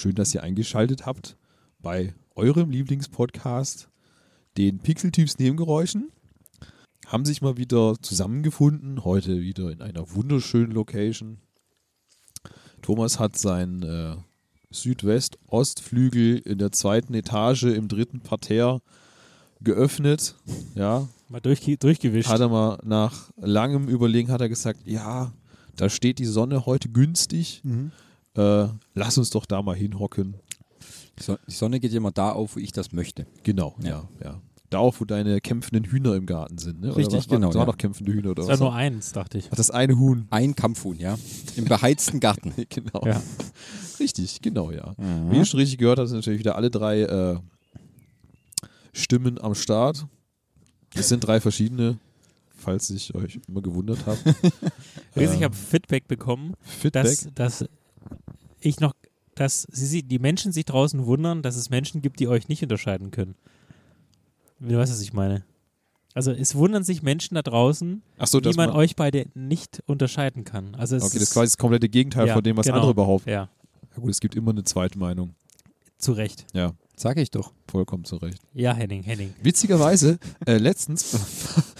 schön, dass ihr eingeschaltet habt bei eurem Lieblingspodcast, den Pixeltyps Nebengeräuschen. Haben sich mal wieder zusammengefunden, heute wieder in einer wunderschönen Location. Thomas hat seinen äh, Südwest-Ostflügel in der zweiten Etage im dritten Parterre geöffnet. Ja, Mal durch, durchgewischt. hat er mal nach langem Überlegen hat er gesagt, ja, da steht die Sonne heute günstig. Äh, lass uns doch da mal hinhocken. Die Son- Die Sonne geht immer da auf, wo ich das möchte. Genau, ja, Ja. ja. Da auch, wo deine kämpfenden Hühner im Garten sind, ne? Oder Richtig, genau, Das waren ja. doch kämpfende Hühner oder das was? war nur eins, dachte ich. Ach, das eine Huhn. Ein Kampfhuhn, ja. Im beheizten Garten. genau. Ja. Richtig, genau, ja. Wie ihr schon richtig gehört habt, sind natürlich wieder alle drei äh, Stimmen am Start. Es sind drei verschiedene, falls ich euch immer gewundert habt. Riese, ich Ähm, habe Feedback bekommen, Feedback. dass, dass ich noch, dass sie, sie, die Menschen sich draußen wundern, dass es Menschen gibt, die euch nicht unterscheiden können. Du weißt, was ich meine. Also es wundern sich Menschen da draußen, so, wie dass man, man, euch beide nicht unterscheiden kann. Also es Okay, das ist ist quasi das komplette Gegenteil Ja, von dem, was genau. andere behaupten. Ja, Ja gut, es gibt immer eine zweite Meinung. zu Recht. Ja, Sag ich doch. vollkommen zu Recht. Ja, Henning, Henning. Witzigerweise, äh, letztens,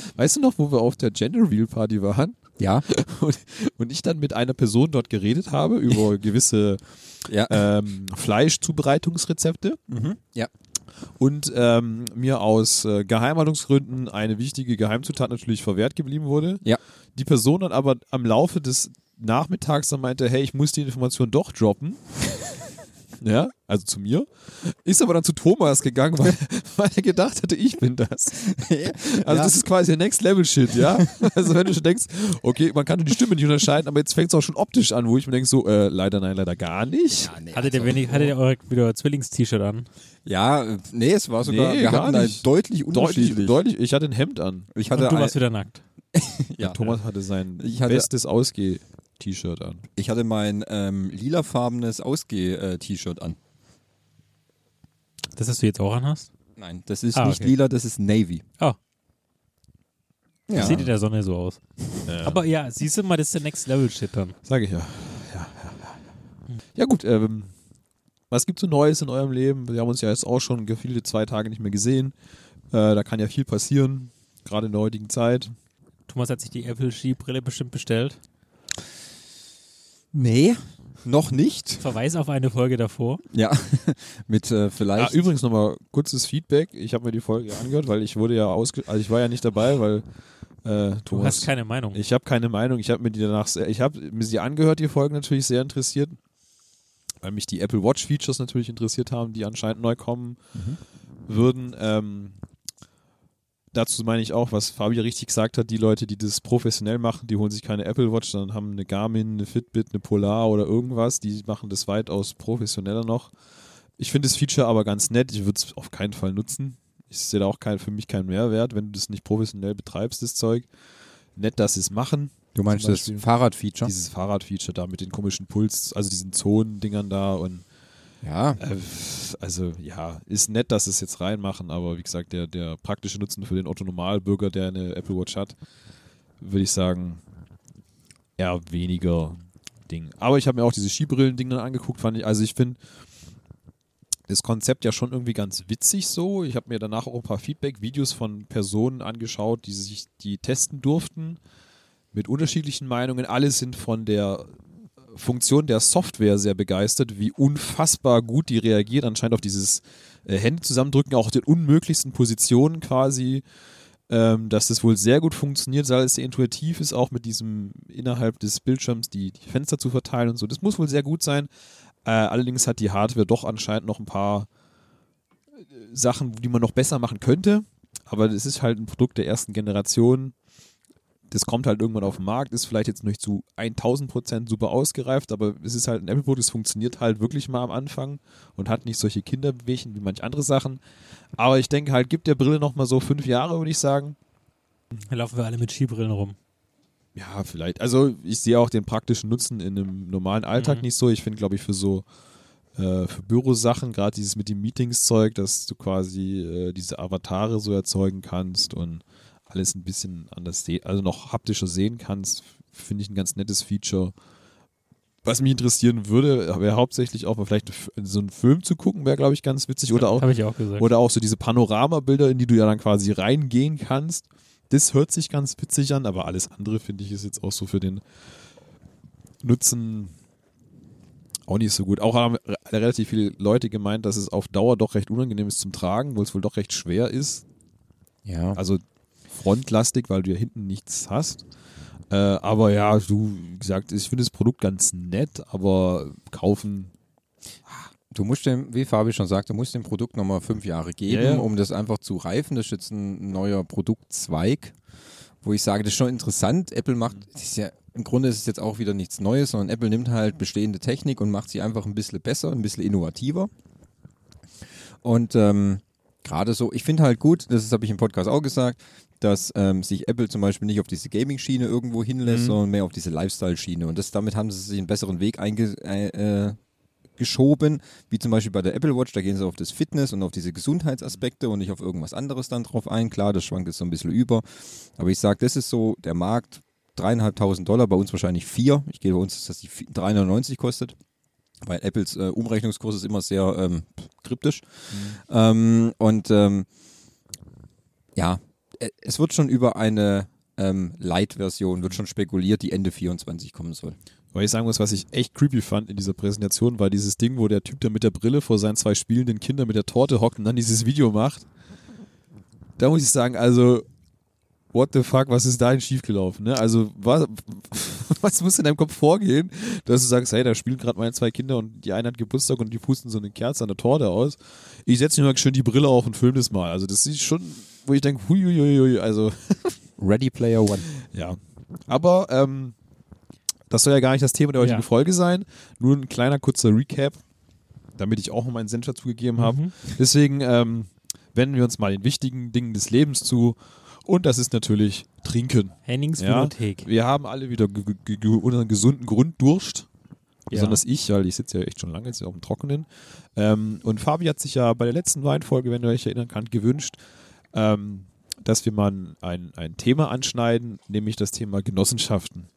weißt du noch, wo wir auf der Gender Reveal Party waren Ja. und, und ich dann mit einer Person dort geredet habe über gewisse Ja. ähm, Fleischzubereitungsrezepte Mhm. Ja. und ähm, mir aus äh, Geheimhaltungsgründen eine wichtige Geheimzutat natürlich verwehrt geblieben wurde. Ja. Die Person dann aber am Laufe des Nachmittags dann meinte, hey, ich muss die Information doch droppen. ja, also zu mir. Ist aber dann zu Thomas gegangen, weil, weil er gedacht hatte, ich bin das. Also Ja. das ist quasi der Next Level Shit, ja. Also wenn du schon denkst, okay, man kann die Stimme nicht unterscheiden, aber jetzt fängt es auch schon optisch an, wo ich mir denke, so, äh, leider nein, leider gar nicht. Ja, nee, Hattet ihr, also- wenig, hattet ihr euer wieder Zwillingst-T-Shirt an? Ja, nee, es war sogar, Nee, wir hatten da deutlich Deutlich, unterschiedlich. deutlich, ich hatte ein Hemd an. Ich Und hatte, du ein, warst wieder nackt. ja, Thomas hatte sein Ich hatte- bestes Ausgeh-T-Shirt an. ich hatte mein ähm, lilafarbenes Ausgeh-T-Shirt an. Das, was du jetzt auch anhast? Nein, das ist Ah, nicht okay. lila, das ist Navy. Oh, Ja. sieht in der Sonne so aus. Aber ja, siehst du mal, das ist der Next Level Shit dann. Sag ich ja. Ja, ja, ja. Ja gut, ähm, was gibt's so Neues in eurem Leben? Wir haben uns ja jetzt auch schon viele zwei Tage nicht mehr gesehen. Äh, da kann ja viel passieren, gerade in der heutigen Zeit. Thomas hat sich die Apple Skibrille bestimmt bestellt. Nee, noch nicht. Verweis auf eine Folge davor. Ja, mit äh, Ah, vielleicht. übrigens nochmal kurzes Feedback. Ich habe mir die Folge angehört, weil ich wurde ja ausge also ich war ja nicht dabei, weil äh, Du Thomas, hast keine Meinung. Ich habe keine Meinung. Ich habe mir die danach, sehr, ich habe mir sie angehört, die Folgen natürlich sehr interessiert, weil mich die Apple Watch Features natürlich interessiert haben, die anscheinend neu kommen würden. Ähm, dazu meine ich auch, was Fabi richtig gesagt hat, die Leute, die das professionell machen, die holen sich keine Apple Watch, sondern haben eine Garmin, eine Fitbit, eine Polar oder irgendwas. Die machen das weitaus professioneller noch. Ich finde das Feature aber ganz nett. Ich würde es auf keinen Fall nutzen. Ich sehe da auch kein, für mich keinen Mehrwert, wenn du das nicht professionell betreibst, das Zeug. Nett, dass sie es machen. du meinst das Fahrradfeature? Dieses Fahrradfeature da mit den komischen Puls, also diesen Zonendingern da und Ja, äh, also ja, ist nett, dass sie es jetzt reinmachen, aber wie gesagt, der, der praktische Nutzen für den Otto-Normalbürger, der eine Apple Watch hat, würde ich sagen, eher weniger Ding. Aber ich habe mir auch diese Skibrillen-Ding angeguckt, fand ich, also ich finde das Konzept ja schon irgendwie ganz witzig so. Ich habe mir danach auch ein paar Feedback-Videos von Personen angeschaut, die sich die testen durften, mit unterschiedlichen Meinungen. Alle sind von der Funktion der Software sehr begeistert, wie unfassbar gut die reagiert, anscheinend auf dieses äh, Hände zusammendrücken, auch in unmöglichsten Positionen quasi, ähm, dass das wohl sehr gut funktioniert, weil es sehr intuitiv ist, auch mit diesem innerhalb des Bildschirms die, die Fenster zu verteilen und so. Das muss wohl sehr gut sein. Äh, allerdings hat die Hardware doch anscheinend noch ein paar äh, Sachen, die man noch besser machen könnte. Aber das ist halt ein Produkt der ersten Generation. Das kommt halt irgendwann auf den Markt, ist vielleicht jetzt nicht zu 1000 Prozent super ausgereift, aber es ist halt ein Apple-Produkt, es funktioniert halt wirklich mal am Anfang und hat nicht solche Kinderbewegchen wie manch andere Sachen. Aber ich denke halt, gibt der Brille noch mal so fünf Jahre, würde ich sagen. Da laufen wir alle mit Skibrillen rum. Ja, vielleicht. Also ich sehe auch den praktischen Nutzen in einem normalen Alltag Mhm. nicht so. Ich finde, glaube ich, für so äh, für Bürosachen, gerade dieses mit dem Meetingszeug, dass du quasi äh, diese Avatare so erzeugen kannst und alles ein bisschen anders sehen, also noch haptischer sehen kannst, finde ich ein ganz nettes Feature. Was mich interessieren würde, wäre hauptsächlich auch mal vielleicht so einen Film zu gucken, wäre, glaube ich, ganz witzig. Oder auch, auch oder auch so diese Panoramabilder, in die du ja dann quasi reingehen kannst. Das hört sich ganz witzig an, aber alles andere, finde ich, ist jetzt auch so für den Nutzen auch nicht so gut. Auch haben re- relativ viele Leute gemeint, dass es auf Dauer doch recht unangenehm ist zum Tragen, weil es wohl doch recht schwer ist. Ja. Also frontlastig, weil du ja hinten nichts hast. Äh, aber ja, du wie gesagt, ich finde das Produkt ganz nett, aber kaufen. Du musst dem, wie Fabi schon sagte, du musst dem Produkt nochmal fünf Jahre geben, Ja, ja. um das einfach zu reifen. Das ist jetzt ein neuer Produktzweig, wo ich sage, das ist schon interessant. Apple macht, ist ja, im Grunde ist es jetzt auch wieder nichts Neues, sondern Apple nimmt halt bestehende Technik und macht sie einfach ein bisschen besser, ein bisschen innovativer. Und ähm, gerade so, ich finde halt gut, das habe ich im Podcast auch gesagt, dass ähm, sich Apple zum Beispiel nicht auf diese Gaming-Schiene irgendwo hinlässt, Mhm. sondern mehr auf diese Lifestyle-Schiene. Und das, damit haben sie sich einen besseren Weg einge, äh, äh, wie zum Beispiel bei der Apple Watch, da gehen sie auf das Fitness und auf diese Gesundheitsaspekte und nicht auf irgendwas anderes dann drauf ein. Klar, das schwankt jetzt so ein bisschen über. Aber ich sage, das ist so der Markt, dreieinhalbtausend Dollar, bei uns wahrscheinlich vier. Ich gehe bei uns, dass die 3,99 kostet. Weil Apples äh, Umrechnungskurs ist immer sehr ähm, kryptisch. Ähm, und ähm, ja, es wird schon über eine ähm, Light-Version, wird schon spekuliert, die Ende 24 kommen soll. Weil ich sagen muss, was ich echt creepy fand in dieser Präsentation, war dieses Ding, wo der Typ da mit der Brille vor seinen zwei spielenden Kindern mit der Torte hockt und dann dieses Video macht. Da muss ich sagen, also, what the fuck, was ist da denn schiefgelaufen? Ne? Also, was, was muss in deinem Kopf vorgehen, dass du sagst, hey, da spielen gerade meine zwei Kinder und die eine hat Geburtstag und die pusten so eine Kerze an der Torte aus. Ich setze mir mal schön die Brille auf und film das mal. Also, das ist schon, wo ich denke, huiuiui, also. Ready Player One. Ja. Aber ähm, das soll ja gar nicht das Thema der heutigen Ja. Folge sein. Nur ein kleiner kurzer Recap, damit ich auch noch meinen Senf dazugegeben habe. Mhm. Deswegen ähm, wenden wir uns mal den wichtigen Dingen des Lebens zu. Und das ist natürlich Trinken. Hennings Ja. Bibliothek. Wir haben alle wieder unseren gesunden Grunddurst. Ja. Besonders ich, weil ich sitze ja echt schon lange jetzt auf dem Trockenen. Ähm, und Fabi hat sich ja bei der letzten Weinfolge, wenn ihr euch erinnern könnt, gewünscht, ähm, dass wir mal ein, ein Thema anschneiden, nämlich das Thema Genossenschaften.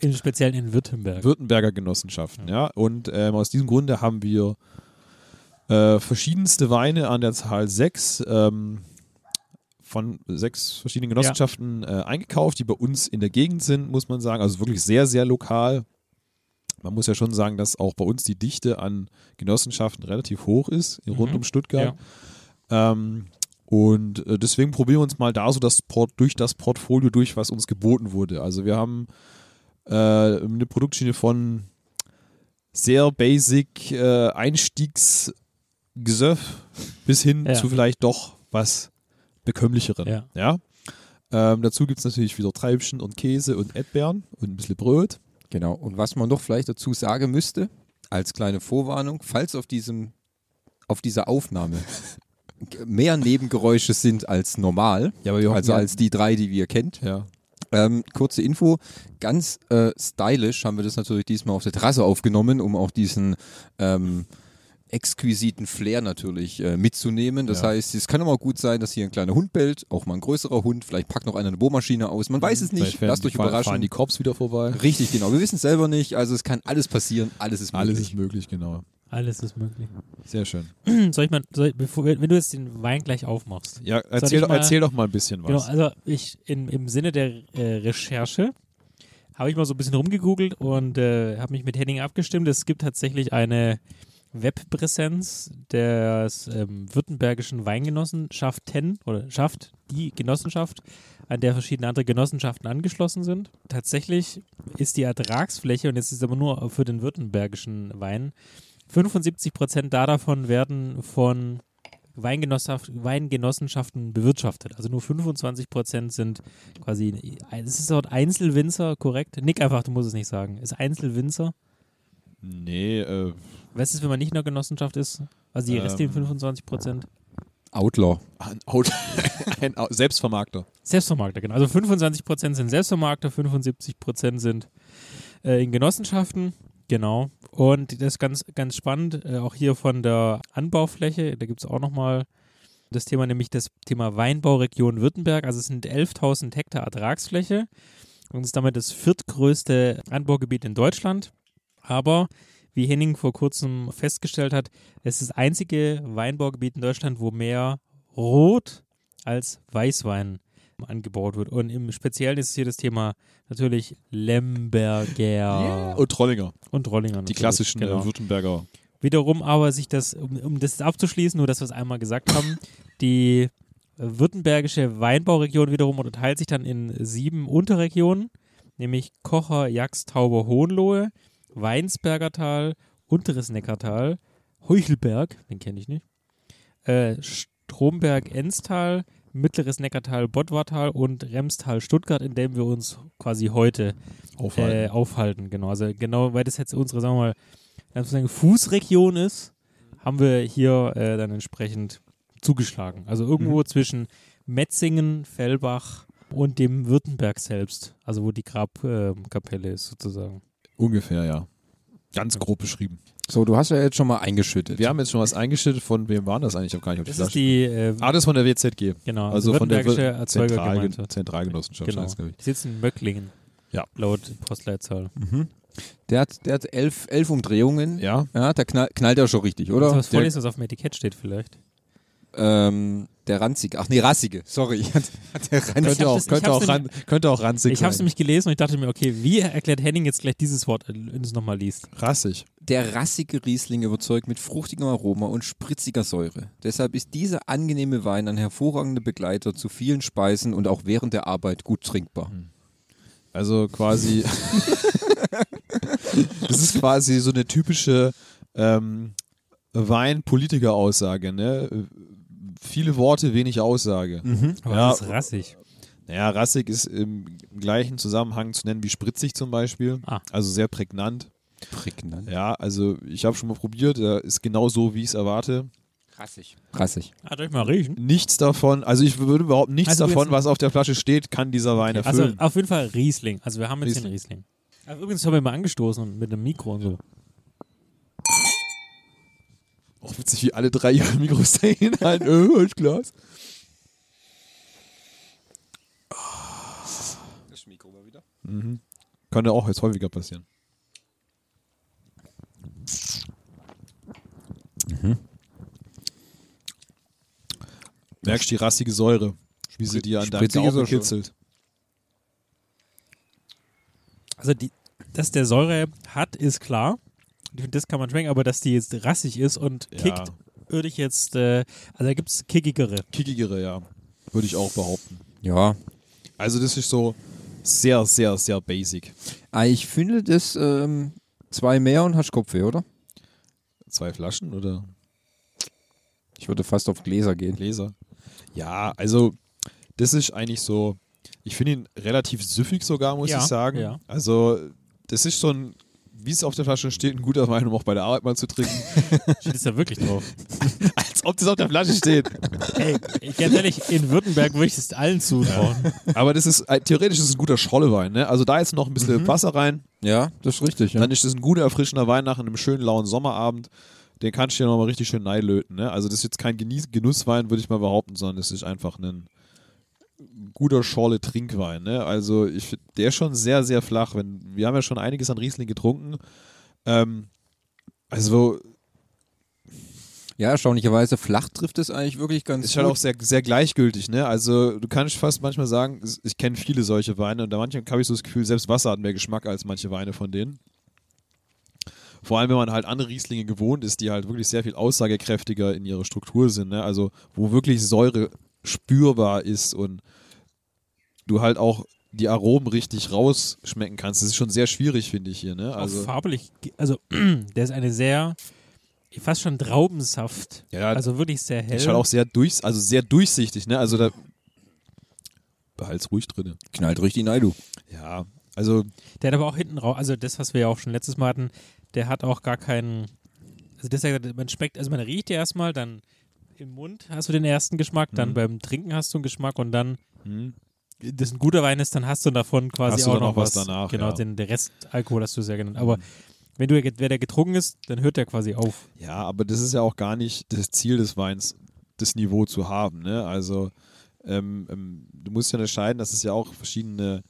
Im Speziellen in Württemberg. Württemberger Genossenschaften, ja. Und ähm, aus diesem Grunde haben wir äh, verschiedenste Weine an der Zahl sechs ähm, von sechs verschiedenen Genossenschaften äh, eingekauft, die bei uns in der Gegend sind, muss man sagen. Also wirklich sehr, sehr lokal. Man muss ja schon sagen, dass auch bei uns die Dichte an Genossenschaften relativ hoch ist, rund Mhm. um Stuttgart. Ähm, und äh, deswegen probieren wir uns mal da so das Port durch das Portfolio durch, was uns geboten wurde. Also wir haben äh, eine Produktschiene von sehr basic äh, Einstiegsgesöff bis hin Ja. zu vielleicht doch was bekömmlicheren. Ja. Ja? Ähm, dazu gibt es natürlich wieder Treibchen und Käse und Erdbeeren und ein bisschen Brot. Genau. Und was man noch vielleicht dazu sagen müsste, als kleine Vorwarnung, falls auf diesem, auf dieser Aufnahme mehr Nebengeräusche sind als normal, Ja, aber wir also als die drei, die ihr kennt. ja. Ähm, kurze Info, ganz äh, stylisch haben wir das natürlich diesmal auf der Terrasse aufgenommen, um auch diesen ähm, exquisiten Flair natürlich äh, mitzunehmen. Das Ja. heißt, es kann aber auch gut sein, dass hier ein kleiner Hund bellt, auch mal ein größerer Hund, vielleicht packt noch einer eine Bohrmaschine aus, man weiß es nicht, lasst die- euch fahren- überraschen. Fahren die Cops wieder vorbei. Richtig, genau. Wir wissen es selber nicht, also es kann alles passieren, alles ist Alles möglich. ist möglich, genau. Alles ist möglich. Sehr schön. Soll ich mal, soll ich, bevor, wenn du jetzt den Wein gleich aufmachst. Ja, erzähl, doch- mal- erzähl doch mal ein bisschen Genau, was. also ich in, im Sinne der äh, Recherche habe ich mal so ein bisschen rumgegoogelt und äh, habe mich mit Henning abgestimmt. Es gibt tatsächlich eine Webpräsenz des ähm, württembergischen Weingenossenschaften oder Schaft, die Genossenschaft, an der verschiedene andere Genossenschaften angeschlossen sind. Tatsächlich ist die Ertragsfläche, und jetzt ist es aber nur für den württembergischen Wein, 75 Prozent davon werden von Weingenossenschaft, Weingenossenschaften bewirtschaftet. Also nur 25 Prozent sind quasi, es ist dort Einzelwinzer, korrekt? Nick einfach, du musst es nicht sagen. Ist Einzelwinzer. Nee, äh, Was ist, wenn man nicht in der Genossenschaft ist? Also die Ähm. restlichen 25 Prozent. Outlaw. ein, Auto, ein Au- Selbstvermarkter. Selbstvermarkter, genau. Also 25 Prozent sind Selbstvermarkter, 75 Prozent sind äh, in Genossenschaften. Genau. Und das ist ganz, ganz spannend, äh, auch hier von der Anbaufläche, da gibt es auch nochmal das Thema, nämlich das Thema Weinbauregion Württemberg. Also es sind 11.000 Hektar Ertragsfläche und ist damit das viertgrößte Anbaugebiet in Deutschland. Aber wie Henning vor kurzem festgestellt hat, es ist das einzige Weinbaugebiet in Deutschland, wo mehr Rot als Weißwein angebaut wird. Und im Speziellen ist hier das Thema natürlich Lemberger Und Trollinger. und Rollinger. Die natürlich, klassischen genau. äh, Württemberger. Wiederum aber sich das, um, um das abzuschließen, nur dass wir es einmal gesagt haben, die württembergische Weinbauregion wiederum unterteilt sich dann in sieben Unterregionen, nämlich Kocher, Jax, Tauber, Hohenlohe, Weinsberger Tal, Unteres Neckartal, Heuchelberg, den kenne ich nicht, äh, Stromberg, Enstal, Mittleres Neckartal, Bottwartal und Remstal, Stuttgart, in dem wir uns quasi heute Aufhalten. äh, aufhalten. Genau, also genau, weil das jetzt unsere, sagen wir mal, Fußregion ist, haben wir hier äh, dann entsprechend zugeschlagen. Also irgendwo zwischen Metzingen, Fellbach und dem Württemberg selbst, also wo die Grabkapelle äh, ist sozusagen. Ungefähr, ja. Ganz grob beschrieben. So, du hast ja jetzt schon mal eingeschüttet. Wir haben jetzt schon was eingeschüttet. Von wem waren das eigentlich? Ich habe gar nicht auf die Das ist Flasche. die, äh, ah, das ist von der WZG. genau, Also von der Zentral. Zentralgenossenschaft. Genau. Die sitzen in Möcklingen. Ja. Laut Postleitzahl. Mhm. Der hat, der hat elf, elf Umdrehungen. Ja, Ja, der knall, knallt ja schon richtig, Oder? oder? Was vorlesen, was auf dem Etikett steht vielleicht. Ähm, der ranzige. Ach nee, rassige. Sorry. Könnte auch, das- ich könnte, hab's auch ran, könnte auch ranzig Ich habe es nämlich gelesen und ich dachte mir, okay, wie erklärt Henning jetzt gleich dieses Wort, äh, wenn du es nochmal liest? Rassig. Der rassige Riesling überzeugt mit fruchtigem Aroma und spritziger Säure. Deshalb ist dieser angenehme Wein ein hervorragender Begleiter zu vielen Speisen und auch während der Arbeit gut trinkbar. Also quasi. das ist quasi so eine typische ähm, Wein-Politiker-Aussage, ne? Viele Worte, wenig Aussage. Aber Ja. das ist rassig. Naja, rassig ist im gleichen Zusammenhang zu nennen wie spritzig zum Beispiel. Ah. Also sehr prägnant. Prägnant. Ja, also ich habe schon mal probiert, er ist genau so, wie ich es erwarte. Rassig. Rassig. Ah, darf ich mal riechen? Nichts davon, also ich würde überhaupt nichts Also davon, was auf der Flasche steht, kann dieser Wein Also erfüllen. auf jeden Fall Riesling. Also wir haben jetzt den Riesling. Riesling. Aber übrigens haben wir mal angestoßen und mit einem Mikro und so. Auch witzig, wie alle drei ihre Mikros da hinhalten. Äh, ich Glas. Das Mikro mal wieder. Mhm. Könnte auch jetzt häufiger passieren. Merkst die rassige Säure, wie sie dir an deinem Gaumen kitzelt. Also die, dass der Säure hat, ist klar. Ich finde, Das kann man schmecken, aber dass die jetzt rassig ist und Ja. kickt, würde ich jetzt, äh, also da gibt es kickigere. Kickigere, ja. Würde ich auch behaupten. Ja. Also das ist so sehr, sehr, sehr basic. Ah, Ich finde das ähm, zwei mehr und hast Kopfweh, oder? Zwei Flaschen oder Ich würde fast auf Gläser gehen. Gläser? Ja, also das ist eigentlich so, ich finde ihn relativ süffig sogar, muss Ja, ich sagen. ja. Also das ist schon, wie es auf der Flasche steht, ein guter Wein, um auch bei der Arbeit mal zu trinken. Steht es da wirklich drauf? Als ob das auf der Flasche steht. Ey, ganz ehrlich, in Württemberg würde ich es allen zutrauen. Aber das ist, äh, theoretisch ist es ein guter Schollewein. Ne? Also da jetzt noch ein bisschen Wasser rein, Ja, das ist richtig. Ja. dann ist das ein guter, erfrischender Wein nach einem schönen, lauen Sommerabend. Den kannst du dir nochmal richtig schön neilöten. Ne? Also das ist jetzt kein Genieß Genusswein, würde ich mal behaupten, sondern das ist einfach ein guter Schorle Trinkwein. Ne? Also ich, find, der ist schon sehr, sehr flach. Wenn, wir haben ja schon einiges an Riesling getrunken. Ähm, also Ja, erstaunlicherweise flach trifft es eigentlich wirklich ganz ist gut. halt auch sehr, sehr gleichgültig. Ne? Also du kannst fast manchmal sagen, ich kenne viele solche Weine und da manchmal habe ich so das Gefühl, selbst Wasser hat mehr Geschmack als manche Weine von denen. Vor allem, wenn man halt andere Rieslinge gewohnt ist, die halt wirklich sehr viel aussagekräftiger in ihrer Struktur sind. Ne? Also wo wirklich Säure spürbar ist und du halt auch die Aromen richtig rausschmecken kannst. Das ist schon sehr schwierig, finde ich hier. Ne? Also Also farblich, also der ist eine sehr, fast schon Traubensaft. ja, Also wirklich sehr hell. ist halt auch sehr durch, also sehr durchsichtig. Ne? Also da behalt's ruhig drinne. Knallt richtig rein, du. Ja, also Der hat aber auch hinten raus, also das, was wir ja auch schon letztes Mal hatten, der hat auch gar keinen, also das, man schmeckt, also man riecht ja erstmal, dann im Mund hast du den ersten Geschmack, dann Mhm. beim Trinken hast du einen Geschmack und dann, hm. das ein guter Wein ist, dann hast du davon quasi du auch noch noch was was danach, Genau, ja. den, der Rest Alkohol hast du sehr genannt. Aber wenn du, wer der getrunken ist, dann hört der quasi auf. Ja, aber das ist ja auch gar nicht das Ziel des Weins, das Niveau zu haben. Ne? Also ähm, ähm, du musst ja unterscheiden, dass es ja auch verschiedene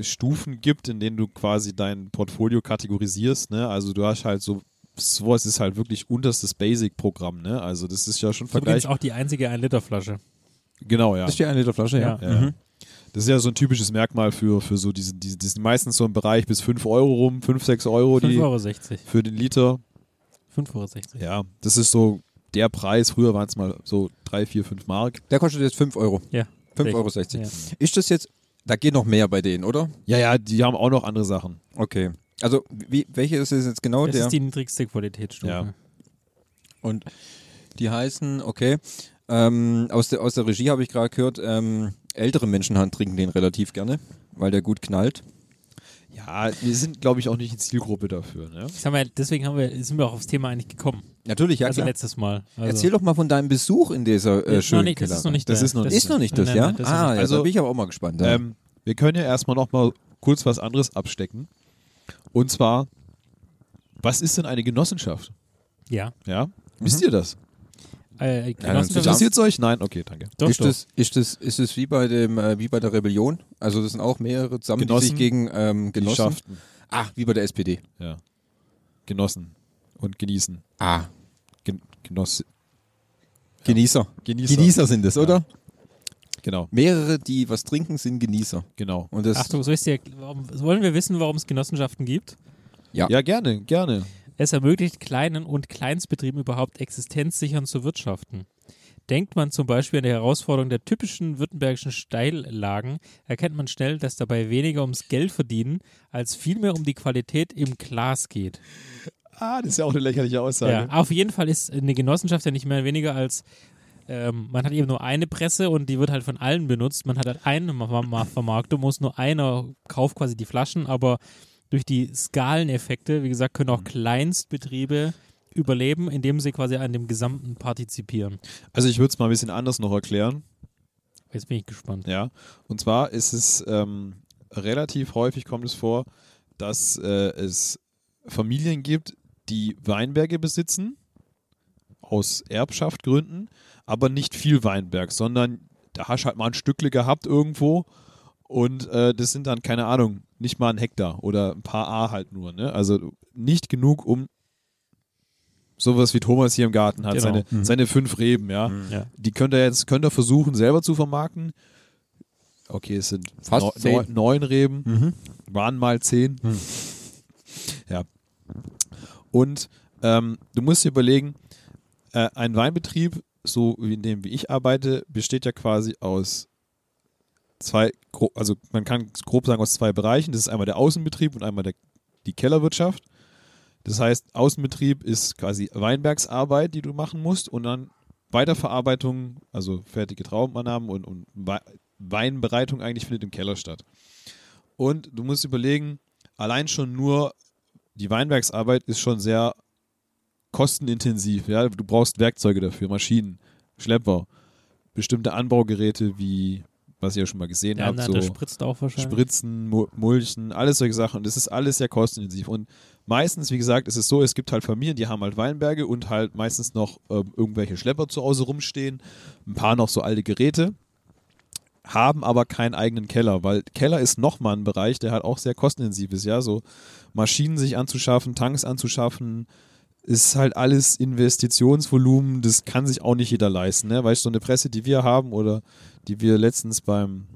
Stufen gibt, in denen du quasi dein Portfolio kategorisierst. Ne? Also du hast halt so, sowas ist halt wirklich unterstes Basic-Programm. Ne? Also das ist ja schon Das ist übrigens vergleichbar. auch die einzige 1-Liter-Flasche. Genau, ja. Das ist die 1 Liter Flasche, ja. Ja. Ja. Mhm. Das ist ja so ein typisches Merkmal für, für so diese, diese, die sind meistens so im Bereich bis 5 Euro rum, 5, 6 Euro 5,60 die Euro. für den Liter. 5,60 Euro. Ja, das ist so der Preis. Früher waren es mal so 3, 4, 5 Mark. Der kostet jetzt 5 Euro. Ja. 5,60 Euro. Ja. Ist das jetzt, da geht noch mehr bei denen, oder? Ja, ja, die haben auch noch andere Sachen. Okay. Also, wie, welche ist es jetzt genau? Das der? ist die niedrigste Qualitätsstufe. Ja. Und die heißen, okay, ähm, aus, der, aus der Regie habe ich gerade gehört, ähm, ältere Menschen haben- trinken den relativ gerne, weil der gut knallt. Ja, wir sind, glaube ich, auch nicht die Zielgruppe dafür. Ne? Sag mal, deswegen haben wir, sind wir auch aufs Thema eigentlich gekommen. Natürlich, ja also klar. letztes Mal. Also, Erzähl doch mal von deinem Besuch in dieser äh, schönen nicht, das ist noch nicht Das ist noch- Ist noch nicht das, nein, ja? nein, das ah, ja, Also, da bin ich aber auch mal gespannt. Ja. Ähm, wir können ja erstmal noch mal kurz was anderes abstecken. Und zwar, was ist denn eine Genossenschaft? Ja. Ja? Wisst ihr das? Äh, Genossenschaft Interessiert es euch? Nein? Okay, danke. doch, ist, doch. das, ist, das, ist das wie bei dem äh, wie bei der Rebellion? Also das sind auch mehrere zusammen, die Genossen. sich gegen ähm, Genossen. Genossen. Ah, wie bei der SPD. Ja. Genossen und genießen. Ah, Gen Genoss Genießer. Genießer. Genießer sind es, oder? Genau, Mehrere, die was trinken, sind Genießer. genau. Und das, Achtung, soll ich dir, warum, wollen wir wissen, warum es Genossenschaften gibt? Ja. Ja, gerne, gerne. Es ermöglicht kleinen und Kleinstbetrieben überhaupt existenzsichern zu wirtschaften. Denkt man zum Beispiel an die Herausforderung der typischen württembergischen Steillagen, erkennt man schnell, dass dabei weniger ums Geld verdienen, als vielmehr um die Qualität im Glas geht. Ah, das ist ja auch eine lächerliche Aussage. Ja, auf jeden Fall ist eine Genossenschaft ja nicht mehr weniger als ähm, man hat eben nur eine Presse und die wird halt von allen benutzt. Man hat halt eine Ma- Ma- Vermarktung, muss nur einer kauft quasi die Flaschen, aber durch die Skaleneffekte, wie gesagt, können auch Kleinstbetriebe überleben, indem sie quasi an dem Gesamten partizipieren. Also ich würde es mal ein bisschen anders noch erklären. Jetzt bin ich gespannt. Ja, und zwar ist es ähm, relativ häufig kommt es vor, dass äh, es Familien gibt, die Weinberge besitzen, aus Erbschaftgründen, aber nicht viel Weinberg, sondern da hast du halt mal ein Stückle gehabt irgendwo und äh, das sind dann, keine Ahnung, nicht mal ein Hektar oder ein paar A halt nur. Ne? Also nicht genug, um sowas wie Thomas hier im Garten hat, Genau. seine, Mhm. seine fünf Reben, ja. Ja. Die könnt ihr jetzt könnt ihr versuchen, selber zu vermarkten. Okay, es sind Fast neu- zehn. neu- neun Reben, Mhm. waren mal zehn. Ja. Und ähm, du musst dir überlegen, äh, ein Weinbetrieb, so wie in dem wie ich arbeite, besteht ja quasi aus zwei, also man kann grob sagen aus zwei Bereichen. Das ist einmal der Außenbetrieb und einmal der, die Kellerwirtschaft. Das heißt, Außenbetrieb ist quasi Weinbergsarbeit, die du machen musst und dann Weiterverarbeitung, also fertige Traubenannahmen und, und Wei- Weinbereitung eigentlich findet im Keller statt. Und du musst überlegen, allein schon nur die Weinbergsarbeit ist schon sehr kostenintensiv. Ja? Du brauchst Werkzeuge dafür, Maschinen, Schlepper, bestimmte Anbaugeräte wie, was ihr ja schon mal gesehen Der habt, andere so spritzt auch wahrscheinlich. Spritzen, Mu- Mulchen, alles solche Sachen. Und das ist alles sehr kostenintensiv. Und meistens, wie gesagt, ist es so, es gibt halt Familien, die haben halt Weinberge und halt meistens noch ähm, irgendwelche Schlepper zu Hause rumstehen, ein paar noch so alte Geräte, haben aber keinen eigenen Keller, weil Keller ist nochmal ein Bereich, der halt auch sehr kostenintensiv ist, ja, so Maschinen sich anzuschaffen, Tanks anzuschaffen, ist halt alles Investitionsvolumen, das kann sich auch nicht jeder leisten, ne? Weißt du, so eine Presse, die wir haben oder die wir letztens beim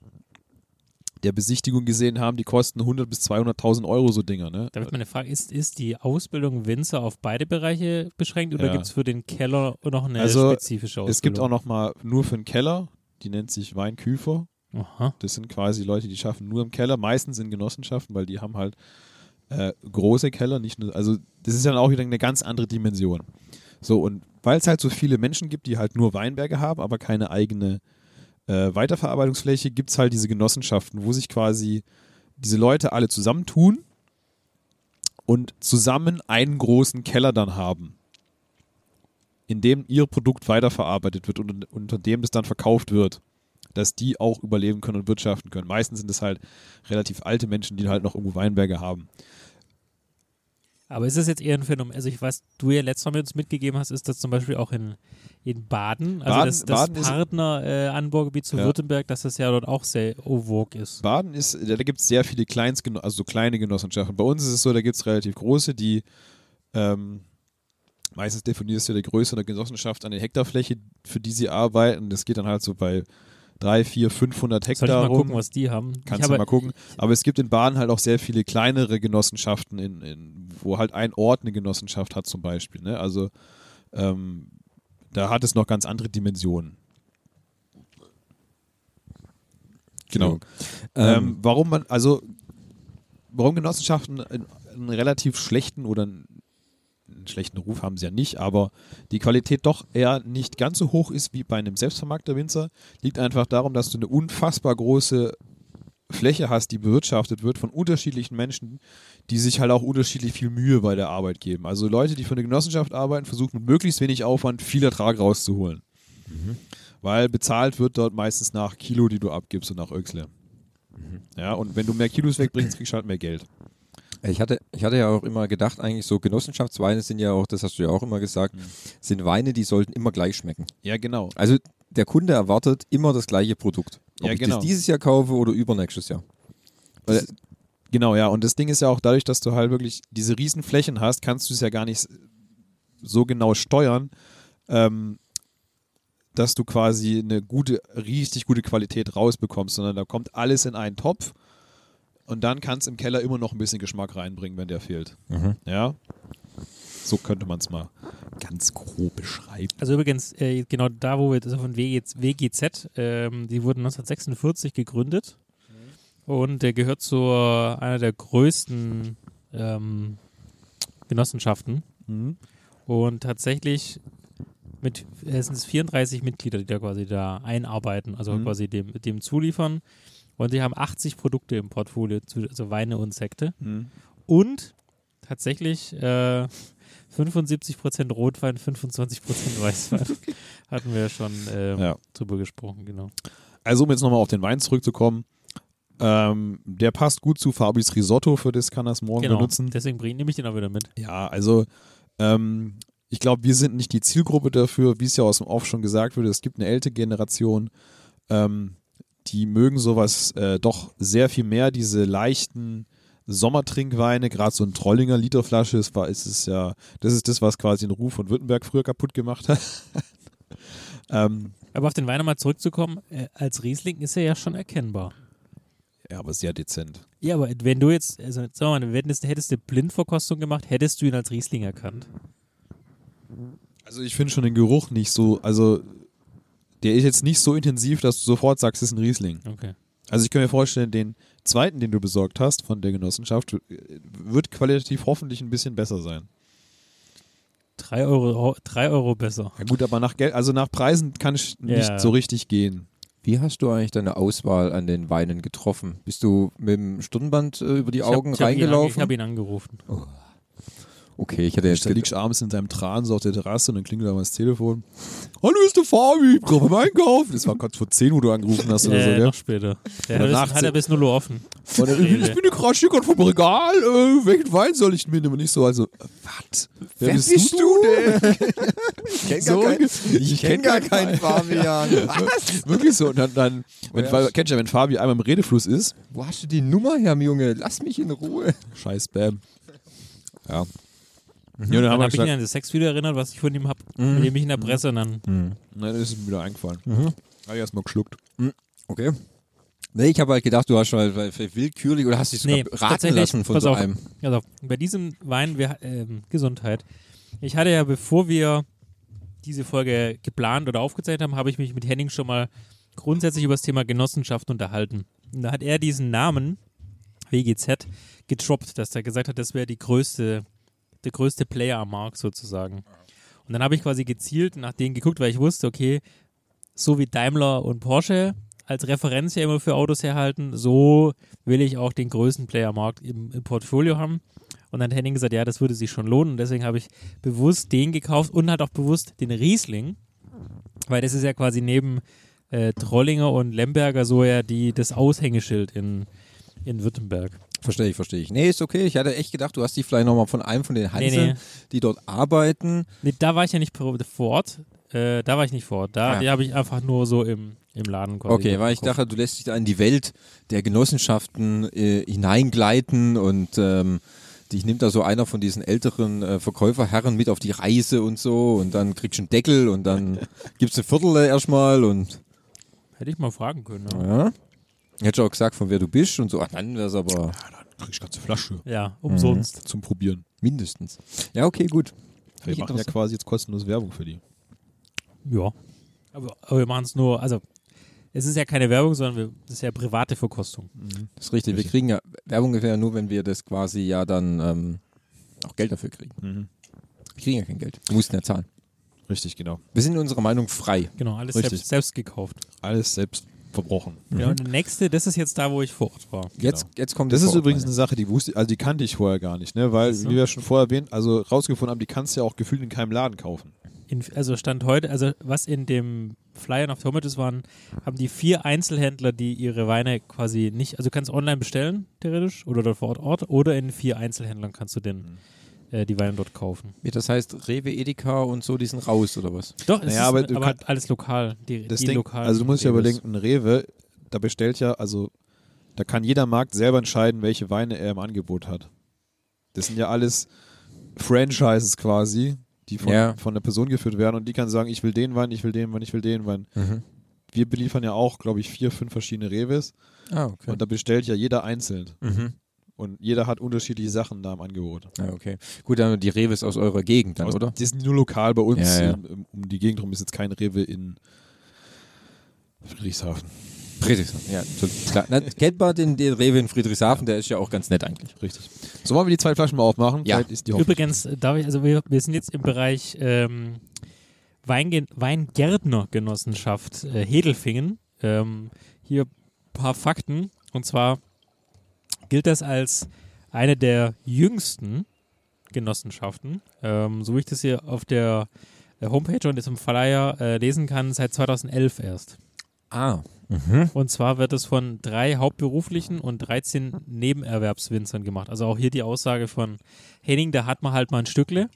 der Besichtigung gesehen haben, die kosten 100 bis 200.000 Euro so Dinger, ne? Da wird meine Frage, ist, ist die Ausbildung Winzer auf beide Bereiche beschränkt oder Ja. gibt es für den Keller noch eine Also, spezifische Ausbildung? Es gibt auch noch mal nur für den Keller, die nennt sich Weinküfer. Aha. Das sind quasi Leute, die schaffen nur im Keller, meistens in Genossenschaften, weil die haben halt äh, große Keller, nicht nur, also das ist dann auch wieder eine ganz andere Dimension. So, und weil es halt so viele Menschen gibt, die halt nur Weinberge haben, aber keine eigene äh, Weiterverarbeitungsfläche, gibt es halt diese Genossenschaften, wo sich quasi diese Leute alle zusammentun und zusammen einen großen Keller dann haben, in dem ihr Produkt weiterverarbeitet wird und unter dem das dann verkauft wird dass die auch überleben können und wirtschaften können. Meistens sind es halt relativ alte Menschen, die halt noch irgendwo Weinberge haben. Aber ist das jetzt eher ein Phänomen? Also ich weiß, du ja letztes Mal mit uns mitgegeben hast, ist das zum Beispiel auch in, in Baden, also Baden- das, das Baden ist- Partner-Anbaugebiet zu Ja. Württemberg, dass das ja dort auch sehr vogue ist. Baden ist, da, gibt es sehr viele Kleinstgeno also so kleine Genossenschaften. Bei uns ist es so, da gibt es relativ große, die ähm, meistens definierst du der Größe der Genossenschaft an der Hektarfläche, für die sie arbeiten. Das geht dann halt so bei 3, 4, 500 Soll ich Hektar mal rum. gucken, was die haben? Kannst du mal gucken. Aber es gibt in Baden halt auch sehr viele kleinere Genossenschaften, in, in, wo halt ein Ort eine Genossenschaft hat zum Beispiel. Ne? Also ähm, da hat es noch ganz andere Dimensionen. Genau. Ähm, Ähm, warum man, also warum Genossenschaften einen, einen relativ schlechten oder einen, einen schlechten Ruf haben sie ja nicht, aber die Qualität doch eher nicht ganz so hoch ist wie bei einem selbstvermarkter Winzer, liegt einfach darum, dass du eine unfassbar große Fläche hast, die bewirtschaftet wird von unterschiedlichen Menschen, die sich halt auch unterschiedlich viel Mühe bei der Arbeit geben. Also Leute, die für eine Genossenschaft arbeiten, versuchen mit möglichst wenig Aufwand viel Ertrag rauszuholen. Weil bezahlt wird dort meistens nach Kilo, die du abgibst und nach Öxle. Ja, und wenn du mehr Kilos wegbringst, kriegst du halt mehr Geld. Ich hatte, ich hatte ja auch immer gedacht, eigentlich so Genossenschaftsweine sind ja auch, das hast du ja auch immer gesagt, sind Weine, die sollten immer gleich schmecken. Ja, genau. Also der Kunde erwartet immer das gleiche Produkt. Ob Ja, ich genau. das dieses Jahr kaufe oder übernächstes Jahr. Weil- Genau, ja. Und das Ding ist ja auch dadurch, dass du halt wirklich diese riesen Flächen hast, kannst du es ja gar nicht so genau steuern, ähm, dass du quasi eine gute, richtig gute Qualität rausbekommst, sondern da kommt alles in einen Topf und dann kannst im Keller immer noch ein bisschen Geschmack reinbringen, wenn der fehlt. Ja. So könnte man es mal ganz grob beschreiben. also übrigens, äh, genau da, wo wir, das ist von WGZ, WGZ ähm, die wurden 1946 gegründet und der gehört zu einer der größten ähm, Genossenschaften und tatsächlich mit es sind es 34 Mitglieder, die da quasi da einarbeiten, also Mhm. quasi dem, dem zuliefern. Und die haben 80 Produkte im Portfolio, zu- also Weine und Sekte. Mhm. Und tatsächlich äh, 75% Rotwein, 25% Weißwein. Hatten wir ja schon ähm, Ja. drüber gesprochen, genau. Also um jetzt nochmal auf den Wein zurückzukommen, ähm, der passt gut zu Fabis Risotto, für das kann er es morgen genau. benutzen. Deswegen nehme ich den auch wieder mit. Ja, also ähm, ich glaube, wir sind nicht die Zielgruppe dafür, wie es ja aus dem Off schon gesagt wurde. Es gibt eine ältere Generation, ähm, die mögen sowas äh, doch sehr viel mehr, diese leichten Sommertrinkweine, gerade so ein Trollinger Literflasche, ist, war, ist es ja, das ist das, was quasi den Ruf von Württemberg früher kaputt gemacht hat. ähm, Aber auf den Wein nochmal zurückzukommen, äh, als Riesling ist er ja schon erkennbar. ja, aber sehr dezent. Ja, aber wenn du jetzt, also sagen wir mal, wenn du, hättest du Blindverkostung gemacht, hättest du ihn als Riesling erkannt. Also ich finde schon den Geruch nicht so, also der ist jetzt nicht so intensiv, dass du sofort sagst, es ist ein Riesling. Okay. Also ich kann mir vorstellen, den zweiten, den du besorgt hast von der Genossenschaft, wird qualitativ hoffentlich ein bisschen besser sein. Drei Euro, drei Euro besser. Ja gut, aber nach Geld, also nach Preisen kann ich Ja. nicht so richtig gehen. Wie hast du eigentlich deine Auswahl an den Weinen getroffen? Bist du mit dem Stirnband äh, über die Ich hab- Augen ich hab ihn reingelaufen? Ich habe ihn angerufen. Okay, ich hätte jetzt Da liegst du abends in deinem Tran so auf der Terrasse und dann klingelt da mal das Telefon. Hallo, ist der Fabi, ich brauche beim Einkauf. Das war kurz vor 10 Uhr, du angerufen hast oder so, äh, gell? noch später. Der Oder hat, er bis 0 Uhr offen. Und dann, ich bin gerade hier gerade vom Regal, äh, welchen Wein soll ich mitnehmen? Und ich so, also, was? Wer, Wer bist, bist du du denn? ich kenne So gar, kein, ich kenn gar keinen Fabian. Was? Wirklich so. Und dann, dann wenn, Woher- Fa- kennst du ja, wenn Fabi einmal im Redefluss ist, Wo hast du die Nummer her, Junge? Lass mich in Ruhe. scheiß Spam. Ja. Ja, dann Dann haben wir habe ich ihn an das Sexvideo erinnert, was ich von ihm habe. Mhm. Mit dem ich in der Presse und dann. nein, das ist mir wieder eingefallen. Habe ich erstmal geschluckt. Okay. Nee, ich habe halt gedacht, du hast schon halt weil- willkürlich oder hast dich sogar Nee, raten lassen von pass so auf. einem. Also, bei diesem Wein, wir, ähm, Gesundheit. Ich hatte ja, bevor wir diese Folge geplant oder aufgezeichnet haben, habe ich mich mit Henning schon mal grundsätzlich über das Thema Genossenschaft unterhalten. Und da hat er diesen Namen, WGZ, getroppt, dass er gesagt hat, das wäre die größte, der größte Player am Markt sozusagen. Und dann habe ich quasi gezielt nach denen geguckt, weil ich wusste, okay, so wie Daimler und Porsche als Referenz ja immer für Autos herhalten, so will ich auch den größten Player am Markt im, im Portfolio haben. Und dann hat Henning gesagt, ja, das würde sich schon lohnen. Und deswegen habe ich bewusst den gekauft und halt auch bewusst den Riesling, weil das ist ja quasi neben äh, Trollinger und Lemberger so ja die, das Aushängeschild in, in Württemberg. Verstehe ich, verstehe ich. Nee, ist okay. Ich hatte echt gedacht, du hast dich vielleicht nochmal von einem von den Nee, Hanseln, nee. die dort arbeiten. Nee, da war ich ja nicht vor Ort. Äh, da war ich nicht vor Ort. Da Ah. die habe ich einfach nur so im, im Laden quasi Okay, weil ich dachte, du lässt dich da in die Welt der Genossenschaften äh, hineingleiten und ähm, dich nimmt da so einer von diesen älteren äh, Verkäuferherren mit auf die Reise und so und dann kriegst du einen Deckel und dann gibt's eine Viertel erstmal und Hätte ich mal fragen können. Ja, ja. Hätte ich auch gesagt, von wer du bist und so. Ach, dann wär's aber Ja, dann krieg ich ganze Flasche ja umsonst. zum Probieren. mindestens. Ja, okay, gut. Wir Nicht machen ja quasi jetzt kostenlos Werbung für die. Ja. Aber, aber wir machen es nur, also es ist ja keine Werbung, sondern wir, das ist ja private Verkostung. Das ist richtig. Wir kriegen ja Werbung ungefähr nur, wenn wir das quasi ja dann ähm, auch Geld dafür kriegen. Mhm. Wir kriegen ja kein Geld. Wir mussten ja zahlen. Richtig, genau. Wir sind in unserer Meinung frei. Genau, alles selbst, selbst gekauft. Alles selbst verbrochen. Ja, und der nächste, das ist jetzt da, wo ich vor Ort war. Jetzt, jetzt kommt Das die ist übrigens eine Sache, die wusste, also die kannte ich vorher gar nicht, ne? Weil, Ach so. wie wir schon vorher erwähnt, also rausgefunden haben, die kannst du ja auch gefühlt in keinem Laden kaufen. In, also Stand heute, also was in dem Flyer auf Tomates waren, haben die vier Einzelhändler, die ihre Weine quasi nicht, also du kannst online bestellen, theoretisch, oder dort vor Ort, Ort, oder in vier Einzelhändlern kannst du den, äh, die Weine dort kaufen. Das heißt, Rewe, Edeka und so, die sind raus, oder was? Doch, es Naja, ist aber aber, du aber kannst- alles lokal. Die, Das die Ding, lokalen also du musst ja überlegen, ein Rewe, da bestellt ja, also da kann jeder Markt selber entscheiden, welche Weine er im Angebot hat. Das sind ja alles Franchises quasi, die von, Ja. von der Person geführt werden und die kann sagen, ich will den Wein, ich will den Wein, ich will den Wein. Wir beliefern ja auch, glaube ich, vier, fünf verschiedene Reves Ah, okay. und da bestellt ja jeder einzeln. Mhm. Und jeder hat unterschiedliche Sachen da im Angebot. Ah, okay. Gut, dann die Rewe ist aus eurer Gegend dann, Aus- oder? Die sind nur lokal bei uns. Ja, ja. Um, um die Gegend rum ist jetzt kein Rewe in Friedrichshafen. Friedrichshafen, ja. So, klar. Na, kennt man den, den Rewe in Friedrichshafen, der ist ja auch ganz nett eigentlich. Richtig. So wollen wir die zwei Flaschen mal aufmachen? Ja. Übrigens, darf ich, also wir, wir sind jetzt im Bereich ähm, Weinge Weingärtnergenossenschaft äh, Hedelfingen. Ähm, hier ein paar Fakten. Und zwar gilt das als eine der jüngsten Genossenschaften. Ähm, so wie ich das hier auf der äh, Homepage und jetzt im Flyer äh, lesen kann, seit 2011 erst. Ah. Und zwar wird es von drei hauptberuflichen und 13 Nebenerwerbswinzern gemacht. Also auch hier die Aussage von Henning, da hat man halt mal ein Stückle.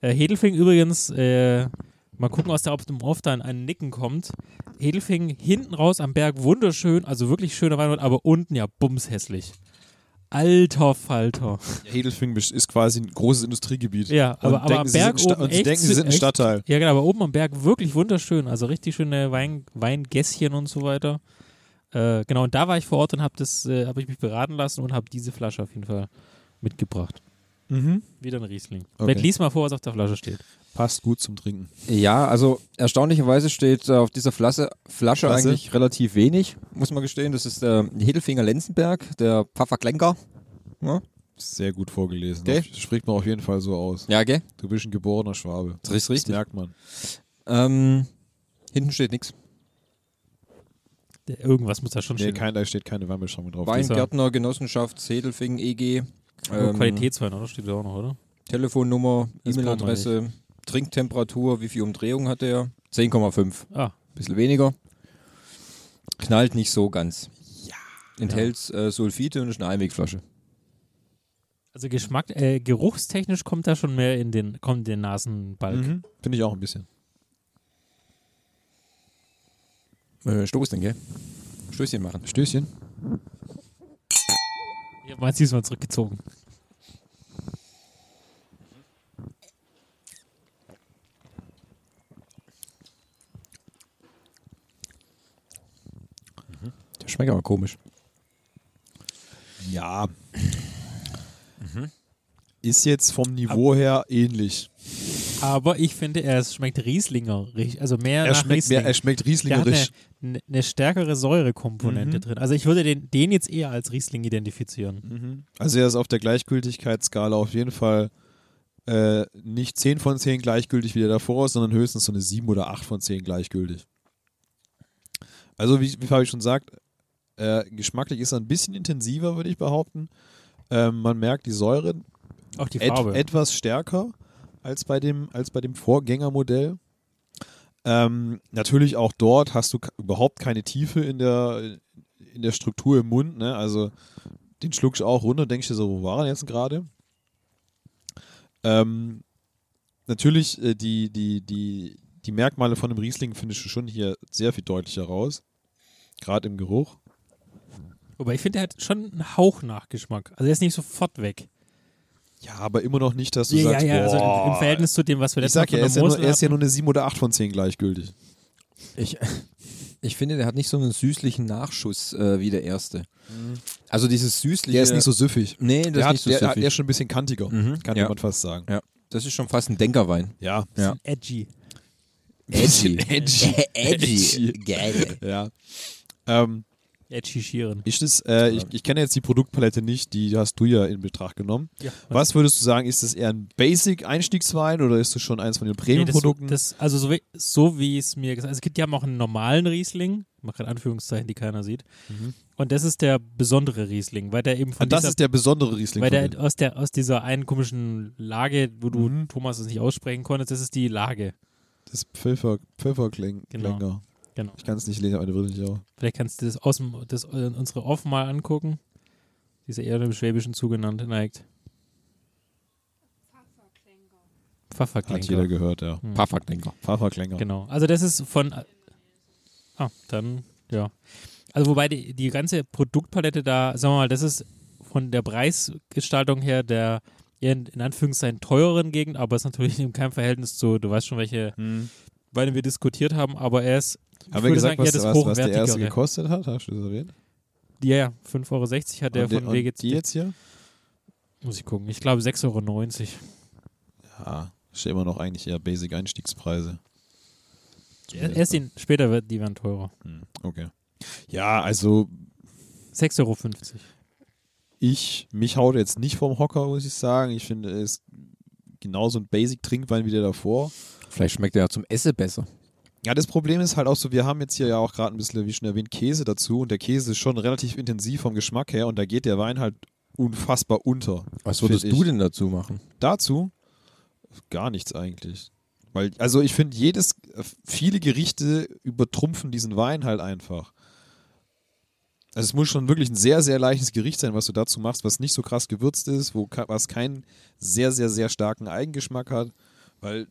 Äh, Hedelfing übrigens, äh, mal gucken, aus der ob dem Off dann ein Nicken kommt. Hedelfing hinten raus am Berg wunderschön, also wirklich schöner Weinort, aber unten ja bumshässlich. Alter Falter. Ja, Hedelfingen ist quasi ein großes Industriegebiet. Ja, Und aber, aber denken, am Berg oben und echt, denken, sie sind ein Stadtteil. Ja, genau, aber oben am Berg wirklich wunderschön. Also richtig schöne Wein, Weingässchen und so weiter. Äh, genau, und da war ich vor Ort und habe das, äh, habe ich mich beraten lassen und habe diese Flasche auf jeden Fall mitgebracht. Mhm. Wieder ein Riesling. Okay. Vielleicht lies mal vor, was auf der Flasche steht. Passt gut zum Trinken. Ja, also erstaunlicherweise steht äh, auf dieser Flasche, Flasche Flasche? eigentlich relativ wenig, muss man gestehen. Das ist der Hedelfinger Lenzenberg, der Pfafferklenker. Ja, Sehr gut vorgelesen. Okay. Auf- Spricht man auf jeden Fall so aus. ja gell? Du bist ein geborener Schwabe. Das ist richtig. Das merkt man. Ähm, hinten steht nichts. Irgendwas muss da schon Nee, stehen. kein, da steht keine Weinbeschreibung drauf. Weingärtner, Genossenschaft, Hedelfingen, EG. Nur Ähm, Qualitätswein, oder? Steht da auch noch, oder? Telefonnummer, Das E-Mail-Adresse, Trinktemperatur, wie viel Umdrehung hat der? 10,5. Ah, Bisschen weniger. Knallt nicht so ganz. Ja. Enthält äh, Sulfite und ist eine Einwegflasche. also Geschmack, äh, geruchstechnisch kommt da schon mehr in den, kommt in den Nasenbalk. Mhm. Finde ich auch ein bisschen. Äh, Stoßen, gell? Stößchen machen. Stößchen. Ja, meins diesmal zurückgezogen. Schmeckt aber komisch. Ja. Ist jetzt vom Niveau her ähnlich. Aber ich finde, er schmeckt Rieslinger, also mehr Er nach schmeckt, Riesling. mehr, er schmeckt Der hat eine, rieslingerisch. eine, eine stärkere Säurekomponente Mhm. drin. Also ich würde den, den jetzt eher als Riesling identifizieren. Mhm. Also er ist auf der Gleichgültigkeitsskala auf jeden Fall äh, nicht 10 von 10 gleichgültig wie der davor, sondern höchstens so eine 7 oder 8 von 10 gleichgültig. Also wie, wie Fabi schon sagt, äh, geschmacklich ist er ein bisschen intensiver, würde ich behaupten. Ähm, man merkt die Säure Auch die et Farbe. etwas stärker als bei dem, als bei dem Vorgängermodell. Ähm, natürlich auch dort hast du überhaupt keine Tiefe in der, in der Struktur im Mund. Ne? Also den schluck ich auch runter, denke ich dir so, wo war er jetzt gerade? Ähm, natürlich, äh, die, die, die, die Merkmale von dem Riesling findest du schon hier sehr viel deutlicher raus. Gerade im Geruch. Wobei ich finde, der hat schon einen Hauch Nachgeschmack. Also er ist nicht sofort weg. Ja, aber immer noch nicht, dass du Ja, sagst, ja, ja, also boah, im, im Verhältnis zu dem, was wir letztes Mal ja, er von ist der ja, nur, Mosel er ist ja nur eine 7 oder 8 von 10 gleichgültig. Ich, ich finde, der hat nicht so einen süßlichen Nachschuss äh, wie der erste. Also dieses süßliche. Der ist nicht so süffig. Nee, das Der, ist hat, nicht so der, süffig. der ist schon ein bisschen kantiger, Mhm, kann ja. man fast sagen. ja, das ist schon fast ein Denkerwein. Ja. Ja. Edgy. Edgy. Edgy. Edgy. Geil. Ja. Ähm, Edgy Schieren. ist das, äh, ich, ich kenne jetzt die Produktpalette nicht, die hast du ja in Betracht genommen. Ja. Was würdest du sagen, ist das eher ein Basic-Einstiegswein oder ist das schon eins von den Nee, das, Premium-Produkten? das, also so wie, so wie es mir gesagt also es gibt, die haben auch einen normalen Riesling, ich mache gerade Anführungszeichen, die keiner sieht. Und das ist der besondere Riesling, weil der eben von Und das dieser, ist der besondere Riesling. weil der aus, der aus dieser einen komischen Lage, wo du Mhm. Thomas es nicht aussprechen konntest, das ist die Lage. das Pfeffer, Pfefferklänger. Genau. Genau. Ich kann es nicht lesen, aber wirklich auch. Vielleicht kannst du das aus dem, das, äh, unsere Off mal angucken. Die ist ja eher dem Schwäbischen zugenannt neigt. Pfafferklänger. Hat jeder gehört, ja. Hm. Pfafferdenker. Pfefferklänger. Genau. Also das ist von. Ah, dann, ja. Also wobei die, die ganze Produktpalette da, sagen wir mal, das ist von der Preisgestaltung her der in, in Anführungszeichen teureren Gegend, aber ist natürlich in keinem Verhältnis zu, du weißt schon, welche Hm. Weine wir diskutiert haben, aber er ist, Haben wir gesagt, sagen, was, das was, was der erste gekostet hat? Hast du das erwähnt? Ja, ja, 5,60 Euro hat der Und von und WGC. Die jetzt hier? Muss ich gucken. Ich glaube 6,90 Euro. Ja, ist ja immer noch eigentlich eher Basic-Einstiegspreise. Erst den, später wird die werden teurer. Hm, Okay. Ja, also 6,50 Euro. ich, mich haut jetzt nicht vom Hocker, muss ich sagen. Ich finde, er ist genauso ein Basic-Trinkwein wie der davor. Vielleicht schmeckt er ja zum Essen besser. Ja, das Problem ist halt auch so, wir haben jetzt hier ja auch gerade ein bisschen, wie schon erwähnt, Käse dazu und der Käse ist schon relativ intensiv vom Geschmack her und da geht der Wein halt unfassbar unter. Was würdest du denn dazu machen? Dazu gar nichts eigentlich. Weil, also ich finde, jedes, viele Gerichte übertrumpfen diesen Wein halt einfach. Also es muss schon wirklich ein sehr, sehr leichtes Gericht sein, was du dazu machst, was nicht so krass gewürzt ist, wo, was keinen sehr, sehr, sehr starken Eigengeschmack hat. Weil,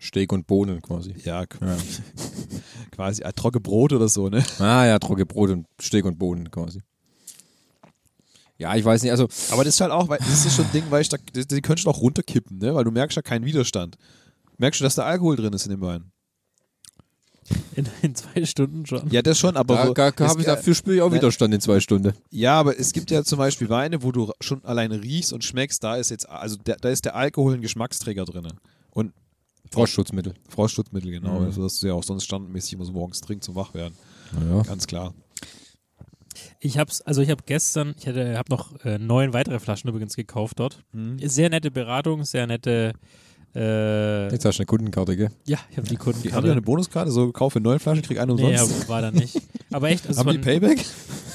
Steak und Bohnen quasi. ja, Ja. quasi ein trockene Brot oder so, ne? Ah ja, trocke Brot und Steak und Bohnen quasi. Ja, ich weiß nicht, also Aber das ist halt auch, weil das ist schon ein Ding, weil ich da, die, die könntest du auch runterkippen, ne? Weil du merkst ja keinen Widerstand. Merkst du, dass da Alkohol drin ist in dem Wein? In, in zwei Stunden schon. Ja, das schon, aber da, so, da, es- hab ich, dafür spüre ich auch Nein. Widerstand in zwei Stunden. Ja, aber es gibt ja zum Beispiel Weine, wo du schon alleine riechst und schmeckst, da ist jetzt, also der, da ist der Alkohol ein Geschmacksträger drin. Und Frostschutzmittel. Frostschutzmittel, genau. Mhm. Also, dass du ja auch sonst standardmäßig immer so morgens trinkst zum Wachwerden. Naja. Ganz klar. Ich hab's, also ich habe gestern, ich hatte, habe noch äh, neun weitere Flaschen übrigens gekauft dort. Sehr nette Beratung, sehr nette. Äh, Jetzt hast du eine Kundenkarte, gell? ja, ich habe die Haben die Kundenkarte. eine Bonuskarte? So, kaufe neun Flaschen, krieg eine Nee, umsonst. ja, war da nicht. Aber echt, also Haben die Payback?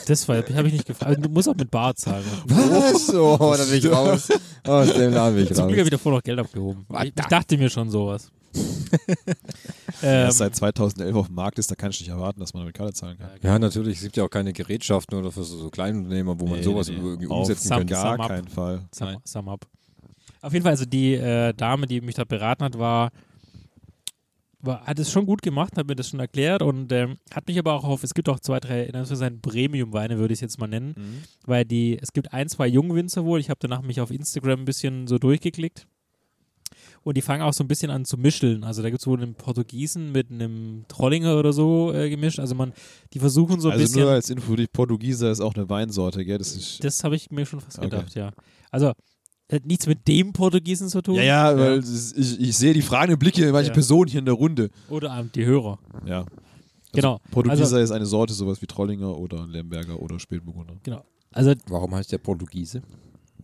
Das war, habe ich nicht gefragt. Du musst auch mit Bar zahlen. Was? Oh, da bin ich raus. Aus dem Laden bin ich Zum Glück habe raus. ich davor noch Geld abgehoben. Ich, ich da? dachte mir schon sowas. Ähm, seit 2011 auf dem Markt ist, da kannst du nicht erwarten, dass man mit Karte zahlen kann. Ja, natürlich. Es gibt ja auch keine Gerätschaften oder für so, so Kleinunternehmer, wo man Nee, sowas nee, nee. irgendwie Auf umsetzen Sam- könnte. Gar Sum up. keinen Fall. Sum, sum up. Auf jeden Fall, also die äh, Dame, die mich da beraten hat, war, war hat es schon gut gemacht, hat mir das schon erklärt und ähm, hat mich aber auch auf, es gibt auch zwei, drei, in Anführungszeichen Premium-Weine, würde ich es jetzt mal nennen, Mhm. weil die, es gibt ein, zwei Jungwinzer wohl, ich habe danach mich auf Instagram ein bisschen so durchgeklickt und die fangen auch so ein bisschen an zu mischeln, also da gibt es wohl einen Portugiesen mit einem Trollinger oder so äh, gemischt, also man, die versuchen so ein also bisschen... nur als Info, die Portugieser ist auch eine Weinsorte, gell? Das ist. Das habe ich mir schon fast Okay. gedacht, ja. Also, hat nichts mit dem Portugiesen zu tun. ja, ja, weil ich, ich sehe die fragenden Blicke manche Ja. Personen hier in der Runde. Oder die Hörer. Ja. Also Genau. Portugieser Also- ist eine Sorte, sowas wie Trollinger oder Lemberger oder Spätburgunder. Also, Warum heißt der Portugiese?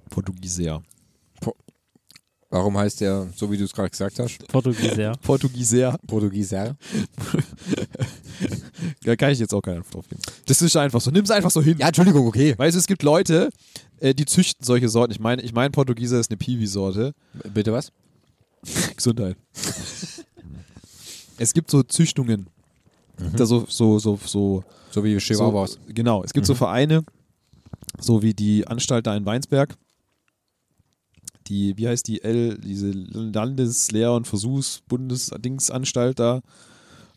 Portugieser. Warum heißt der, so wie du es gerade gesagt hast, Portugieser. Portugieser. Portugieser? Da kann ich jetzt auch keinen drauf geben. Das ist einfach so. Nimm es einfach so hin. Ja, Entschuldigung, okay. Weißt du, es gibt Leute, äh, die züchten solche Sorten. Ich meine, ich mein, Portugieser ist eine Piwi-Sorte. Bitte was? Gesundheit. es gibt so Züchtungen. Da so, so, so, so, So wie Chihuahuas. so, genau. Es gibt so Vereine, So wie die Anstalt da in Weinsberg. Die, wie heißt die L, diese Landeslehr- und Versuchsbundesdingsanstalt da.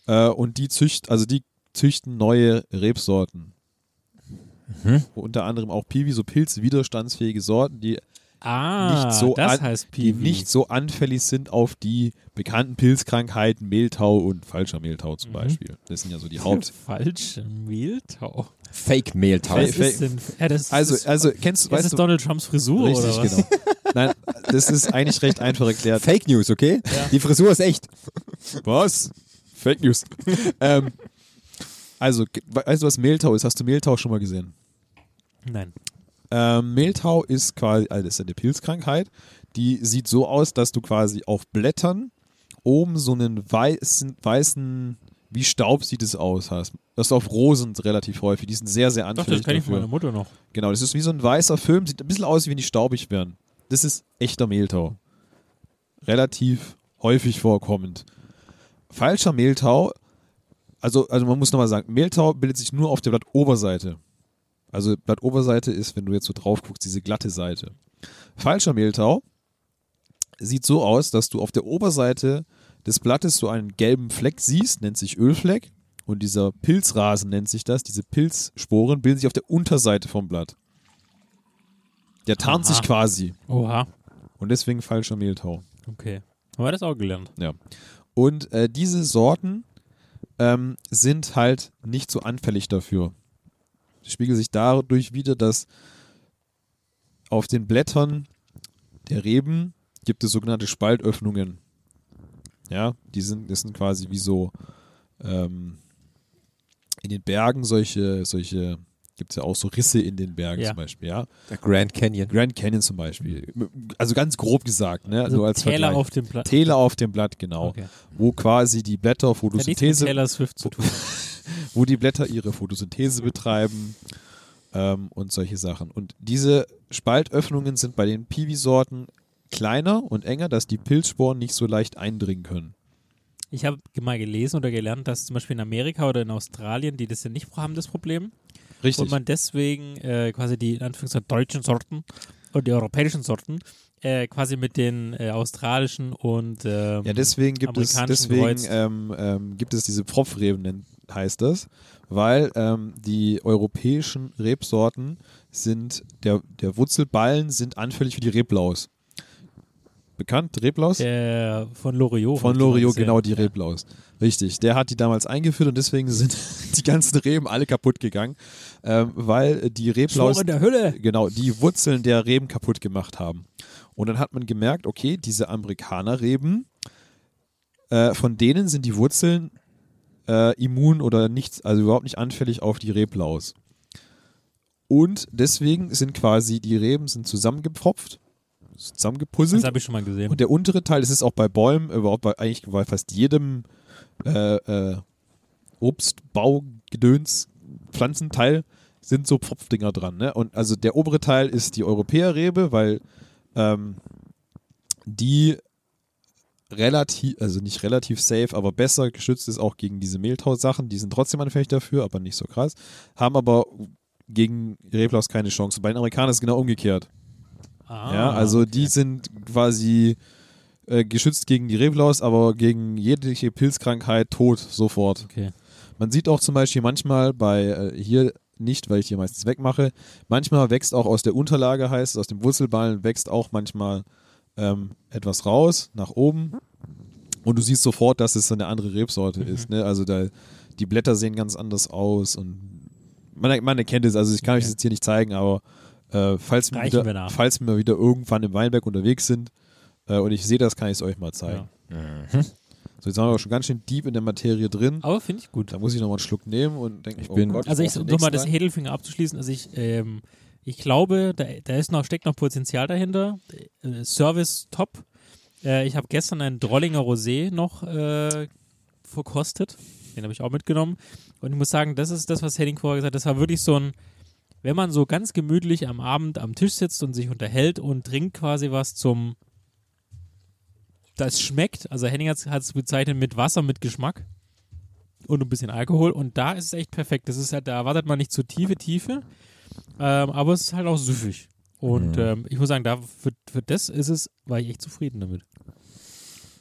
Äh, und die zücht, also die züchten neue Rebsorten. Mhm. Unter anderem auch Piwi, so pilzwiderstandsfähige Sorten, die Ah, Nicht so das an- heißt die Piwi. nicht so anfällig sind auf die bekannten Pilzkrankheiten, Mehltau und falscher Mehltau zum Mhm. Beispiel. Das sind ja so die Haupt. Falsche Mehltau. Fake Mehltau. Was Fake- ist denn? Ja, das, Also, das, also kennst du, das weißt ist du, Donald Trumps Frisur richtig, oder was? genau. Nein, das ist eigentlich recht einfach erklärt. Fake News, okay? Ja. Die Frisur ist echt. Was? Fake News. ähm, also, weißt du, was Mehltau ist? Hast du Mehltau schon mal gesehen? Nein. Ähm, Mehltau ist quasi, also das ist eine Pilzkrankheit, die sieht so aus, dass du quasi auf Blättern oben so einen weißen, weißen, wie Staub sieht es aus hast. Das ist auf Rosen relativ häufig, die sind sehr, sehr Doch, anfällig das kenne ich von meiner Mutter noch. Genau, das ist wie so ein weißer Film, sieht ein bisschen aus, wie wenn die staubig wären. Das ist echter Mehltau. Relativ häufig vorkommend. Falscher Mehltau, also, also man muss nochmal sagen, Mehltau bildet sich nur auf der Blattoberseite. Also Blattoberseite ist, wenn du jetzt so drauf guckst, diese glatte Seite. Falscher Mehltau sieht so aus, dass du auf der Oberseite des Blattes so einen gelben Fleck siehst, nennt sich Ölfleck. Und dieser Pilzrasen nennt sich das. Diese Pilzsporen bilden sich auf der Unterseite vom Blatt. Der tarnt Aha. sich quasi. Oha. Und deswegen falscher Mehltau. Okay. Haben wir das auch gelernt? Ja. Und äh, diese Sorten ähm, sind halt nicht so anfällig dafür. Das spiegelt sich dadurch wieder, dass auf den Blättern der Reben gibt es sogenannte Spaltöffnungen. Ja, die sind, das sind quasi wie so ähm, in den Bergen solche, solche, gibt es ja auch so Risse in den Bergen Ja. zum Beispiel, ja. Der Grand Canyon. Grand Canyon zum Beispiel. Also ganz grob gesagt, ne? Also Nur als Täler Vergleich. auf dem Blatt. Täler auf dem Blatt, genau. Okay. Wo quasi die Blätter Hat nichts mit Photosynthese, Taylor Swift zu tun. wo die Blätter ihre Photosynthese betreiben ähm, und solche Sachen. Und diese Spaltöffnungen sind bei den Piwi-Sorten kleiner und enger, dass die Pilzsporen nicht so leicht eindringen können. Ich habe mal gelesen oder gelernt, dass zum Beispiel in Amerika oder in Australien, die das ja nicht haben, das Problem. Richtig. Und man deswegen äh, quasi die in Anführungszeichen deutschen Sorten und die europäischen Sorten äh, quasi mit den äh, australischen und ähm, Ja, deswegen gibt es, deswegen ähm, ähm, gibt es diese Pfropfreben, heißt das, weil ähm, die europäischen Rebsorten sind, der, der Wurzelballen sind anfällig für die Reblaus. Bekannt, Reblaus? der von Loriot. Von Loriot, genau, die Ja. Reblaus. Richtig, der hat die damals eingeführt und deswegen sind die ganzen Reben alle kaputt gegangen, ähm, weil die Reblaus, in der Hülle. genau, die Wurzeln der Reben kaputt gemacht haben. Und dann hat man gemerkt, okay, diese Amerikanerreben, äh, von denen sind die Wurzeln äh, immun oder nichts, also überhaupt nicht anfällig auf die Reblaus. Und deswegen sind quasi die Reben sind zusammengepfropft, zusammengepuzzelt. Das habe ich schon mal gesehen. Und der untere Teil, das ist auch bei Bäumen, überhaupt bei eigentlich bei fast jedem äh, äh, Obstbaugedöns, Pflanzenteil, sind so Pfropfdinger dran. Ne? Und also der obere Teil ist die Europäerrebe, weil ähm, die relativ, also nicht relativ safe, aber besser geschützt ist auch gegen diese Mehltau-Sachen. Die sind trotzdem anfällig dafür, aber nicht so krass. Haben aber gegen Reblaus keine Chance. Bei den Amerikanern ist es genau umgekehrt. ah, Ja, also okay. die sind quasi äh, geschützt gegen die Reblaus, aber gegen jegliche Pilzkrankheit tot sofort. Okay. Man sieht auch zum Beispiel manchmal bei äh, hier nicht, weil ich hier meistens wegmache, manchmal wächst auch aus der Unterlage, heißt es, aus dem Wurzelballen wächst auch manchmal ähm, etwas raus, nach oben. Und du siehst sofort, dass es so eine andere Rebsorte Mhm. ist. Ne? Also da, die Blätter sehen ganz anders aus und man, man erkennt es, also ich kann euch das jetzt hier nicht zeigen, aber äh, falls, wir wir wieder, nach. falls wir wieder irgendwann im Weinberg unterwegs sind äh, und ich sehe das, kann ich es euch mal zeigen. Ja. So, jetzt sind wir aber schon ganz schön deep in der Materie drin. Aber finde ich gut. Da muss ich nochmal einen Schluck nehmen und denke, Ich oh bin- Gott, Also ich, um nächsten das. Hedelfinger abzuschließen, also ich, ähm, ich glaube, da, da ist noch, steckt noch Potenzial dahinter. Äh, Service top. Äh, ich habe gestern einen Drollinger Rosé noch äh, verkostet. Den habe ich auch mitgenommen. Und ich muss sagen, das ist das, was Henning vorher gesagt hat. Das war wirklich so ein, wenn man so ganz gemütlich am Abend am Tisch sitzt und sich unterhält und trinkt quasi was zum das schmeckt, also Henning hat es bezeichnet mit Wasser mit Geschmack und ein bisschen Alkohol und da ist es echt perfekt. Das ist halt, da erwartet man nicht zu tiefe Tiefe Ähm, aber es ist halt auch süffig. Und Mhm. ähm, ich muss sagen, da für, für das ist es, war ich echt zufrieden damit.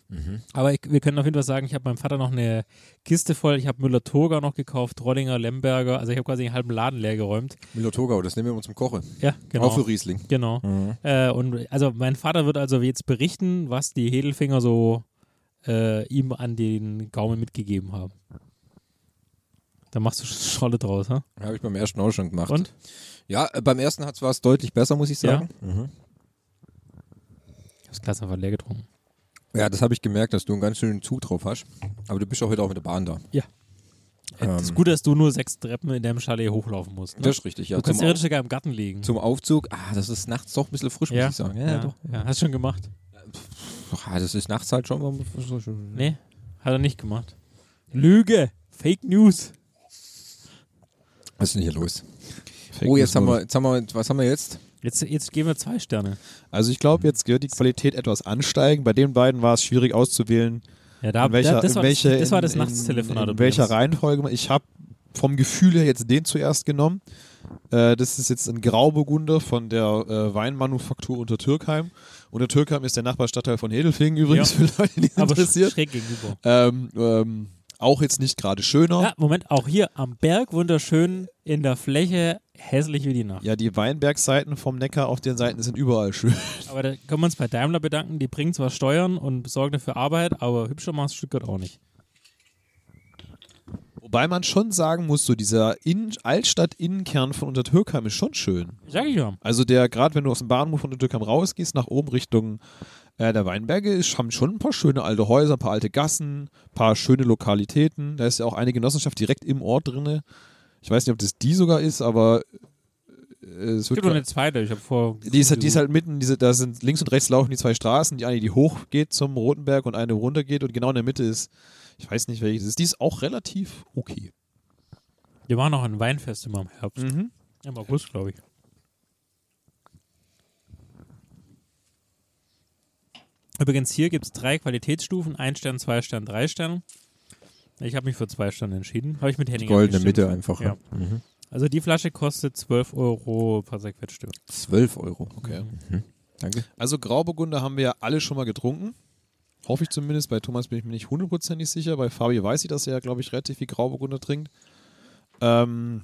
Mhm. Aber ich, wir können auf jeden Fall sagen, ich habe meinem Vater noch eine Kiste voll. Ich habe Müller-Toga noch gekauft, Rollinger, Lemberger. Also ich habe quasi einen halben Laden leer geräumt. Müller-Thogau, das nehmen wir uns zum Kochen. Ja, genau. Auch für Riesling. Genau. Mhm. Äh, und also mein Vater wird also jetzt berichten, was die Hedelfinger so äh, ihm an den Gaumen mitgegeben haben. Da machst du Scholle draus, ha? Habe ich beim ersten auch schon gemacht. Und? Ja, äh, beim ersten hat es was deutlich besser, muss ich sagen. Mhm. Ich habe das Glas einfach leer getrunken. Ja, das habe ich gemerkt, dass du einen ganz schönen Zug drauf hast. Aber du bist auch heute auch mit der Bahn da. Äh, Das ist gut, dass du nur sechs Treppen in deinem Chalet hochlaufen musst. Ne? Das ist richtig, ja. du kannst Zum, theoretisch sogar im Garten liegen. Zum Aufzug, ah, das ist nachts doch ein bisschen frisch, ja, muss ich sagen. Ja, ja, doch. ja, hast du schon gemacht? Ah, das ist nachts halt schon mal so schön. Nee, hat er nicht gemacht. Lüge! Fake News! Was ist denn hier los? Fake oh, jetzt haben wir, jetzt haben wir, was haben wir jetzt? Jetzt, jetzt geben wir zwei Sterne. Also ich glaube, jetzt wird die Qualität etwas ansteigen. Bei den beiden war es schwierig auszuwählen, Ja, da, in welcher, da, das, in war, welche, das, das war in- das Nachtstelefonat. In, in welcher. Reihenfolge. Ich habe vom Gefühl her jetzt den zuerst genommen. Äh, das ist jetzt ein Grauburgunder von der äh, Weinmanufaktur unter Türkheim. Unter Türkheim ist der Nachbarstadtteil von Hedelfingen übrigens, Ja. für Leute, die Aber interessiert. schräg gegenüber. Ähm, ähm, auch jetzt nicht gerade schöner. Ja, Moment, auch hier am Berg wunderschön, in der Fläche hässlich wie die Nacht. Ja, die Weinbergseiten vom Neckar auf den Seiten sind überall schön. Aber da können wir uns bei Daimler bedanken, die bringen zwar Steuern und sorgen dafür Arbeit, aber hübscher macht Stuttgart auch nicht. Wobei man schon sagen muss, so dieser Innen Altstadt-Innenkern von Untertürkheim ist schon schön. Sag ich ja. Also der, gerade wenn du aus dem Bahnhof von Untertürkheim rausgehst, nach oben Richtung äh, der Weinberge, ist, haben schon ein paar schöne alte Häuser, ein paar alte Gassen, ein paar schöne Lokalitäten. Da ist ja auch eine Genossenschaft direkt im Ort drinne. Ich weiß nicht, ob das die sogar ist, aber äh, es gibt noch eine zweite, ich habe vor. die ist, halt, die ist halt mitten, diese, da sind links und rechts laufen die zwei Straßen, die eine, die hoch geht zum Rotenberg und eine runter geht und genau in der Mitte ist, ich weiß nicht welches ist, die ist auch relativ okay. Wir waren noch ein Weinfest immer im Herbst. Mhm. Im August, glaube ich. Übrigens, hier gibt es drei Qualitätsstufen: ein Stern, zwei Stern, drei Stern. Ich habe mich für zwei Sterne entschieden. Habe ich mit Henning Goldene. Mitte einfach. Ja. Mhm. Also die Flasche kostet 12 Euro per Sequettstück. 12 Euro. Okay. Danke. Also Grauburgunder haben wir ja alle schon mal getrunken. Hoffe ich zumindest. Bei Thomas bin ich mir nicht hundertprozentig sicher. Bei Fabi weiß ich, dass er, glaube ich, relativ viel Grauburgunder trinkt. Ähm,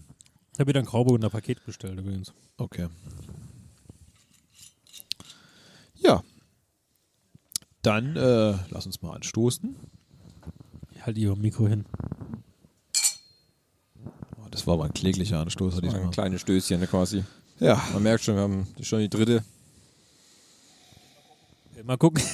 Ich habe wieder ein Grauburgunder Paket bestellt übrigens. okay. Ja. Dann äh, lass uns mal anstoßen. Ich halte ihr Mikro hin. Oh, das war aber ein kläglicher Anstoßer Ein diesmal. kleines Stößchen quasi. Ja. Man merkt schon, wir haben das ist schon die dritte. Mal gucken.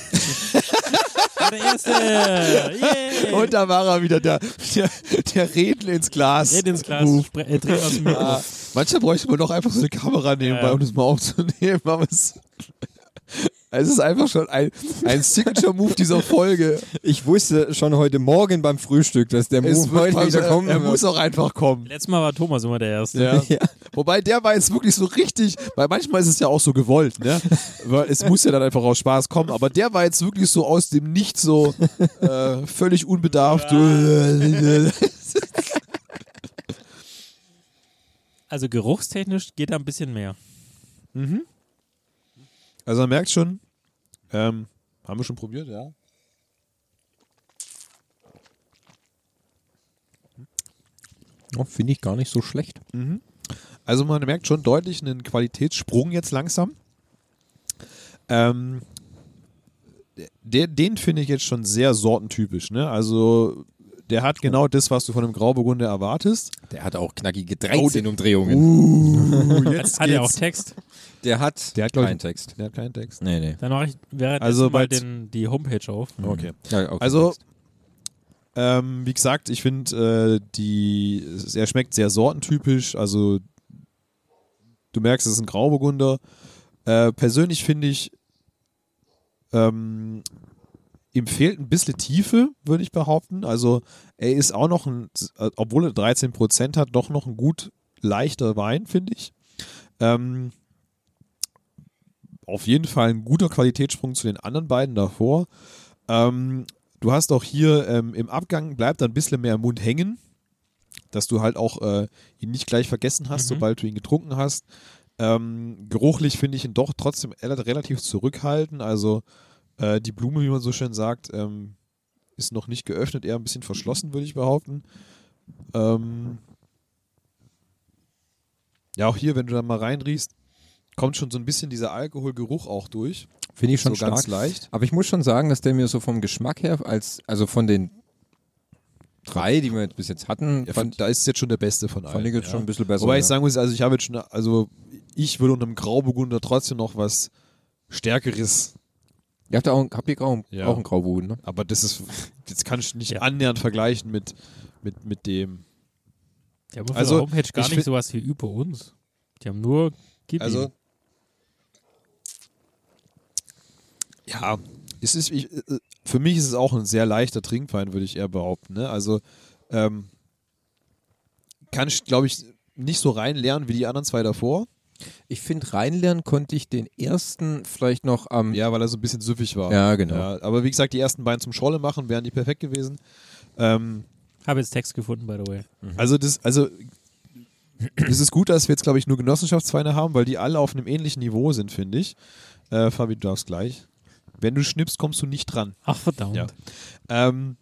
Der erste! Yay! Und da war er wieder, der, der, der Reden ins Glas. Red ins Glas, Move. spre- äh, aus dem. Ah, manchmal bräuchte man doch einfach so eine Kamera nebenbei, ja. um das mal aufzunehmen. Aber es, es ist einfach schon ein, ein Signature-Move dieser Folge. Ich wusste schon heute Morgen beim Frühstück, dass der Move heute wieder kommen er wird. muss auch einfach kommen. Letztes Mal war Thomas immer der Erste. Ja. Ja. Wobei der war jetzt wirklich so richtig, weil manchmal ist es ja auch so gewollt, ne? Weil es muss ja dann einfach aus Spaß kommen, aber der war jetzt wirklich so aus dem Nichts so äh, völlig unbedarft. Also geruchstechnisch geht da ein bisschen mehr. Also man merkt schon, ähm, haben wir schon probiert, ja. Oh, Finde ich gar nicht so schlecht. Also man merkt schon deutlich einen Qualitätssprung jetzt langsam. Ähm, den, den finde ich jetzt schon sehr sortentypisch. Ne? Also der hat genau das, was du von einem Grauburgunder erwartest. Der hat auch knackige Oh, 13 Umdrehungen. Uh, Hat, hat er auch Text? Der hat, Der hat, glaub ich, keinen Text. Der hat keinen Text. Nee, nee. Dann mache ich währenddessen Also mal bei- den, die Homepage auf. Okay. Ja, auch keinen Also, Text. ähm, wie gesagt, ich finde, äh, die, er schmeckt sehr sortentypisch. Also, du merkst, es ist ein Grauburgunder. Äh, persönlich finde ich, ähm, ihm fehlt ein bisschen Tiefe, würde ich behaupten. Also, er ist auch noch ein, obwohl er 13% hat, doch noch ein gut leichter Wein, finde ich. Ähm, auf jeden Fall ein guter Qualitätssprung zu den anderen beiden davor. Ähm, du hast auch hier ähm, im Abgang bleibt ein bisschen mehr im Mund hängen. dass du halt auch äh, ihn nicht gleich vergessen hast, Mhm. sobald du ihn getrunken hast. Ähm, geruchlich finde ich ihn doch trotzdem rel- relativ zurückhaltend. Also äh, die Blume, wie man so schön sagt, ähm, ist noch nicht geöffnet, eher ein bisschen verschlossen, würde ich behaupten. Ähm, ja, auch hier, wenn du da mal reinriechst, kommt schon so ein bisschen dieser Alkoholgeruch auch durch. Finde ich schon so stark. ganz leicht. Aber ich muss schon sagen, dass der mir so vom Geschmack her, als, also von den drei, die wir jetzt bis jetzt hatten, Ja, fand, da ist jetzt schon der beste von allen. fand ich jetzt ja. schon ein bisschen besser. Wobei ja. ich sagen muss, also ich habe jetzt schon, also ich würde unter einem Grauburgunder trotzdem noch was Stärkeres, Ihr habt ja auch, habt ihr auch, Ja. auch einen Grauboden, ne? aber das ist, jetzt kann ich nicht Ja. annähernd vergleichen mit, mit, mit dem. Die haben auf Also, gar ich nicht find- sowas wie über uns. Die haben nur Gib ihm. Also, ja, es ist, ich, äh, für mich ist es auch ein sehr leichter Trinkwein, würde ich eher behaupten. Ne? Also, ähm, kann ich, glaube ich, nicht so reinlernen wie die anderen zwei davor. Ich finde, reinlernen konnte ich den ersten vielleicht noch am. Ja, weil er so ein bisschen süffig war. Ja, genau. Ja, aber wie gesagt, die ersten beiden zum Scholle machen, wären die perfekt gewesen. Ähm, Habe jetzt Text gefunden, by the way. also das, also es ist gut, dass wir jetzt, glaube ich, nur Genossenschaftsweine haben, weil die alle auf einem ähnlichen Niveau sind, finde ich. Äh, Fabi, du darfst gleich. Wenn du schnippst, kommst du nicht dran. Ach, verdammt. Ja. Ähm,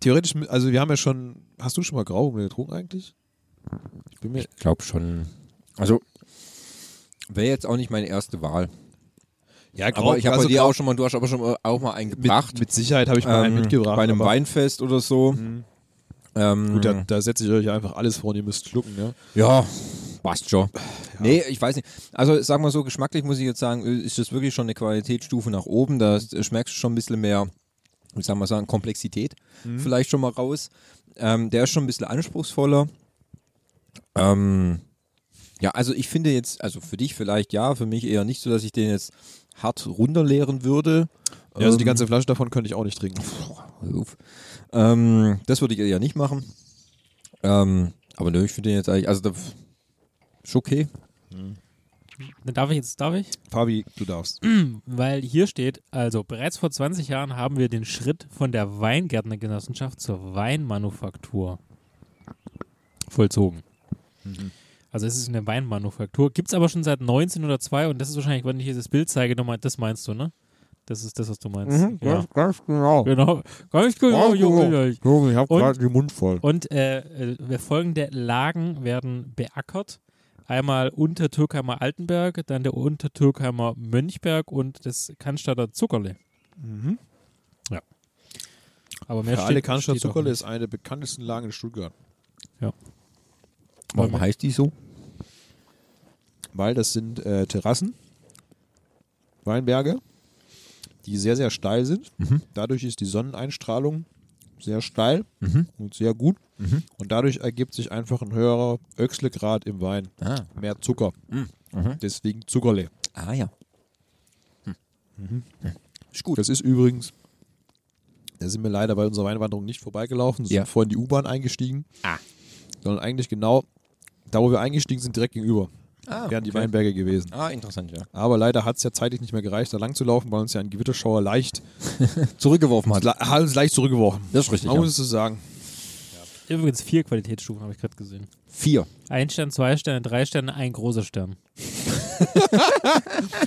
theoretisch, also wir haben ja schon, hast du schon mal Grauburgunder getrunken eigentlich? Ich Ich glaube schon. Also, wäre jetzt auch nicht meine erste Wahl. ja, Aber ich habe also bei dir Grau- auch schon mal, du hast aber schon mal, auch mal einen mit, gebracht. mit Sicherheit habe ich mal einen ähm, mitgebracht. Bei einem Weinfest oder so. Mhm. Ähm, Gut, da, da setze ich euch einfach alles vor und ihr müsst schlucken, ne? Ja, passt schon. Nee, ich weiß nicht. Also sagen wir so, geschmacklich muss ich jetzt sagen, ist das wirklich schon eine Qualitätsstufe nach oben. Da schmeckst du schon ein bisschen mehr, wie soll man sagen, Komplexität vielleicht schon mal raus. Ähm, der ist schon ein bisschen anspruchsvoller. Ähm, ja, also ich finde jetzt, also für dich vielleicht ja, für mich eher nicht so, dass ich den jetzt hart runterleeren würde. Ja, also die Ähm, ganze Flasche davon könnte ich auch nicht trinken. Ähm, das würde ich eher nicht machen. Ähm, aber nö, ich finde den jetzt eigentlich, also da, ist okay. Dann darf ich jetzt, darf ich? Fabi, du darfst. Weil hier steht, also bereits vor 20 Jahren haben wir den Schritt von der Weingärtnergenossenschaft zur Weinmanufaktur vollzogen. Also es ist eine Weinmanufaktur. Gibt es aber schon seit 1902 und das ist wahrscheinlich, wenn ich hier das Bild zeige, nochmal, das meinst du, ne? Das ist das, was du meinst. Mhm, ja. ganz genau. Genau, ganz genau, Junge. Junge, ich habe Und- gerade den Mund voll. Und äh, äh, folgende Lagen werden beackert. Einmal unter Türkheimer Altenberg, dann der unter Türkheimer Mönchberg und das Cannstatter Zuckerle. Mhm. Aber mehr Für steht, alle Cannstatt steht auch Zuckerle ist eine der bekanntesten Lagen in Stuttgart. Warum heißt die so? Weil das sind äh, Terrassen, Weinberge, die sehr, sehr steil sind. Mhm. Dadurch ist die Sonneneinstrahlung sehr steil Mhm. und sehr gut. Mhm. Und dadurch ergibt sich einfach ein höherer Öchslegrad im Wein. Ah. Mehr Zucker. Mhm. Deswegen Zuckerle. Ah ja. Hm. Ist gut. Das ist übrigens, da sind wir leider bei unserer Weinwanderung nicht vorbeigelaufen, sind Ja. vorhin die U-Bahn eingestiegen. Ah. Sondern eigentlich genau da, wo wir eingestiegen sind, direkt gegenüber. Ah, wären die okay. Weinberge gewesen. Ah, interessant, ja. Aber leider hat es ja zeitlich nicht mehr gereicht, da lang zu laufen, weil uns ja ein Gewitterschauer leicht, Zurückgeworfen hat. hat uns leicht zurückgeworfen. Das ist richtig. Man Ja. muss es so sagen. Übrigens vier Qualitätsstufen, habe ich gerade gesehen. Vier. Ein Stern, zwei Sterne, drei Sterne, ein großer Stern.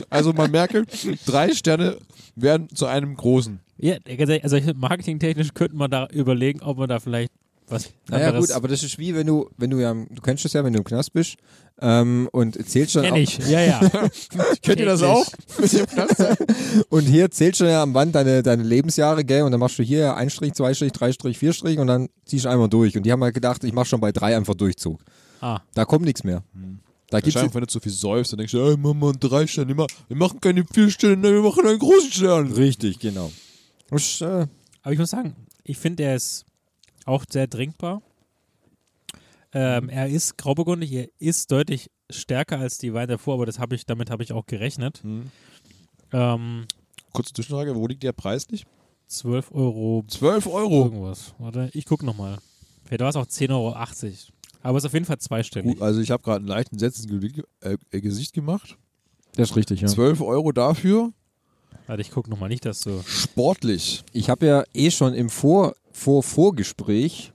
Also man merke, drei Sterne werden zu einem großen. Ja, also ich- marketingtechnisch könnte man da überlegen, ob man da vielleicht was Naja anderes gut, aber das ist wie wenn du, wenn du ja, du kennst das ja, wenn du im Knast bist ähm, und zählst schon Kenn ich, ja, ja. Kennt ihr das auch? Und hier zählst schon ja am Wand deine, deine Lebensjahre, gell, und dann machst du hier ein Strich, zwei Strich, drei Strich, vier Strich und dann ziehst du einmal durch. Und die haben halt gedacht, ich mach schon bei drei einfach Durchzug. Ah, Da kommt nichts mehr. Da gibt's Wahrscheinlich, wenn du zu viel säufst, dann denkst du, ey, machen wir drei Sterne. Wir machen- Wir machen keine vier Sterne, wir machen einen großen Stern. richtig, genau. Ist, äh, aber ich muss sagen, ich finde, er ist auch sehr trinkbar. Ähm, er ist grauburgundig, er ist deutlich stärker als die Weine davor, aber das hab ich, damit habe ich auch gerechnet. Hm. Ähm, Kurze Zwischenfrage, wo liegt der preislich? 12 Euro 12 Euro. irgendwas. Warte, ich gucke nochmal. Vielleicht war es auch 10,80 Euro. Aber es ist auf jeden Fall zweistellig. Gut, also ich habe gerade einen leichten Sätzen äh, äh, Gesicht gemacht. das ist richtig, ja. 12 Euro dafür. Warte, ich gucke nochmal nicht, dass du. Sportlich. Ich habe ja eh schon im Vor, Vor Vorgespräch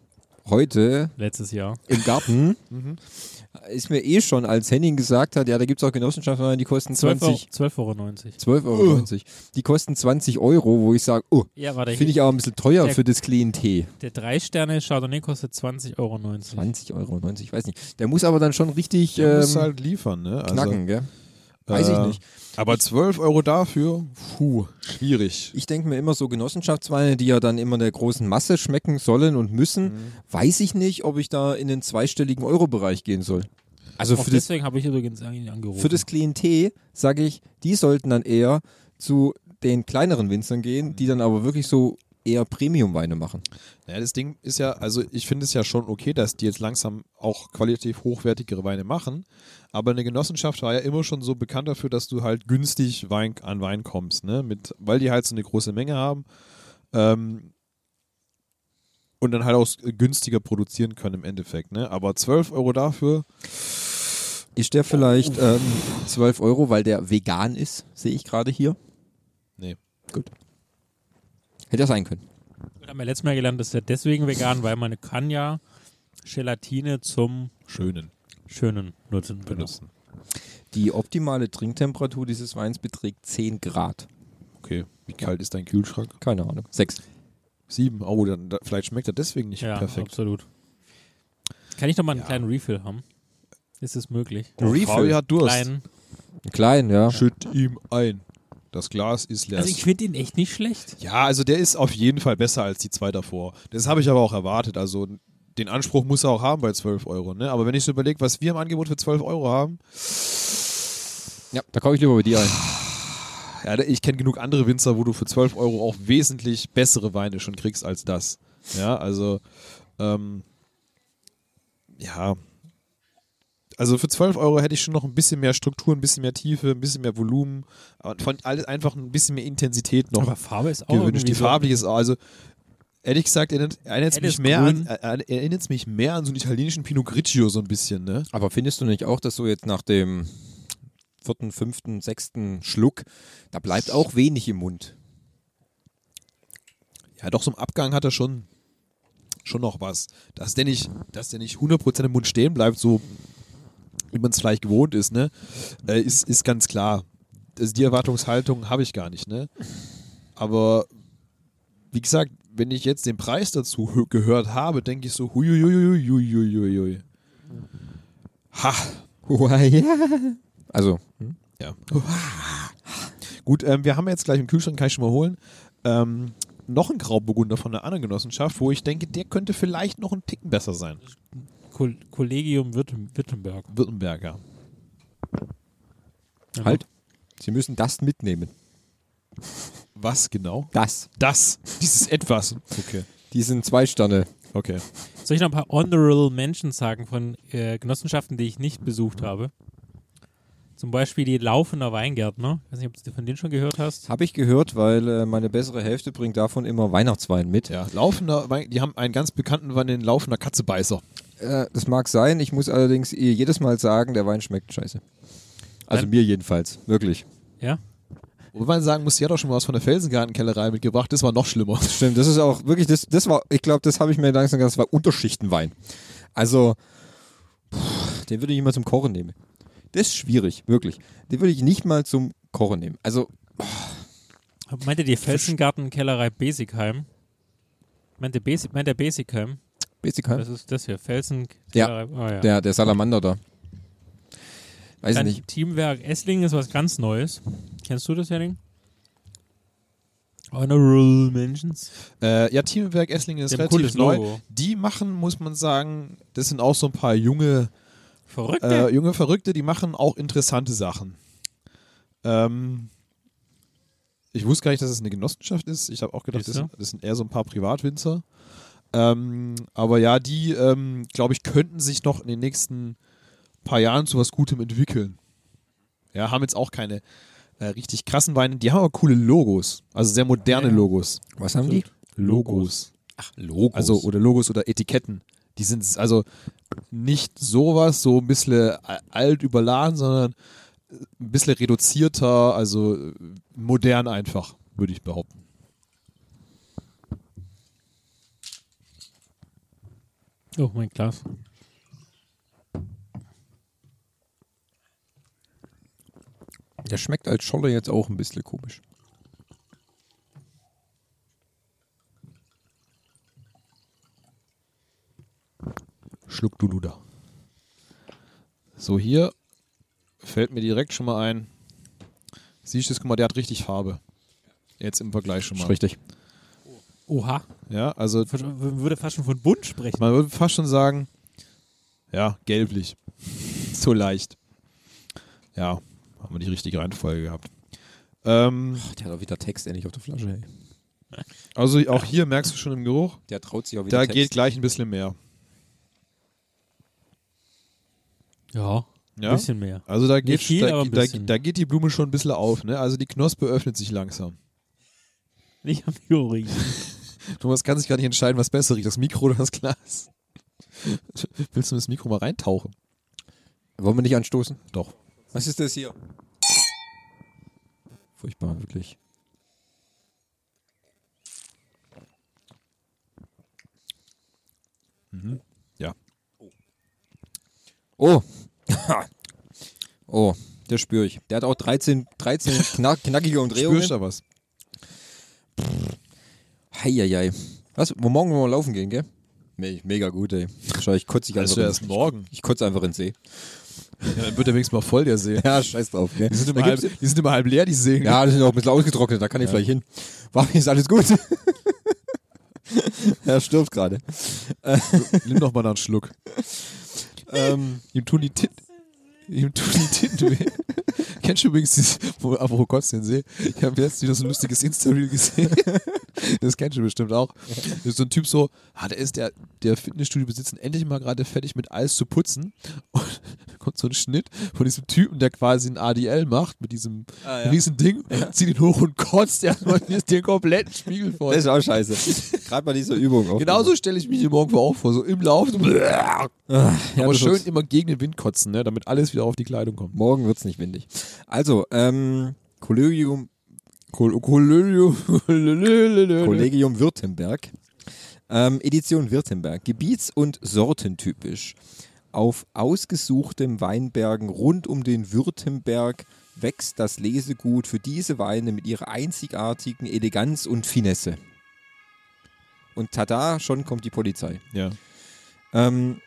heute letztes Jahr. im Garten. Mhm. Ist mir eh schon, als Henning gesagt hat, ja, da gibt es auch Genossenschaften, die kosten 12,90 Euro. 20, 12,90 Euro. 12,90 Euro. Die kosten 20 Euro, wo ich sage, oh, Ja, finde ich aber ein bisschen teuer der- für das Klientel. der 3-Sterne Chardonnay kostet 20,90 Euro. 20 Euro, 90, ich weiß nicht. Der muss aber dann schon richtig Der ähm, muss halt liefern, ne? Also, knacken, gell? Weiß ich äh, nicht. Aber 12 Euro dafür, puh, schwierig. Ich denke mir immer so Genossenschaftsweine, die ja dann immer der großen Masse schmecken sollen und müssen, Mhm. weiß ich nicht, ob ich da in den zweistelligen Euro-Bereich gehen soll. Also Auch für deswegen habe ich übrigens angerufen. für das Klientel sage ich, die sollten dann eher zu den kleineren Winzern gehen, die dann aber wirklich so eher Premium-Weine machen. Ja, das Ding ist ja, also ich finde es ja schon okay, dass die jetzt langsam auch qualitativ hochwertigere Weine machen, aber eine Genossenschaft war ja immer schon so bekannt dafür, dass du halt günstig Wein, an Wein kommst, ne? Mit, weil die halt so eine große Menge haben ähm, und dann halt auch günstiger produzieren können im Endeffekt, ne? Aber 12 Euro dafür, Ist der vielleicht ähm, 12 Euro, weil der vegan ist, sehe ich gerade hier? Nee. Gut. Hätte ja sein können. Wir haben ja letztes Mal gelernt, dass er deswegen vegan, weil man kann ja Gelatine zum schönen schönen Nutzen benutzen. benutzen. Die optimale Trinktemperatur dieses Weins beträgt 10 Grad. Okay, wie kalt ist dein Kühlschrank? Keine Ahnung. 6. Sieben. Oh, dann da, vielleicht schmeckt er deswegen nicht Ja, perfekt. absolut. Kann ich noch mal einen Ja. kleinen Refill haben? Ist es möglich? Ein Refill? Fabi hat Durst. Kleinen. Klein, ja. Schütt ihm ein. Das Glas ist leer. Also ich finde ihn echt nicht schlecht. Ja, also der ist auf jeden Fall besser als die zwei davor. Das habe ich aber auch erwartet. Also den Anspruch muss er auch haben bei 12 Euro. Ne? Aber wenn ich so überlege, was wir im Angebot für 12 Euro haben, Ja, da kaufe ich lieber bei dir ein. ja, ich kenne genug andere Winzer, wo du für 12 Euro auch wesentlich bessere Weine schon kriegst als das. Ja, also ähm, ja. Also für 12 Euro hätte ich schon noch ein bisschen mehr Struktur, ein bisschen mehr Tiefe, ein bisschen mehr Volumen, von alles einfach ein bisschen mehr Intensität noch. Aber Farbe ist auch gewünscht. Die so- farbliche ist auch, also ehrlich gesagt, erinnert es mich mehr an, äh, erinnert mich mehr an so einen italienischen Pinot Grigio so ein bisschen, ne? Aber findest du nicht auch, dass so jetzt nach dem vierten, fünften, sechsten Schluck, da bleibt auch wenig im Mund. Ja, doch so im Abgang hat er schon schon noch was. Dass der nicht, dass der nicht 100% im Mund stehen bleibt, so wie man es vielleicht gewohnt ist, ne? Äh, ist, ist ganz klar. Also die Erwartungshaltung habe ich gar nicht, ne? Aber wie gesagt, wenn ich jetzt den Preis dazu hö- gehört habe, denke ich so, huiuiuiuiuiui. Ha, Also, Ja. Gut, ähm, wir haben jetzt gleich im Kühlschrank, kann ich schon mal holen, ähm, noch einen Grauburgunder von einer anderen Genossenschaft, wo ich denke, der könnte vielleicht noch ein Ticken besser sein. Kol Kollegium Württem Württemberg. Württemberger. Ja, halt. Sie müssen das mitnehmen. Was genau? Das. Das, dieses Etwas. Okay. Die sind zwei Sterne. Okay. Soll ich noch ein paar Honorable Mentions sagen von äh, Genossenschaften, die ich nicht besucht habe? Zum Beispiel die Laufender Weingärtner. Ich weiß nicht, ob du von denen schon gehört hast. Habe ich gehört, weil äh, meine bessere Hälfte bringt davon immer Weihnachtswein mit. Ja, laufender, Wein- die haben einen ganz bekannten Wein, den laufender Katzebeißer. Äh, das mag sein. Ich muss allerdings ihr jedes Mal sagen, der Wein schmeckt scheiße. Also Dann- mir jedenfalls. Wirklich. Ja? Wobei man sagen muss, die hat auch schon mal was von der Felsengartenkellerei mitgebracht, das war noch schlimmer. Stimmt, das ist auch wirklich, das, das war, ich glaube, das habe ich mir langsam gesagt, das war Unterschichtenwein. Also, puh, den würde ich mal zum Kochen nehmen. Das ist schwierig, wirklich. Den würde ich nicht mal zum Kochen nehmen. Also, Meint ihr die Felsengartenkellerei Besigheim? Meint der, Basic, meint der Besigheim? Basic Heim. Das ist das hier, Felsenkellerei. Ah, ja. Der, der Salamander da. Weiß ich Dann nicht. Teamwerk Essling ist was ganz Neues. Kennst du das, Henning? Honorable Mentions. Äh, ja, Teamwerk Esslingen ist ein relativ neu. Logo. Die machen, muss man sagen, das sind auch so ein paar junge, Verrückte. äh, junge Verrückte, die machen auch interessante Sachen. Ähm, ich wusste gar nicht, dass es eine Genossenschaft ist. Ich habe auch gedacht, das das sind eher so ein paar Privatwinzer. Ähm, aber ja, die, ähm, glaube ich, könnten sich noch in den nächsten paar Jahren zu was Gutem entwickeln. Ja, haben jetzt auch keine äh, richtig krassen Weine. Die haben aber coole Logos. Also sehr moderne Ja. Logos. Was haben die? Logos. Ach, Logos. Also, oder Logos oder Etiketten. Die sind also nicht sowas, so ein bisschen alt überladen, sondern ein bisschen reduzierter, also modern einfach, würde ich behaupten. Oh, mein Glas. Der schmeckt als Scholle jetzt auch ein bisschen komisch. Schluck du Luder. So, hier fällt mir direkt schon mal ein. Siehst du, das, guck mal, der hat richtig Farbe. Jetzt im Vergleich schon mal. richtig. Oha. Ja, also Man würde fast schon von bunt sprechen. man würde fast schon sagen, ja, gelblich. so leicht. Ja, haben wir die richtige Reihenfolge gehabt. Ähm, Der hat auch wieder Text endlich auf der Flasche. Ey. also auch hier merkst du schon im Geruch, Der traut sich auch wieder da Text. geht gleich ein bisschen mehr. Ja, ein Ja? bisschen mehr. Also da geht, viel, da, aber ein da, da geht die Blume schon ein bisschen auf. Ne? Also die Knospe öffnet sich langsam. Nicht am Juri. Thomas kann sich gar nicht entscheiden, was besser riecht, das Mikro oder das Glas. Willst du in das Mikro mal reintauchen? Wollen wir nicht anstoßen? Doch. Was ist das hier? Furchtbar, wirklich. Ja. Oh. oh, der spüre ich. Der hat auch 13, 13 knack, knackige Umdrehungen. Spürst du da was? Heieiei. Was? Wo morgen wollen wir laufen gehen, gell? Me mega gut, ey. Kotze ich Das ist einfach. erst morgen. Ich kotze einfach in den See. Ja, dann wird der wenigstens mal voll, der See. Ja, scheiß drauf, gell? Die sind, immer halb, die sind immer halb leer, die Seen. ja, die sind auch ein bisschen ausgetrocknet, da kann ich vielleicht hin. War ist alles gut. er stirbt gerade. Nimm doch mal einen Schluck. Ähm, Titten. Ihm tun die weh. Kennst du übrigens dieses, wo, apropos Kotz den See? Ich habe jetzt wieder so ein lustiges Insta-Reel gesehen. Das kennst du bestimmt auch. Das ist so ein Typ so, ah, der ist der, der Fitnessstudio besitzen endlich mal gerade fertig mit alles zu putzen. Und da kommt so ein Schnitt von diesem Typen, der quasi ein ADL macht mit diesem Ah, ja. riesen Ding, zieht ihn hoch und kotzt erstmal den kompletten Spiegel voll. das ist auch scheiße. Gerade bei dieser Übung auch. Genauso stelle ich mich hier morgen auch vor, so im Lauf. So ja, aber schön immer gegen den Wind kotzen, ne, damit alles wieder auf die Kleidung kommt. Morgen wird's nicht windig. Also, ähm, Kollegium, Kol Kollegium. Kollegium Württemberg. Ähm, Edition Württemberg. Gebiets- und sortentypisch. Auf ausgesuchtem Weinbergen rund um den Württemberg wächst das Lesegut für diese Weine mit ihrer einzigartigen Eleganz und Finesse. Und tada, schon kommt die Polizei. Ja. Ähm,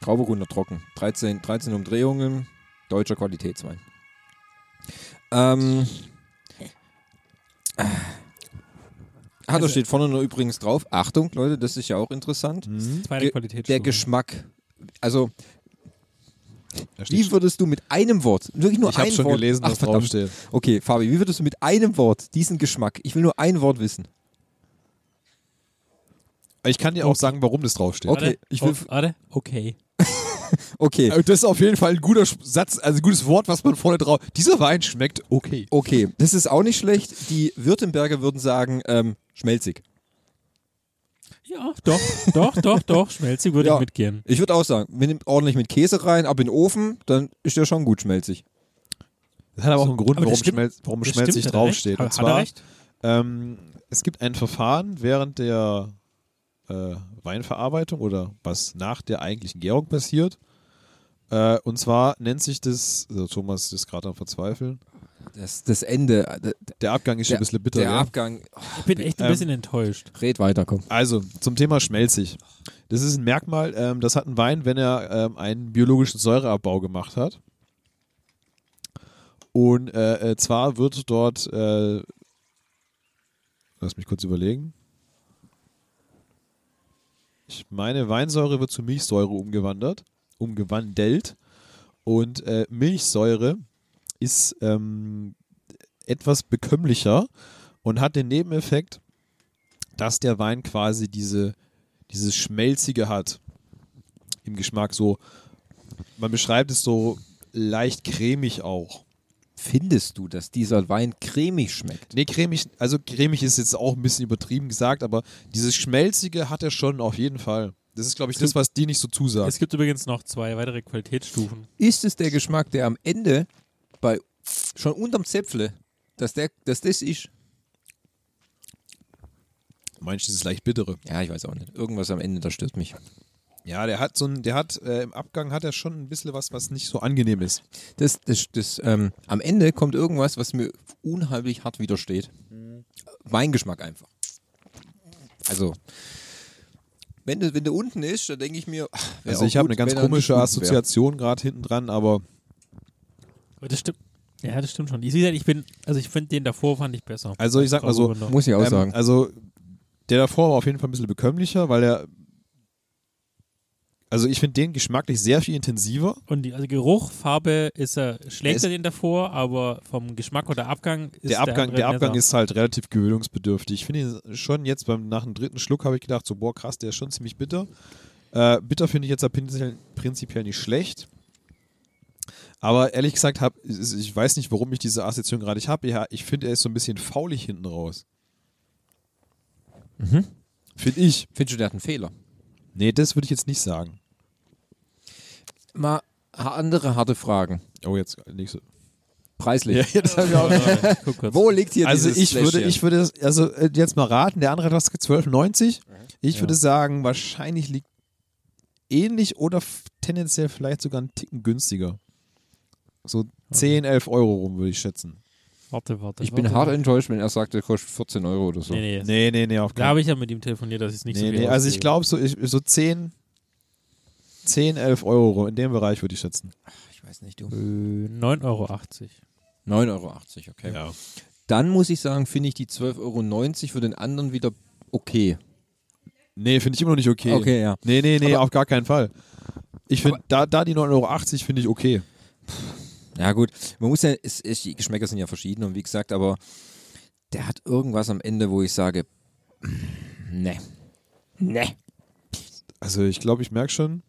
Grauburgunder trocken. 13, 13 Umdrehungen. Deutscher Qualitätswein. Ähm, ah, da Also- steht vorne noch übrigens drauf. Achtung, Leute, das ist ja auch interessant. Mhm. Zweite. Der Geschmack. Also, wie würdest du mit einem Wort, wirklich nur ich habe ein schon Wort. gelesen, Ach, was verdammt. draufsteht. Okay, Fabi, wie würdest du mit einem Wort diesen Geschmack, ich will nur ein Wort wissen. Ich kann dir auch sagen, warum das draufsteht. Okay, ich will- oh, warte, okay. Okay, Äh, Das ist auf jeden Fall ein guter Satz, also ein gutes Wort, was man vorne drauf. Dieser Wein schmeckt okay. okay, das ist auch nicht schlecht. Die Württemberger würden sagen, ähm, schmelzig. Ja, doch, doch, doch, doch. Schmelzig würde Ja. ich mitgehen. Ich würde auch sagen, man nimmt ordentlich mit Käse rein, ab in den Ofen, dann ist der schon gut schmelzig. Das hat aber auch einen Grund, warum, stimmt- Schmelz, warum schmelzig stimmt, hat er recht. draufsteht. Hat, Und hat er zwar, recht? ähm, es gibt ein Verfahren während der äh, Weinverarbeitung oder was nach der eigentlichen Gärung passiert. Äh, und zwar nennt sich das, also Thomas ist gerade am Verzweifeln, Das, das Ende, äh, der, der Abgang ist schon ein bisschen bitter. der ja. Abgang, Ich bin echt ein Ähm, bisschen enttäuscht. red weiter, komm. Also, zum Thema schmelzig. Das ist ein Merkmal, ähm, das hat ein Wein, wenn er ähm, einen biologischen Säureabbau gemacht hat. Und äh, äh, zwar wird dort, äh, lass mich kurz überlegen. Ich meine, Weinsäure wird zu Milchsäure umgewandert, umgewandelt. Und äh, Milchsäure ist ähm, etwas bekömmlicher und hat den Nebeneffekt, dass der Wein quasi diese, dieses Schmelzige hat im Geschmack. So, man beschreibt es so leicht cremig auch. Findest du, dass dieser Wein cremig schmeckt? Nee, cremig, also cremig ist jetzt auch ein bisschen übertrieben gesagt, aber dieses Schmelzige hat er schon auf jeden Fall. Das ist, glaube ich, das, was die nicht so zusagt. Es gibt übrigens noch zwei weitere Qualitätsstufen. Ist es der Geschmack, der am Ende bei schon unterm Zäpfle, dass, der, dass das ist? Meinst du dieses leicht bittere? Ja, ich weiß auch nicht. Irgendwas am Ende, das stört mich. Ja, der hat so ein, der hat äh, im Abgang hat er schon ein bisschen was, was nicht so angenehm ist. Das, das, das, ähm, am Ende kommt irgendwas, was mir unheimlich hart widersteht. Weingeschmack einfach. Also, wenn du, wenn du unten ist, dann denke ich mir, ach, wär Also auch ich habe gut, eine ganz wenn er nicht komische unten wär. Assoziation gerade hinten dran, aber Aber das stimmt. Ja, das stimmt schon. Ich, wie gesagt, ich bin, also ich finde den davor fand ich besser. also ich sag mal so. Muss ich auch ähm, sagen. also der davor war auf jeden Fall ein bisschen bekömmlicher, weil er also ich finde den geschmacklich sehr viel intensiver. Und die also Geruch, Farbe ist er schlechter Es- den davor, aber vom Geschmack oder Abgang ist Der Abgang, andere der Abgang ist halt relativ gewöhnungsbedürftig. Ich finde ihn schon jetzt beim nach dem dritten Schluck habe ich gedacht, so boah krass, der ist schon ziemlich bitter. Äh, bitter finde ich jetzt prinzipiell, prinzipiell nicht schlecht. Aber ehrlich gesagt, hab, ich weiß nicht, warum ich diese Assoziation gerade ich habe. Ja, ich finde, er ist so ein bisschen faulig hinten raus. Mhm. Finde ich. Findest du, der hat einen Fehler? Nee, das würde ich jetzt nicht sagen. Mal andere harte Fragen. Oh, jetzt nächste. Preislich. das habe ich auch. Ja, guck kurz. Wo liegt hier Also dieses ich würde, ich würde, also äh, jetzt mal raten, der andere hat was 12,90. Ich Ja. würde sagen, wahrscheinlich liegt ähnlich oder f- tendenziell vielleicht sogar einen Ticken günstiger. So 10, 11 Euro rum, würde ich schätzen. Warte, warte. ich bin warte. hart enttäuscht, wenn er sagt, der kostet 14 Euro oder so. Nee, nee. Nee, nee, nee, auf Da habe ich ja mit ihm telefoniert, dass ich es nicht nee, so viel nee, Also ich glaube, so, ich, so 10, 10, 11 Euro in dem Bereich würde ich schätzen. Ich weiß nicht, du. Äh, 9,80 Euro. 9,80 Euro, okay. Ja. Dann muss ich sagen, finde ich die 12,90 Euro für den anderen wieder okay. Nee, finde ich immer noch nicht okay. Okay, ja. Nee, nee, nee, Aber- auf gar keinen Fall. Ich finde, da, da die 9,80 Euro finde ich okay. Ja, gut. Man muss ja, es, es, die Geschmäcker sind ja verschieden und wie gesagt, aber der hat irgendwas am Ende, wo ich sage, ne. Ne. Also ich glaube, ich merke schon,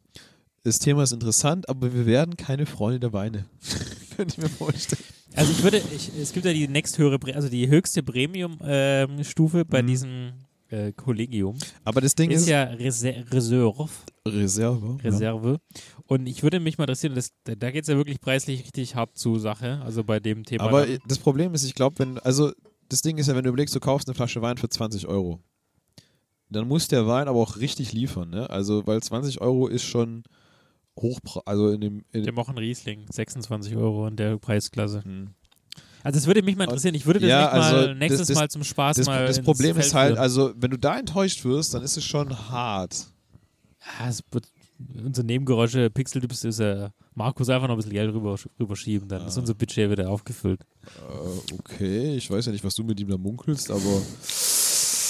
das Thema ist interessant, aber wir werden keine Freunde der Weine. Könnte ich mir vorstellen. Also ich würde, ich, es gibt ja die nächsthöhere, also die höchste Premium-Stufe bei Mhm. diesem äh, Kollegium. Aber das Ding Ist ist, ja Reser Reserve. Reserve. Ja. Reserve. Und ich würde mich mal interessieren, das, da, da geht es ja wirklich preislich richtig hart zu Sache, also bei dem Thema. Aber dann. das Problem ist, ich glaube, wenn, also das Ding ist ja, wenn du überlegst, du kaufst eine Flasche Wein für 20 Euro, dann muss der Wein aber auch richtig liefern, ne? Also, weil 20 Euro ist schon hoch, also in dem, in der machen Riesling, 26 Euro in der Preisklasse. Hm. Also es würde mich mal interessieren, ich würde das Ja, echt mal also nächstes das- das- Mal zum Spaß Das, mal das Problem ist halt, führen. also wenn du da enttäuscht wirst, dann ist es schon hart. Ja, es wird, unsere Nebengeräusche, Pixeldips ist ja Markus einfach noch ein bisschen Geld rüber, rüberschieben, dann ist Ah. unser Budget wieder aufgefüllt. Äh, okay, ich weiß ja nicht, was du mit ihm da munkelst, aber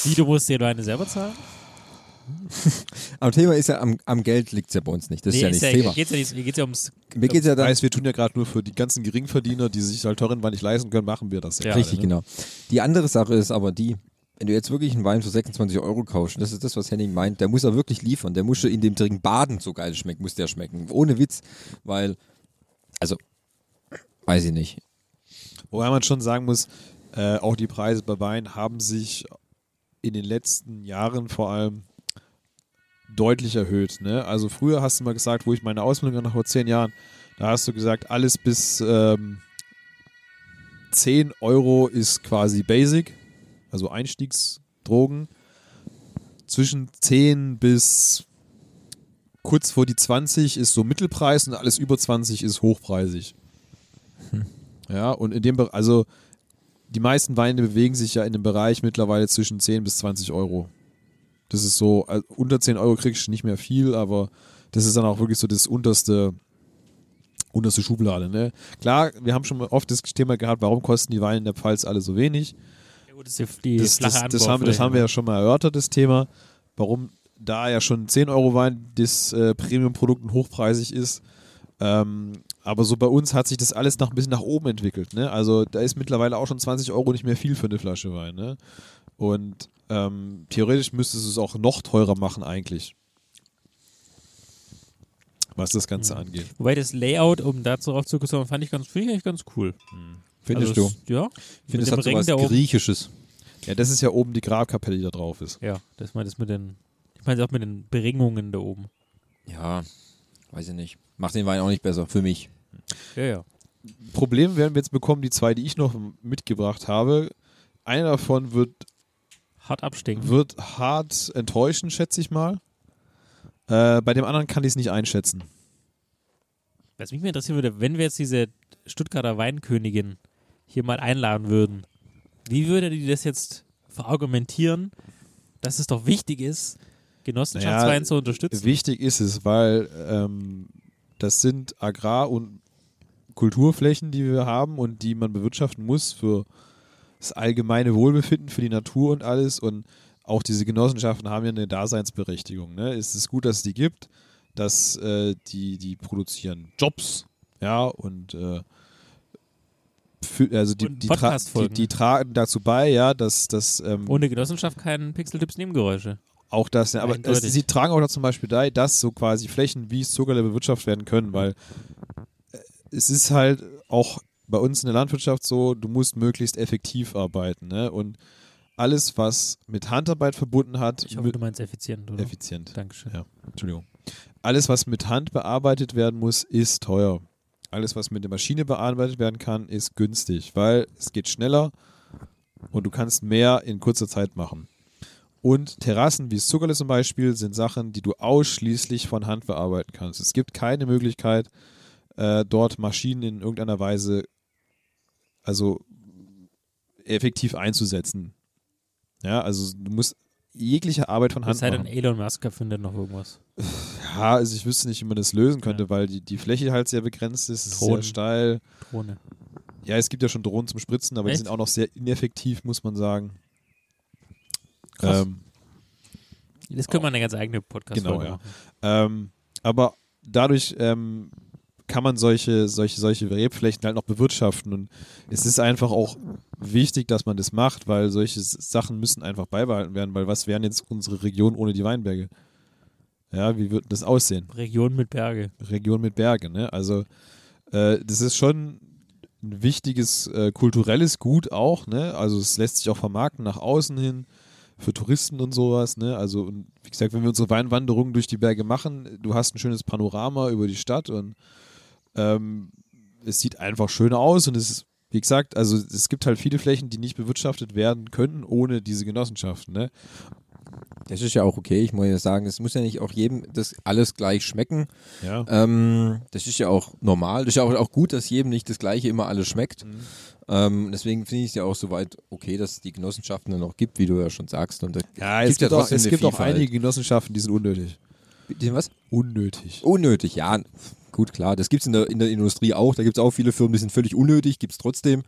Wie, du musst dir deine selber zahlen? Aber Thema ist ja, am, am Geld liegt es ja bei uns nicht. Das ist ja nicht das Thema. Geht's ja, nicht, geht's ja ums Mir geht es ja dann weiß, wir tun ja gerade nur für die ganzen Geringverdiener, die sich halt teuren Wein nicht leisten können, machen wir das ja. Ja, Richtig, ne? genau. Die andere Sache ist aber die, wenn du jetzt wirklich einen Wein für 26 Euro kaufst, und das ist das, was Henning meint, der muss er wirklich liefern. Der muss schon in dem Trinken baden so geil schmecken, muss der schmecken. Ohne Witz, weil, also, weiß ich nicht. Wobei man schon sagen muss, äh, auch die Preise bei Wein haben sich in den letzten Jahren vor allem deutlich erhöht. Ne? Also früher hast du mal gesagt, wo ich meine Ausbildung habe, vor zehn Jahren, da hast du gesagt, alles bis ähm, 10 Euro ist quasi Basic, also Einstiegsdrogen. Zwischen 10 bis kurz vor die 20 ist so Mittelpreis und alles über 20 ist hochpreisig. Ja, und in dem Bereich, also die meisten Weine bewegen sich ja in dem Bereich mittlerweile zwischen 10 bis 20 Euro. Das ist so, also unter 10 Euro kriegst du nicht mehr viel, aber das ist dann auch wirklich so das unterste, unterste Schublade. Ne? Klar, wir haben schon oft das Thema gehabt, warum kosten die Weine in der Pfalz alle so wenig? ja, gut, das ist Das, das, das, haben, das haben wir ja schon mal erörtert, das Thema, warum da ja schon 10 Euro Wein das äh, Premium-Produkt hochpreisig ist. Ähm, aber so bei uns hat sich das alles noch ein bisschen nach oben entwickelt. Ne? Also da ist mittlerweile auch schon 20 Euro nicht mehr viel für eine Flasche Wein. Ne? Und ähm, theoretisch müsstest du es auch noch teurer machen eigentlich. Was das Ganze Mhm. angeht. Wobei das Layout, um dazu drauf zurückzukommen, fand ich ganz, finde ich eigentlich ganz cool. Findest also, du? es- Ja. Ich finde, es hat so was. Griechisches. Ja, das ist ja oben die Grabkapelle, die da drauf ist. Ja, das meine das mit den, ich meine auch mit den Beringungen da oben. Ja, weiß ich nicht. Macht den Wein auch nicht besser, für mich. Ja, ja. Problem werden wir jetzt bekommen, die zwei, die ich noch mitgebracht habe. Einer davon wird Hart abstinken. wird hart enttäuschen, schätze ich mal. Äh, bei dem anderen kann ich es nicht einschätzen. Was mich mal interessieren würde, wenn wir jetzt diese Stuttgarter Weinkönigin hier mal einladen würden, wie würde die das jetzt verargumentieren, dass es doch wichtig ist, Genossenschaftswein Naja, zu unterstützen? Wichtig ist es, weil ähm, das sind Agrar- und Kulturflächen, die wir haben und die man bewirtschaften muss für das allgemeine Wohlbefinden, für die Natur und alles. Und auch diese Genossenschaften haben ja eine Daseinsberechtigung. Ne? Es ist gut, dass es die gibt, dass äh, die, die produzieren Jobs, ja, und äh, für, also die, die, tra die, die tragen dazu bei, ja, dass, dass ähm, Ohne Genossenschaft keinen Pixel-Tipps-Nebengeräusche. auch das, ja, aber es, sie tragen auch zum Beispiel bei, dass so quasi Flächen wie Zuckerle bewirtschaftet werden können, weil äh, es ist halt auch bei uns in der Landwirtschaft so, du musst möglichst effektiv arbeiten. Ne? Und alles, was mit Handarbeit verbunden hat, Ich hoffe, du meinst effizient, oder? effizient. Dankeschön. Ja, Entschuldigung. Alles, was mit Hand bearbeitet werden muss, ist teuer. Alles, was mit der Maschine bearbeitet werden kann, ist günstig, weil es geht schneller und du kannst mehr in kurzer Zeit machen. Und Terrassen wie das Zuckerle zum Beispiel sind Sachen, die du ausschließlich von Hand bearbeiten kannst. Es gibt keine Möglichkeit, äh, dort Maschinen in irgendeiner Weise also effektiv einzusetzen. Ja, also du musst jegliche Arbeit von Hand Es sei denn, Elon Musk erfindet noch irgendwas. Ja, also ich wüsste nicht, wie man das lösen könnte, Ja. weil die, die Fläche halt sehr begrenzt ist, ist sehr steil. Drohne. Ja, es gibt ja schon Drohnen zum Spritzen, aber die Echt? sind auch noch sehr ineffektiv, muss man sagen. Krass. Ähm, Das könnte man eine ganz eigene podcast Genau, ja. machen. ähm, aber dadurch ähm, kann man solche, solche, solche Rebflächen halt noch bewirtschaften und es ist einfach auch wichtig, dass man das macht, weil solche Sachen müssen einfach beibehalten werden, weil was wären jetzt unsere Region ohne die Weinberge? Ja, wie wird das aussehen? Region mit Berge. Region mit Bergen. Ne? Also äh, das ist schon ein wichtiges äh, kulturelles Gut auch. Ne? Also es lässt sich auch vermarkten nach außen hin für Touristen und sowas. Ne? Also und wie gesagt, wenn wir unsere Weinwanderungen durch die Berge machen, du hast ein schönes Panorama über die Stadt und ähm, es sieht einfach schön aus und es ist wie gesagt, also es gibt halt viele Flächen, die nicht bewirtschaftet werden könnten ohne diese Genossenschaften. Ne? Das ist ja auch okay. Ich muss ja sagen, es muss ja nicht auch jedem das alles gleich schmecken. Ja. Ähm, das ist ja auch normal. Das ist ja auch, auch gut, dass jedem nicht das Gleiche immer alles schmeckt. Mhm. Ähm, deswegen finde ich es ja auch soweit okay, dass es die Genossenschaften dann noch gibt, wie du ja schon sagst. Und Ja, es gibt's ja gibt, auch, es gibt auch einige Genossenschaften, die sind unnötig. Bitte was? Unnötig. Unnötig, ja. Gut, klar. Das gibt es in der, in der Industrie auch. Da gibt es auch viele Firmen, die sind völlig unnötig, gibt es trotzdem.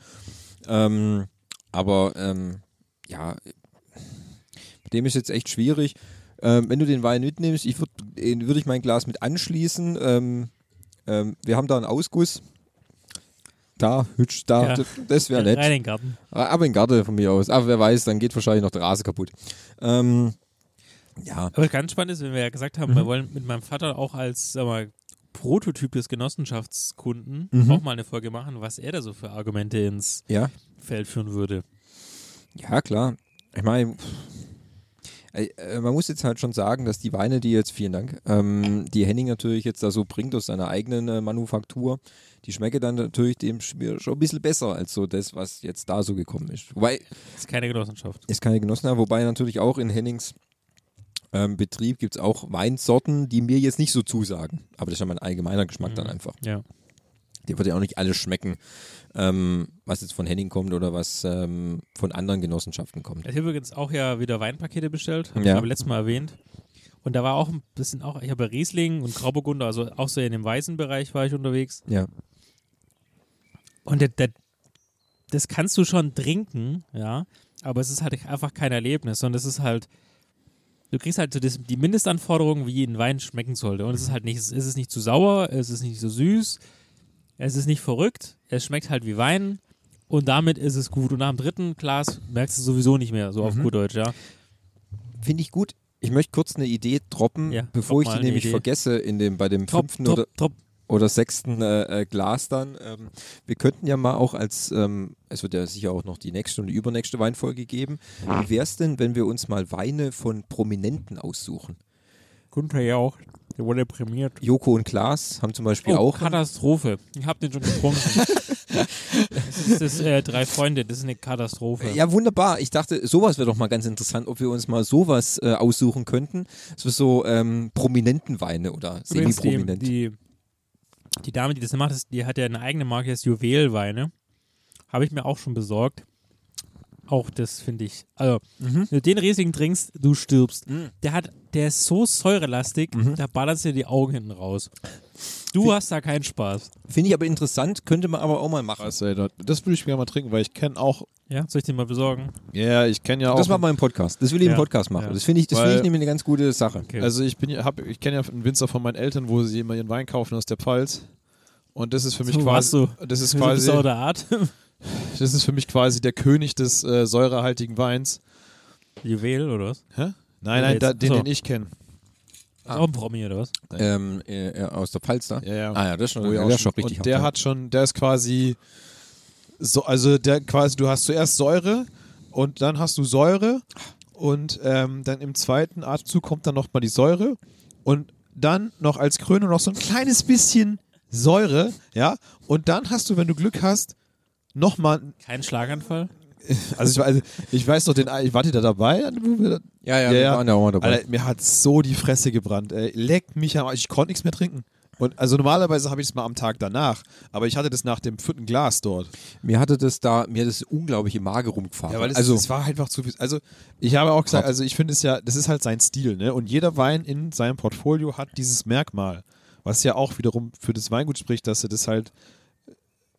Ähm, aber ähm, ja, mit dem ist jetzt echt schwierig. Ähm, wenn du den Wein mitnimmst, ich würde würd ich mein Glas mit anschließen. Ähm, ähm, wir haben da einen Ausguss. Da, hübsch, da, Ja. das, wäre nett. Rein in den Garten. Aber in Garde von mir aus. Aber wer weiß, dann geht wahrscheinlich noch der Rasen kaputt. Ähm, ja, Aber ganz spannend ist, wenn wir ja gesagt haben, Mhm. wir wollen mit meinem Vater auch als sag mal, Prototyp des Genossenschaftskunden Mhm. auch mal eine Folge machen, was er da so für Argumente ins ja. Feld führen würde. Ja, klar. Ich meine, äh, äh, man muss jetzt halt schon sagen, dass die Weine, die jetzt, vielen Dank, ähm, die Henning natürlich jetzt da so bringt aus seiner eigenen äh, Manufaktur, die schmecken dann natürlich dem Schmier schon ein bisschen besser als so das, was jetzt da so gekommen ist. Wobei, ist keine Genossenschaft. ist keine Genossen haben, wobei natürlich auch in Hennings ähm, Betrieb gibt es auch Weinsorten, die mir jetzt nicht so zusagen. Aber das ist ja mein allgemeiner Geschmack dann Mhm. einfach. Ja. Dir wird ja auch nicht alles schmecken, ähm, was jetzt von Henning kommt oder was ähm, von anderen Genossenschaften kommt. Ich habe übrigens auch ja wieder Weinpakete bestellt, habe Ja. ich aber letztes Mal erwähnt. Und da war auch ein bisschen auch, ich habe Riesling und Grauburgunder, also auch so in dem weißen Bereich war ich unterwegs. Ja. Und der, der, das kannst du schon trinken, ja, aber es ist halt einfach kein Erlebnis, sondern es ist halt, du kriegst halt so das, die Mindestanforderungen, wie ein Wein schmecken sollte. Und es ist halt nicht, es ist nicht zu sauer, es ist nicht so süß, es ist nicht verrückt, es schmeckt halt wie Wein und damit ist es gut. Und nach dem dritten Glas merkst du es sowieso nicht mehr, so auf Mhm. gut Deutsch, ja. Finde ich gut. Ich möchte kurz eine Idee droppen, Ja, bevor ich die nämlich Idee. vergesse in dem, bei dem Top, fünften top, oder, top. Oder sechsten äh, äh, Glas dann. Ähm, wir könnten ja mal auch als, ähm, es wird ja sicher auch noch die nächste und die übernächste Weinfolge geben. Wie wäre es denn, wenn wir uns mal Weine von Prominenten aussuchen? Gunther ja auch. Der wurde prämiert. Joko und Klaas haben zum Beispiel Oh, auch. Katastrophe. Ich hab den schon getrunken. das ist das äh, Drei Freunde, das ist eine Katastrophe. Ja, wunderbar. Ich dachte, sowas wäre doch mal ganz interessant, ob wir uns mal sowas äh, aussuchen könnten. So so ähm, prominenten Weine oder Übrigens, die, semi-prominent. die, die Dame, die das macht, die hat ja eine eigene Marke, das Juwelweine. Habe ich mir auch schon besorgt. Auch das finde ich. Also, wenn du den Riesigen trinkst, du stirbst. Der hat, der ist so säurelastig, da ballerst dir die Augen hinten raus. Du hast da keinen Spaß. Finde ich aber interessant, könnte man aber auch mal machen. Was, ey, das- würde ich gerne mal trinken, weil ich kenne auch, Ja, soll ich den mal besorgen? ja, ich kenne ja auch. Das machen wir im Podcast. Das will ich im Ja, Podcast machen. ja. Das finde ich, das Weil- finde ich nämlich eine ganz gute Sache. Okay. Also ich bin, ja- hab, ich kenne ja einen Winzer von meinen Eltern, wo sie immer ihren Wein kaufen aus der Pfalz. Und das ist für mich So quasi, du. das ist quasi, der Art. Das ist für mich quasi der König des äh, säurehaltigen Weins. Juwel oder was? Hä? Nein, nein, da, den, so. den ich kenne. Ist auch ein Promi oder was? Ähm, äh, äh, aus der Pfalz da? Ja, ja. Ah ja, das ist schon, Wo ich der schon, richtig. und der hart, hat schon, der ist quasi so, also der quasi, du hast zuerst Säure und dann hast du Säure und ähm, dann im zweiten Atemzug kommt dann nochmal die Säure und dann noch als Krönung noch so ein kleines bisschen Säure, ja, und dann hast du, wenn du Glück hast, nochmal, Kein Schlaganfall? also ich, also ich weiß noch, den, ich warte da dabei, Ja, ja, Ja, wir ja. waren da auch mal dabei. Alter, mir hat so die Fresse gebrannt, ey. Leck mich am Arsch. Ich konnte nichts mehr trinken. Und also normalerweise habe ich es mal am Tag danach, aber ich hatte das nach dem vierten Glas dort. Mir hatte das da, mir hat das unglaublich im Magen rumgefahren. Ja, weil es, also, es war einfach zu viel. Also ich habe auch gesagt, also ich finde es ja, das ist halt sein Stil, ne? Und jeder Wein in seinem Portfolio hat dieses Merkmal, was ja auch wiederum für das Weingut spricht, dass er das halt,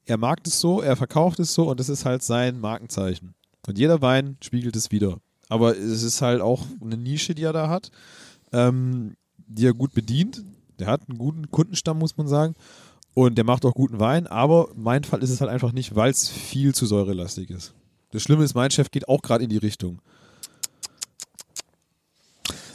er mag es so, er verkauft es so und das ist halt sein Markenzeichen. Und jeder Wein spiegelt es wieder. Aber es ist halt auch eine Nische, die er da hat, ähm, die er gut bedient. Der hat einen guten Kundenstamm, muss man sagen. Und der macht auch guten Wein, aber mein Fall ist es halt einfach nicht, weil es viel zu säurelastig ist. Das Schlimme ist, mein Chef geht auch gerade in die Richtung.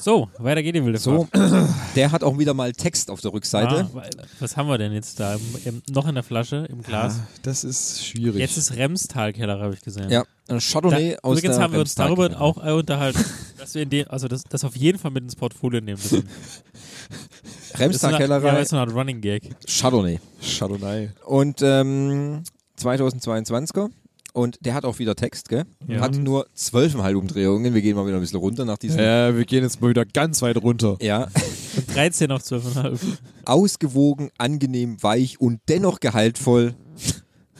So, weiter geht die wilde so, der hat auch wieder mal Text auf der Rückseite. Ah, wa- was haben wir denn jetzt da? Im, im, noch in der Flasche, im Glas? Ah, das ist schwierig. Jetzt ist Remstalkeller, habe ich gesehen. Ja, ein Chardonnay Da, aus übrigens der haben wir uns darüber auch äh, unterhalten, dass wir in dem, also das, das auf jeden Fall mit ins Portfolio nehmen müssen. Remstal Ja, ist so eine Art Running Gag. Chardonnay. Chardonnay. Und ähm, 2022er. Und der hat auch wieder Text, gell? Ja. Hat nur 12,5 Umdrehungen. Wir gehen mal wieder ein bisschen runter nach diesem. Ja, wir gehen jetzt mal wieder ganz weit runter. Ja, Von 13 auf 12,5. ausgewogen, angenehm, weich und dennoch gehaltvoll,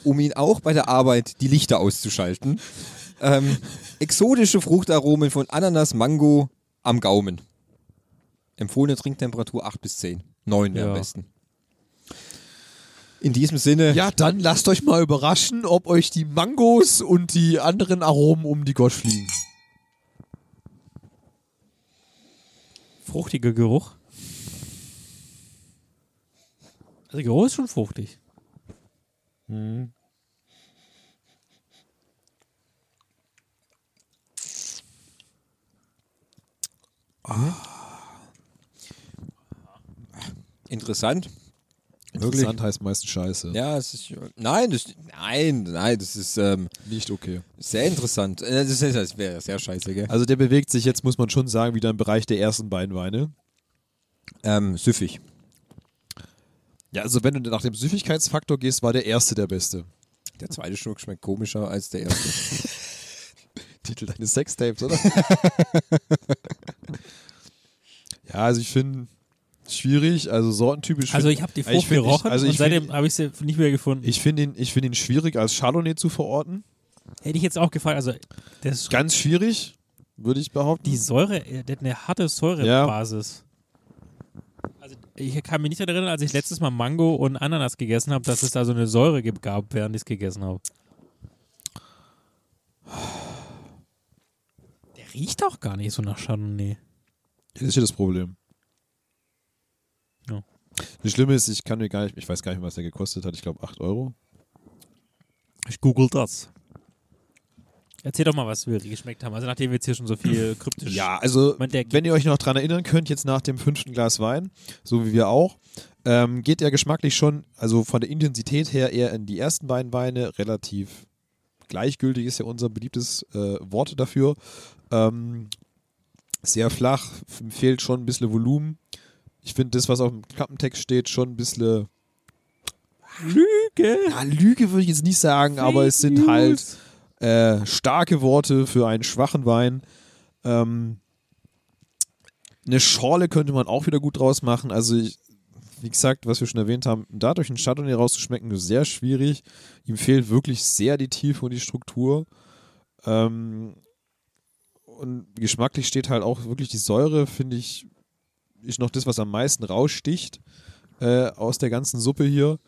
um ihn auch bei der Arbeit die Lichter auszuschalten. Ähm, exotische Fruchtaromen von Ananas, Mango am Gaumen. Empfohlene Trinktemperatur 8 bis 10. 9 wäre Ja. am besten. In diesem Sinne, Ja, dann lasst euch mal überraschen, ob euch die Mangos und die anderen Aromen um die Gosch fliegen. Fruchtiger Geruch. Also der Geruch ist schon fruchtig. interessant. Interessant heißt meistens Scheiße. Ja, es ist. Nein, das, nein, nein, das ist ähm, Nicht okay. sehr interessant. Äh, Das, ist, das wäre sehr scheiße, gell? Also der bewegt sich jetzt, muss man schon sagen, wieder im Bereich der ersten beiden Weine. Ähm, süffig. Ja, also wenn du nach dem Süffigkeitsfaktor gehst, war der erste der beste. Der zweite Schluck schmeckt komischer als der erste. Titel deines Sextapes, oder? ja, also ich finde schwierig, also sortentypisch. Also find- ich habe die Frucht gerochen also und seitdem habe ich sie nicht mehr gefunden. Ich finde ihn, ich find ihn schwierig als Chardonnay zu verorten. Hätte ich jetzt auch gefallen. Also das ist Ganz schwierig, würde ich behaupten. die Säure, äh, der hat eine harte Säurebasis. Also ich kann mich nicht daran erinnern, als ich letztes Mal Mango und Ananas gegessen habe, dass es da so eine Säure gab, während ich es gegessen habe. Der riecht auch gar nicht so nach Chardonnay. Das ist ja das Problem. Das Schlimme ist, ich kann mir gar nicht, ich weiß gar nicht was der gekostet hat. Ich glaube 8 Euro. Ich google das. Erzähl doch mal, was wir geschmeckt haben. Also nachdem wir jetzt hier schon so viel kryptisch... Ja, also wenn ihr euch noch dran erinnern könnt, jetzt nach dem fünften Glas Wein, so wie wir auch, ähm, geht er geschmacklich schon, also von der Intensität her eher in die ersten beiden Weine, relativ gleichgültig ist ja unser beliebtes äh, Wort dafür. Ähm, sehr flach, fehlt schon ein bisschen Volumen. Ich finde das, was auf dem Klappentext steht, schon ein bisschen. Lüge! Ja, Lüge würde ich jetzt nicht sagen, aber es sind halt äh, starke Worte für einen schwachen Wein. Ähm, eine Schorle könnte man auch wieder gut draus machen. Also, ich, wie gesagt, was wir schon erwähnt haben, dadurch einen Chardonnay rauszuschmecken, ist sehr schwierig. Ihm fehlt wirklich sehr die Tiefe und die Struktur. Ähm, und geschmacklich steht halt auch wirklich die Säure, finde ich, ist noch das, was am meisten raussticht äh, aus der ganzen Suppe hier.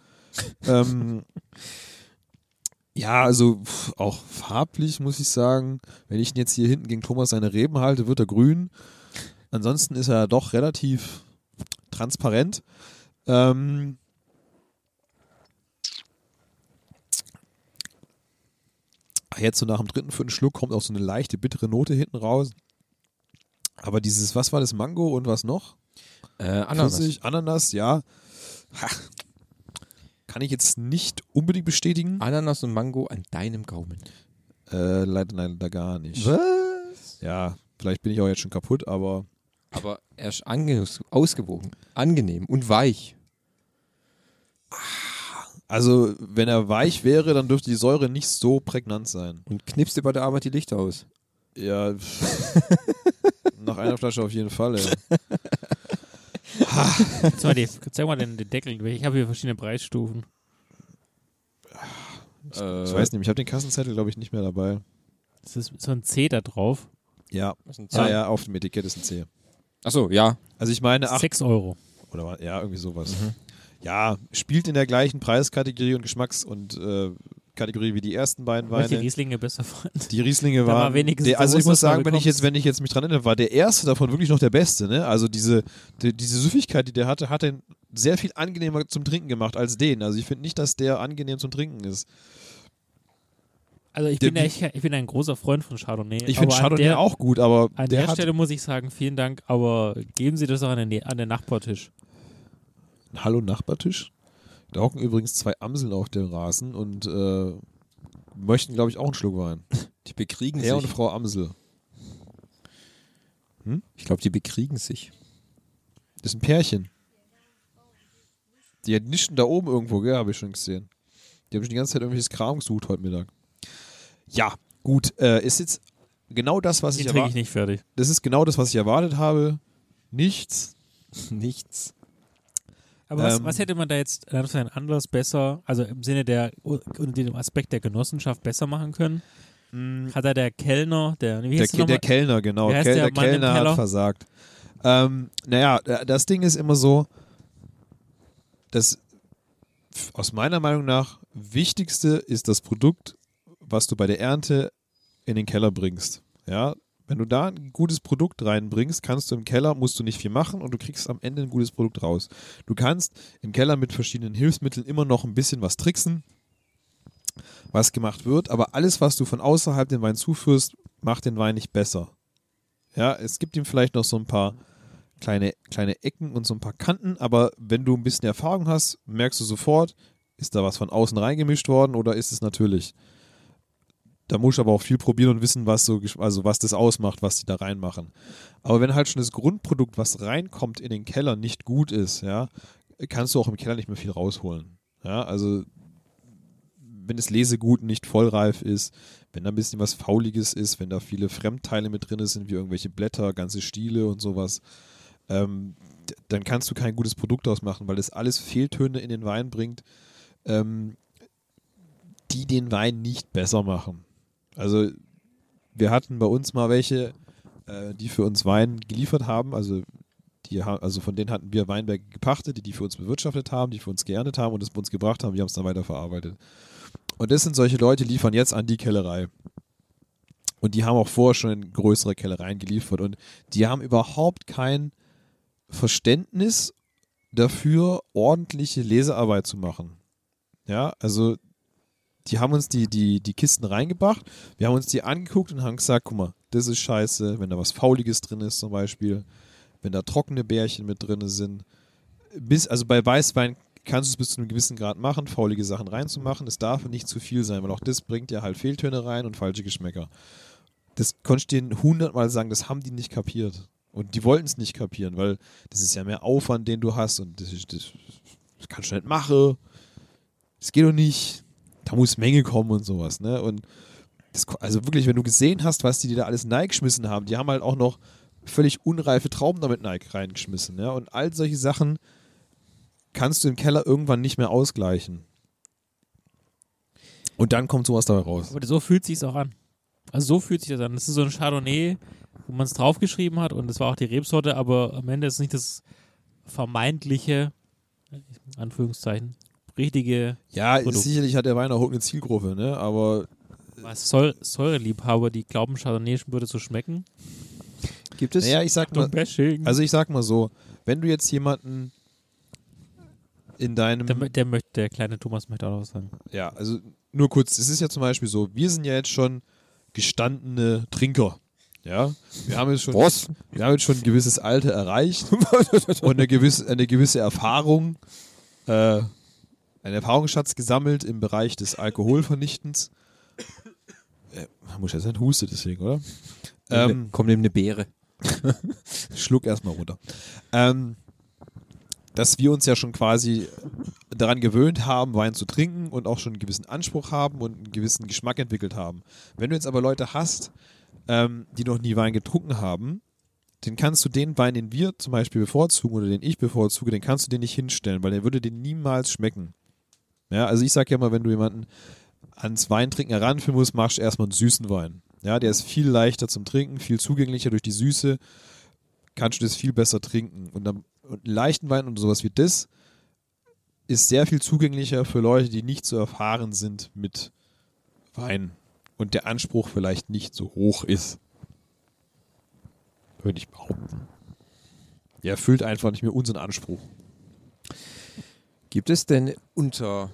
ähm, ja, also auch farblich muss ich sagen, wenn ich ihn jetzt hier hinten gegen Thomas seine Reben halte, wird er grün. Ansonsten ist er doch relativ transparent. Ähm, jetzt so nach dem dritten, vierten Schluck kommt auch so eine leichte bittere Note hinten raus. Aber dieses, was war das, Mango und was noch? Äh, Ananas. Pfirsich, Ananas, ja. Ha. Kann ich jetzt nicht unbedingt bestätigen. Ananas und Mango an deinem Gaumen. Äh, leider, leider gar nicht. Was? Ja, vielleicht bin ich auch jetzt schon kaputt, aber Aber er ist ausgewogen, angenehm und weich. also, wenn er weich wäre, dann dürfte die Säure nicht so prägnant sein. Und knipst dir bei der Arbeit die Lichter aus. Ja, nach einer Flasche auf jeden Fall. Ey. Zeig mal, die, zeig mal den, den Deckel. Ich habe hier verschiedene Preisstufen. Ich weiß nicht, ich habe den Kassenzettel, glaube ich, nicht mehr dabei. Das ist so ein C da drauf. Ja, ja, ja, auf dem Etikett ist ein C. Achso, ja. Also ich meine, ach, 6 Euro. oder ja, irgendwie sowas. Mhm. Ja, spielt in der gleichen Preiskategorie und Geschmacks- und äh, Kategorie wie die ersten beiden Weil ich die Weine. Rieslinge besser fand. Die Rieslinge war waren. wenigstens der, also ich muss sagen, wenn ich jetzt, wenn ich jetzt mich dran erinnere, war der erste davon wirklich noch der beste. Ne? Also diese, die, diese Süffigkeit, die der hatte, hat den sehr viel angenehmer zum Trinken gemacht als den. Also ich finde nicht, dass der angenehm zum Trinken ist. Also ich Der bin, ja, Wie- ich, ich bin ein großer Freund von Chardonnay. Ich finde Chardonnay der, auch gut, aber An der der Stelle muss ich sagen, vielen Dank, aber geben Sie das auch an den, an den Nachbartisch. Hallo Nachbartisch. Da hocken übrigens zwei Amseln auf dem Rasen und äh, möchten, glaube ich, auch einen Schluck Wein. Die bekriegen Er und sich. Frau Amsel. Ich glaube, die bekriegen sich. Das ist ein Pärchen. Die nischen da oben irgendwo, gell, habe ich schon gesehen. Die haben schon die ganze Zeit irgendwelches Kram gesucht heute Mittag. Ja, gut. Äh, ist jetzt genau das, was Den ich trinke ich erwartet nicht fertig. Das ist genau das, was ich erwartet habe. Nichts. Nichts. Aber was, Ähm, was hätte man da jetzt anderes besser, also im Sinne der, unter dem Aspekt der Genossenschaft besser machen können? Hat da der Kellner, der, wie heißt der, der? Kellner, genau. Kel der der Kellner hat versagt. Ähm, naja, das Ding ist immer so, das aus meiner Meinung nach wichtigste ist das Produkt, was du bei der Ernte in den Keller bringst. Ja, wenn du da ein gutes Produkt reinbringst, kannst du im Keller, musst du nicht viel machen und du kriegst am Ende ein gutes Produkt raus. Du kannst im Keller mit verschiedenen Hilfsmitteln immer noch ein bisschen was tricksen, was gemacht wird, aber alles, was du von außerhalb den Wein zuführst, macht den Wein nicht besser. Ja, es gibt ihm vielleicht noch so ein paar kleine, kleine Ecken und so ein paar Kanten, aber wenn du ein bisschen Erfahrung hast, merkst du sofort, ist da was von außen reingemischt worden oder ist es natürlich. Da musst du aber auch viel probieren und wissen, was so, also was das ausmacht, was die da reinmachen. Aber wenn halt schon das Grundprodukt, was reinkommt in den Keller, nicht gut ist, ja, kannst du auch im Keller nicht mehr viel rausholen. Ja, also wenn das Lesegut nicht vollreif ist, wenn da ein bisschen was Fauliges ist, wenn da viele Fremdteile mit drin sind, wie irgendwelche Blätter, ganze Stiele und sowas, ähm, dann kannst du kein gutes Produkt ausmachen, weil das alles Fehltöne in den Wein bringt, ähm, die den Wein nicht besser machen. Also wir hatten bei uns mal welche, äh, die für uns Wein geliefert haben, also die, also von denen hatten wir Weinberge gepachtet, die die für uns bewirtschaftet haben, die für uns geerntet haben und es bei uns gebracht haben, wir haben es dann weiterverarbeitet. Und das sind solche Leute, die liefern jetzt an die Kellerei. Und die haben auch vorher schon in größere Kellereien geliefert. Und die haben überhaupt kein Verständnis dafür, ordentliche Lesearbeit zu machen. Ja, also die haben uns die, die, die Kisten reingebracht, wir haben uns die angeguckt und haben gesagt, guck mal, das ist scheiße, wenn da was Fauliges drin ist zum Beispiel, wenn da trockene Bärchen mit drin sind. Bis, also bei Weißwein kannst du es bis zu einem gewissen Grad machen, faulige Sachen reinzumachen. Es darf nicht zu viel sein, weil auch das bringt ja halt Fehltöne rein und falsche Geschmäcker. Das konntest du denen hundertmal sagen, das haben die nicht kapiert. Und die wollten es nicht kapieren, weil das ist ja mehr Aufwand, den du hast und das, ist, das, das kannst du nicht machen. Das geht doch nicht. Da muss Menge kommen und sowas, ne? Und das, also wirklich, wenn du gesehen hast, was die dir da alles geschmissen haben, die haben halt auch noch völlig unreife Trauben damit Nike reingeschmissen, ja? Und all solche Sachen kannst du im Keller irgendwann nicht mehr ausgleichen. Und dann kommt sowas dabei raus. Aber so fühlt sich auch an. Also so fühlt sich das an. Das ist so ein Chardonnay, wo man es draufgeschrieben hat und das war auch die Rebsorte, aber am Ende ist es nicht das vermeintliche, Anführungszeichen, richtige. Ja, Produkt. sicherlich hat der Wein auch eine Zielgruppe, ne? Aber Was Säure, Säureliebhaber, die glauben, Chardonnay würde so schmecken. Gibt es? naja, ich sag mal, Bashing. also ich sag mal so, wenn du jetzt jemanden in deinem der, der möchte, der kleine Thomas möchte auch noch was sagen. Ja, also nur kurz, es ist ja zum Beispiel so, wir sind ja jetzt schon gestandene Trinker. Ja, wir haben jetzt schon, Was? wir haben jetzt schon ein gewisses Alter erreicht und eine gewisse, eine gewisse Erfahrung, äh, einen Erfahrungsschatz gesammelt im Bereich des Alkoholvernichtens. Äh, muss jetzt nicht huste deswegen, oder? Ähm, Komm, nimm eine Beere. Schluck erstmal runter. Ähm, dass wir uns ja schon quasi daran gewöhnt haben, Wein zu trinken und auch schon einen gewissen Anspruch haben und einen gewissen Geschmack entwickelt haben. Wenn du jetzt aber Leute hast, ähm, die noch nie Wein getrunken haben, den kannst du den Wein, den wir zum Beispiel bevorzugen oder den ich bevorzuge, den kannst du dir nicht hinstellen, weil der würde dir niemals schmecken. Ja, also ich sage ja mal, wenn du jemanden ans Weintrinken heranführen musst, machst du erstmal einen süßen Wein. Ja, der ist viel leichter zum Trinken, viel zugänglicher durch die Süße, kannst du das viel besser trinken. Und, einen leichten Wein und sowas wie das ist sehr viel zugänglicher für Leute, die nicht so erfahren sind mit Wein und der Anspruch vielleicht nicht so hoch ist. Würde ich behaupten. Der erfüllt einfach nicht mehr unseren Anspruch. Gibt es denn unter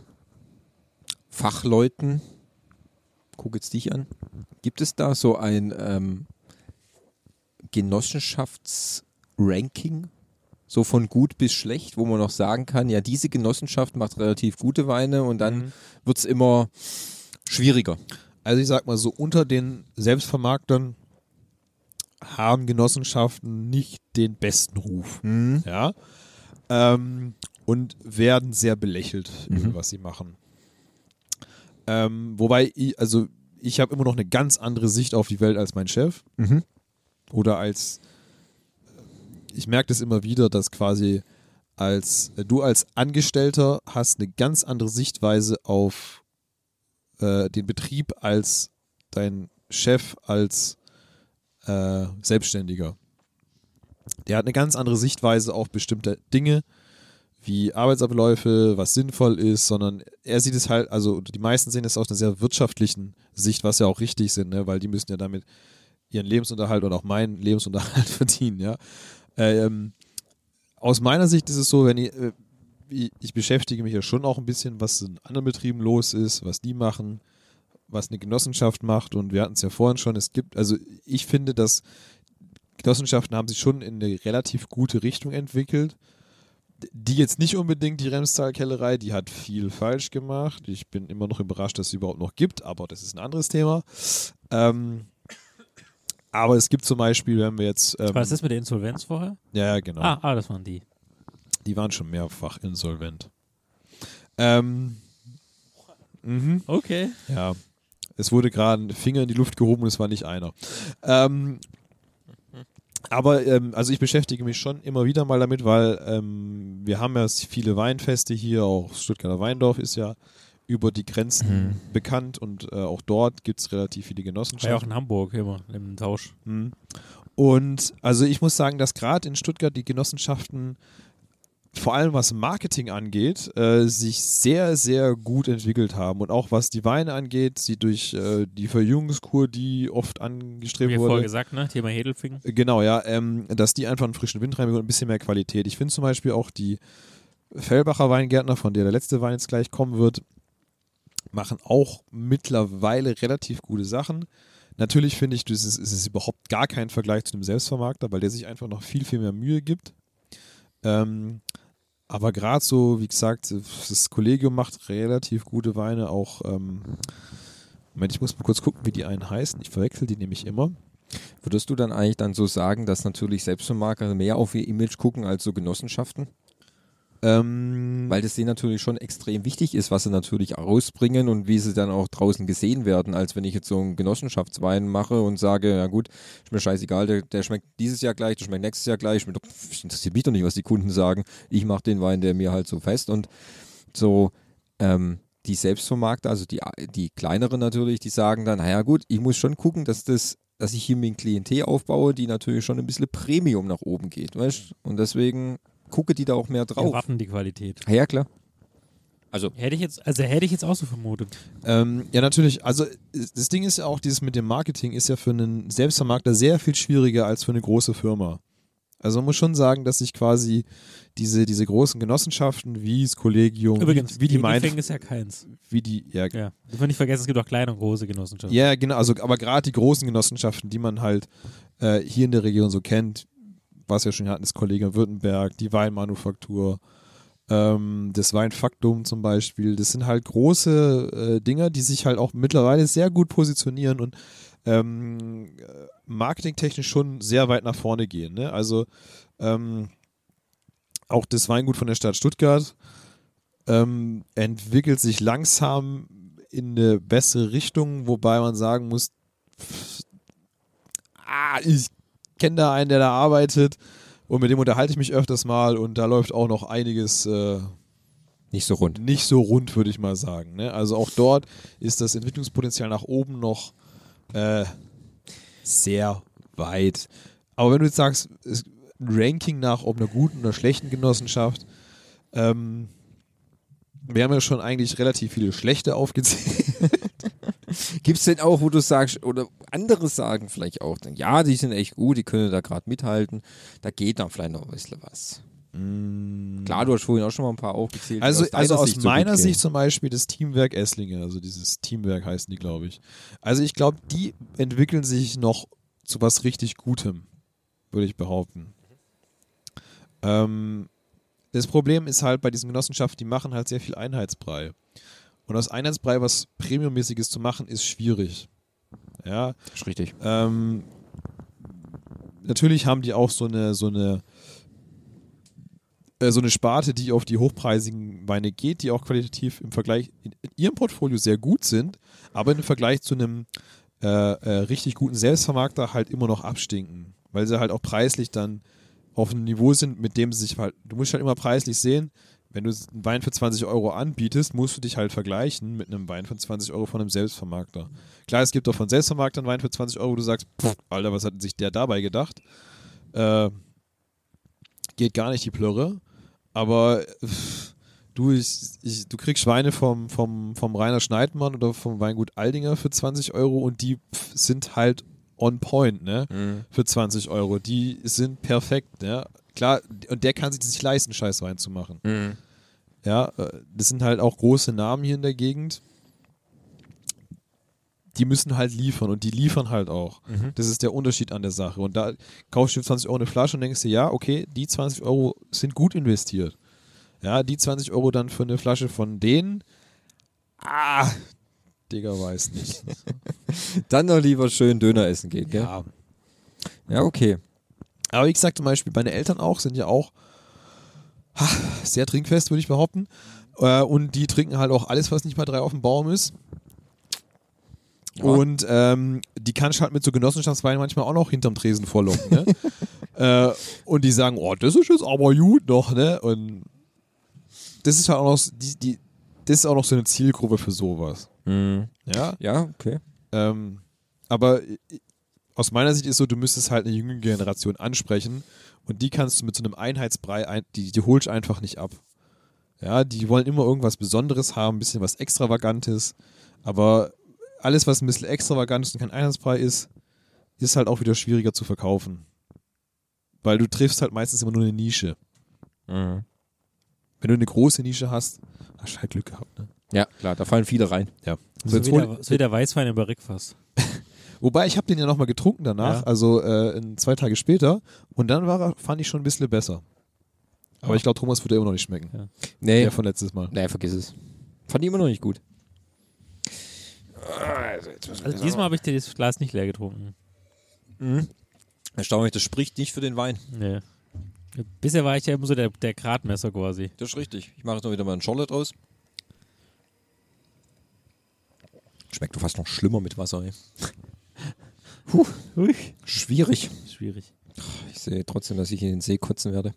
Fachleuten, guck jetzt dich an, gibt es da so ein ähm, Genossenschaftsranking, so von gut bis schlecht, wo man noch sagen kann, ja, diese Genossenschaft macht relativ gute Weine und dann Mhm. wird es immer schwieriger. Also ich sag mal so, unter den Selbstvermarktern haben Genossenschaften nicht den besten Ruf. Mhm. Ja. Ähm, und werden sehr belächelt, Mhm. was sie machen. Ähm, wobei, ich, also ich habe immer noch eine ganz andere Sicht auf die Welt als mein Chef. Mhm. Oder als, ich merke das immer wieder, dass quasi als du als Angestellter hast eine ganz andere Sichtweise auf äh, den Betrieb als dein Chef als äh, Selbstständiger. Der hat eine ganz andere Sichtweise auf bestimmte Dinge, wie Arbeitsabläufe, was sinnvoll ist, sondern er sieht es halt, also die meisten sehen es aus einer sehr wirtschaftlichen Sicht, was ja auch richtig sind, ne? weil die müssen ja damit ihren Lebensunterhalt und auch meinen Lebensunterhalt verdienen, ja. Ähm, aus meiner Sicht ist es so, wenn ich, äh, ich beschäftige mich ja schon auch ein bisschen, was in anderen Betrieben los ist, was die machen, was eine Genossenschaft macht und wir hatten es ja vorhin schon, es gibt, also ich finde, dass Genossenschaften haben sich schon in eine relativ gute Richtung entwickelt. Die jetzt nicht unbedingt die Remstal-Kellerei, die hat viel falsch gemacht. Ich bin immer noch überrascht, dass es sie überhaupt noch gibt, aber das ist ein anderes Thema. Ähm, aber es gibt zum Beispiel, wenn wir jetzt. Ähm, War das das mit der Insolvenz vorher? ja, ja, genau. Ah, ah, das waren die. Die waren schon mehrfach insolvent. Ähm, mhm. Okay. Ja, es wurde gerade ein Finger in die Luft gehoben und es war nicht einer. Ähm, aber ähm, also ich beschäftige mich schon immer wieder mal damit, weil ähm, wir haben ja viele Weinfeste hier, auch Stuttgarter Weindorf ist ja über die Grenzen bekannt und äh, auch dort gibt es relativ viele War ja auch Genossenschaften. in Hamburg immer im Tausch. Mhm. Und also ich muss sagen, dass gerade in Stuttgart die Genossenschaften vor allem was Marketing angeht, äh, sich sehr, sehr gut entwickelt haben. Und auch was die Weine angeht, sie durch äh, die Verjüngungskur, die oft Wie angestrebt vorher wurde. gesagt, ne? Thema Hedelfing. Genau, ja, ähm, dass die einfach einen frischen Wind reinbringen und ein bisschen mehr Qualität. Ich finde zum Beispiel auch die Fellbacher Weingärtner, von der der letzte Wein jetzt gleich kommen wird, machen auch mittlerweile relativ gute Sachen. Natürlich finde ich, das ist, es ist überhaupt gar kein Vergleich zu einem Selbstvermarkter, weil der sich einfach noch viel, viel mehr Mühe gibt. Ähm, aber gerade so, wie gesagt, das Kollegium macht relativ gute Weine. Auch, ähm, Moment, ich muss mal kurz gucken, wie die einen heißen. Ich verwechsel die nämlich immer. Würdest du dann eigentlich dann so sagen, dass natürlich Selbstvermarkter mehr auf ihr Image gucken als so Genossenschaften? Ähm, Weil das denen natürlich schon extrem wichtig ist, was sie natürlich rausbringen und wie sie dann auch draußen gesehen werden, als wenn ich jetzt so einen Genossenschaftswein mache und sage, ja gut, ist mir scheißegal, der, der schmeckt dieses Jahr gleich, der schmeckt nächstes Jahr gleich, pff, interessiert mich doch nicht, was die Kunden sagen. Ich mache den Wein, der mir halt so fest. Und so ähm, die Selbstvermarkter, also die, die kleineren natürlich, die sagen dann, naja gut, ich muss schon gucken, dass das dass ich hier mir ein Klientel aufbaue, die natürlich schon ein bisschen Premium nach oben geht, weißt? Und deswegen gucke die da auch mehr drauf. Erwarten die Qualität. Ja, ja, klar. Also, Hätte ich jetzt, also hätte ich jetzt auch so vermutet. Ähm, ja, natürlich. Also das Ding ist ja auch, dieses mit dem Marketing ist ja für einen Selbstvermarkter sehr viel schwieriger als für eine große Firma. Also man muss schon sagen, dass sich quasi diese, diese großen Genossenschaften wie das Kollegium, Übrigens, wie, wie die Main, Gefängnis ist ja keins. wie die, ja, Ja. Darf man nicht vergessen, es gibt auch kleine und große Genossenschaften. ja genau, also aber gerade die großen Genossenschaften, die man halt äh, hier in der Region so kennt, was wir schon hatten, das Kollegium Württemberg, die Weinmanufaktur, ähm, das Weinfaktum zum Beispiel, das sind halt große äh, Dinger, die sich halt auch mittlerweile sehr gut positionieren und ähm, äh, marketingtechnisch schon sehr weit nach vorne gehen. Ne? Also ähm, auch das Weingut von der Stadt Stuttgart ähm, entwickelt sich langsam in eine bessere Richtung, wobei man sagen muss, pff, ah, ich kenne da einen, der da arbeitet und mit dem unterhalte ich mich öfters mal und da läuft auch noch einiges äh, nicht so rund. nicht so rund, würde ich mal sagen. Ne? Also auch dort ist das Entwicklungspotenzial nach oben noch äh, sehr weit. Aber wenn du jetzt sagst, es- ein Ranking nach ob einer guten oder schlechten Genossenschaft, ähm, wir haben ja schon eigentlich relativ viele schlechte aufgezählt. Gibt es denn auch, wo du sagst, oder andere sagen vielleicht auch, dann, ja, die sind echt gut, die können da gerade mithalten, da geht dann vielleicht noch ein bisschen was. Klar, du hast vorhin auch schon mal ein paar aufgezählt. Also, deiner also aus Sicht so meiner gut Sicht zum Beispiel das Teamwerk Esslingen, also dieses Teamwerk heißen die, glaube ich. Also ich glaube, die entwickeln sich noch zu was richtig Gutem, würde ich behaupten. Ähm, das Problem ist halt bei diesen Genossenschaften, die machen halt sehr viel Einheitsbrei. Und aus Einheitsbrei was Premiummäßiges zu machen, ist schwierig. Ja, Das ist richtig. ähm, natürlich haben die auch so eine, so eine, äh, so eine Sparte, die auf die hochpreisigen Weine geht, die auch qualitativ im Vergleich in, in ihrem Portfolio sehr gut sind, aber im Vergleich zu einem äh, äh, richtig guten Selbstvermarkter halt immer noch abstinken, weil sie halt auch preislich dann auf einem Niveau sind, mit dem sie sich halt, du musst halt immer preislich sehen, wenn du einen Wein für 20 Euro anbietest, musst du dich halt vergleichen mit einem Wein von 20 Euro von einem Selbstvermarkter. Klar, es gibt auch von Selbstvermarktern Wein für 20 Euro, wo du sagst, pff, Alter, was hat sich der dabei gedacht? Äh, geht gar nicht die Plörre. Aber pff, du, ich, ich, du kriegst Schweine vom, vom, vom Rainer Schneidmann oder vom Weingut Aldinger für 20 Euro und die pff, sind halt on point, ne? Für 20 Euro. Die sind perfekt, ne? Klar, und der kann sich das nicht leisten, Scheißwein zu machen. Ja, äh, das sind halt auch große Namen hier in der Gegend. Die müssen halt liefern und die liefern halt auch. Das ist der Unterschied an der Sache. Und da kaufst du für 20 Euro eine Flasche und denkst dir, ja, okay, die 20 Euro sind gut investiert. Ja, die 20 Euro dann für eine Flasche von denen, ah, Digga, weiß nicht. Dann doch lieber schön Döner essen gehen, gell? ja. Ja, okay. Aber wie gesagt, zum Beispiel meine Eltern auch, sind ja auch sehr trinkfest, würde ich behaupten. Äh, und die trinken halt auch alles, was nicht bei drei auf dem Baum ist. Ja. Und ähm, die kannst du halt mit so Genossenschaftsweinen manchmal auch noch hinterm Tresen vorlocken. Ne? äh, und die sagen, oh, das ist jetzt aber gut noch, ne? Und das ist halt auch noch, die, die, das ist auch noch so eine Zielgruppe für sowas. Ja. Ja, okay. Ähm, aber i- aus meiner Sicht ist so, du müsstest halt eine jüngere Generation ansprechen und die kannst du mit so einem Einheitsbrei, ein, die, die holst einfach nicht ab. Ja, die wollen immer irgendwas Besonderes haben, ein bisschen was Extravagantes, aber alles, was ein bisschen extravagant ist und kein Einheitsbrei ist, ist halt auch wieder schwieriger zu verkaufen. Weil du triffst halt meistens immer nur eine Nische. Wenn du eine große Nische hast, hast du halt Glück gehabt. Ne? Ja, klar, da fallen viele rein. Ja. So, jetzt wie der, so wie der Weißwein im Barrikfass. Wobei, ich habe den ja nochmal getrunken danach, Ja. also äh, in zwei Tage später. Und dann war er, fand ich schon ein bisschen besser. Aber ich glaube, Thomas würde immer noch nicht schmecken. Ja. Nee, Der von letztes Mal. nee, vergiss es. Fand ich immer noch nicht gut. Also diesmal habe ich dir das Glas nicht leer getrunken. Erstaunlich, das spricht nicht für den Wein. Nee. Bisher war ich ja immer so der, der Gradmesser quasi. Das ist richtig. Ich mache jetzt noch wieder mal einen Charlotte draus. Schmeckt doch fast noch schlimmer mit Wasser, ey. Ui. Schwierig. Schwierig. Ich sehe trotzdem, dass ich in den See kotzen werde.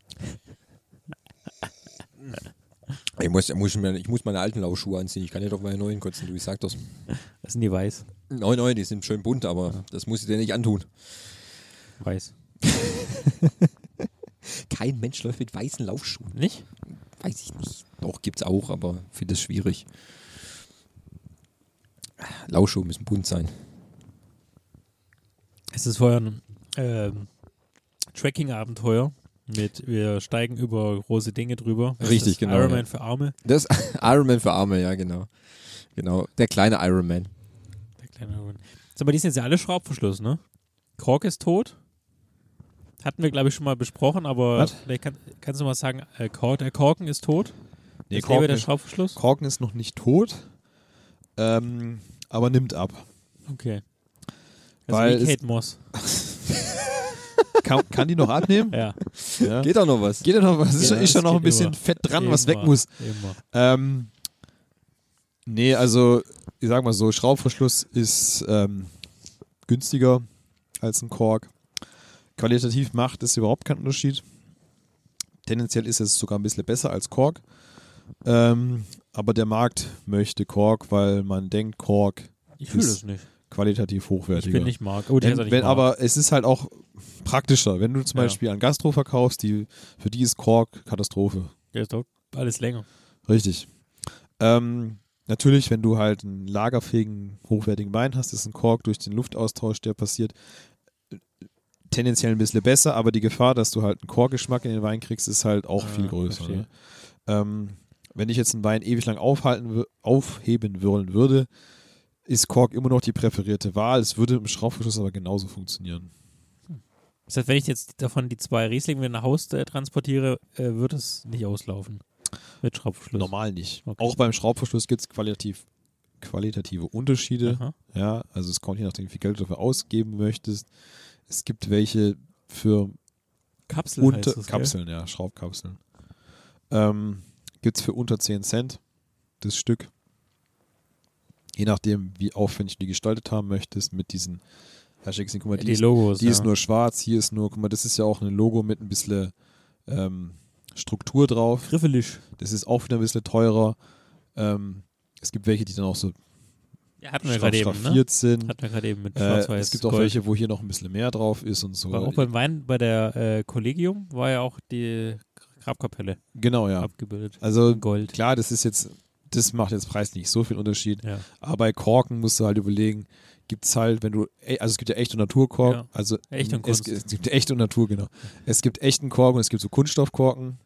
Ich muss, ich muss, mir- ich muss meine alten Laufschuhe anziehen. Ich kann nicht auf meine neuen kotzen, du, ich sag das. Das sind die weiß. Nein, nein, die sind schön bunt, aber das muss ich dir nicht antun. Weiß. Kein Mensch läuft mit weißen Laufschuhen. Nicht? Weiß ich nicht. Doch, gibt's auch, aber finde es schwierig. Laufschuhe müssen bunt sein. Es ist vorher ein ähm, Tracking-Abenteuer mit wir steigen über große Dinge drüber. Das Richtig, ist genau, Ironman ja. für Arme. Das Ironman für Arme, ja, genau. Genau, der kleine Ironman. Der kleine Ironman. Sag mal, die sind jetzt ja alle Schraubverschluss, ne? Kork ist tot. Hatten wir, glaube ich, schon mal besprochen, aber Was? vielleicht kann, kannst du mal sagen, äh, Kork, der Korken ist tot. Nee, Korken, der ist, Schraubverschluss. Korken ist noch nicht tot, ähm, aber nimmt ab. Okay. Also Weil wie es- Kate Moss. Kann, kann die noch abnehmen? Ja. ja. Geht auch noch was? Geht ja noch was? Ist, Ja, schon- ist schon noch ein bisschen immer. Fett dran, was weg Immer, muss. Ähm, nee, also, ich sag mal so, Schraubverschluss ist ähm, günstiger als ein Kork. Qualitativ macht es überhaupt keinen Unterschied. Tendenziell ist es sogar ein bisschen besser als Kork. Ähm, aber der Markt möchte Kork, weil man denkt, Kork Ich fühle es nicht. Qualitativ Ich hochwertiger. bin nicht Mark. Oh, wenn, nicht wenn, aber es ist halt auch praktischer. Wenn du zum Ja. Beispiel an Gastro verkaufst, die, für die ist Kork Katastrophe. Der ist doch alles länger. Richtig. Ähm, natürlich, wenn du halt einen lagerfähigen, hochwertigen Wein hast, ist ein Kork durch den Luftaustausch, der passiert, tendenziell ein bisschen besser, aber die Gefahr, dass du halt einen Korkgeschmack in den Wein kriegst, ist halt auch Ah, viel größer. Ne? Ähm, wenn ich jetzt einen Wein ewig lang aufhalten, aufheben wollen würde, ist Kork immer noch die präferierte Wahl. Es würde im Schraubverschluss aber genauso funktionieren. Das heißt, wenn ich jetzt davon die zwei Riesling wieder nach Hause äh, transportiere, äh, wird es nicht auslaufen. Mit Schraubverschluss. Normal nicht. Okay. Auch beim Schraubverschluss gibt es qualitativ, qualitative Unterschiede. Aha. Ja, also es kommt je nachdem, wie viel Geld du dafür ausgeben möchtest. Es gibt welche für Kapsel unter heißt das, gell? Kapseln, ja, Schraubkapseln. Ähm, gibt es für unter 10 Cent das Stück. Je nachdem, wie aufwendig du die gestaltet haben möchtest, mit diesen, Schicksen, guck mal, die, die ist, Logos. die ja. ist nur schwarz, hier ist nur, guck mal, das ist ja auch ein Logo mit ein bisschen ähm, Struktur drauf. griffelig. Das ist auch wieder ein bisschen teurer. Ähm, es gibt welche, die dann auch so Ja, hatten wir gerade eben, ne? sind. Hatten wir gerade eben mit Äh, Schwarz-Weiß. es gibt auch Gold. welche, wo hier noch ein bisschen mehr drauf ist und so. War auch beim Wein, bei der äh, Collegium war ja auch die Grabkapelle genau, ja. abgebildet. Also Gold. klar, das ist jetzt, das macht jetzt preislich nicht so viel Unterschied. Ja. Aber bei Korken musst du halt überlegen, gibt es halt, wenn du, e- also es gibt ja echt und Naturkork, Ja. also Echt und es, Kunst. es gibt echt und Natur, genau. Es gibt echten Kork und es gibt so Kunststoffkorken.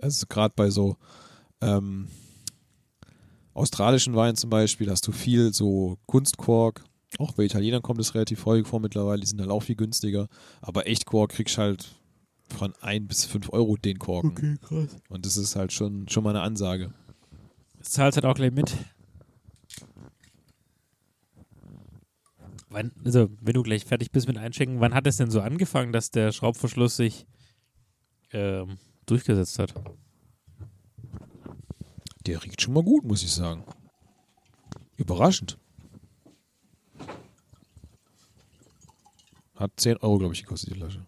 Also gerade bei so ähm, australischen Weinen zum Beispiel hast du viel so Kunstkork. Auch bei Italienern kommt es relativ häufig vor mittlerweile, die sind halt auch viel günstiger. Aber Echtkork kriegst halt von 1 bis 5 Euro den Korken. krass. Und das ist halt schon, schon mal eine Ansage. Das zahlt halt auch gleich mit. Wann, also, wenn du gleich fertig bist mit Einschenken, wann hat es denn so angefangen, dass der Schraubverschluss sich ähm, durchgesetzt hat? Der riecht schon mal gut, muss ich sagen. Überraschend. Hat 10 Euro, glaube ich, gekostet, die Flasche.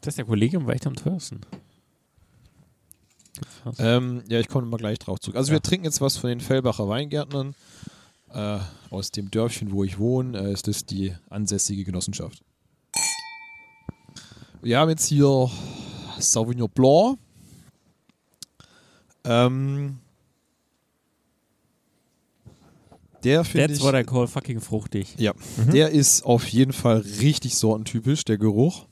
Das ist der Kollegium war echt am teuersten. Ähm, ja, ich komme mal gleich drauf zurück. Also Ja. wir trinken jetzt was von den Fellbacher Weingärtnern. Äh, aus dem Dörfchen, wo ich wohne, äh, ist das die ansässige Genossenschaft. Wir haben jetzt hier Sauvignon Blanc. Ähm, der finde That's ich... what I call fucking fruchtig. Ja, der ist auf jeden Fall richtig sortentypisch, der Geruch.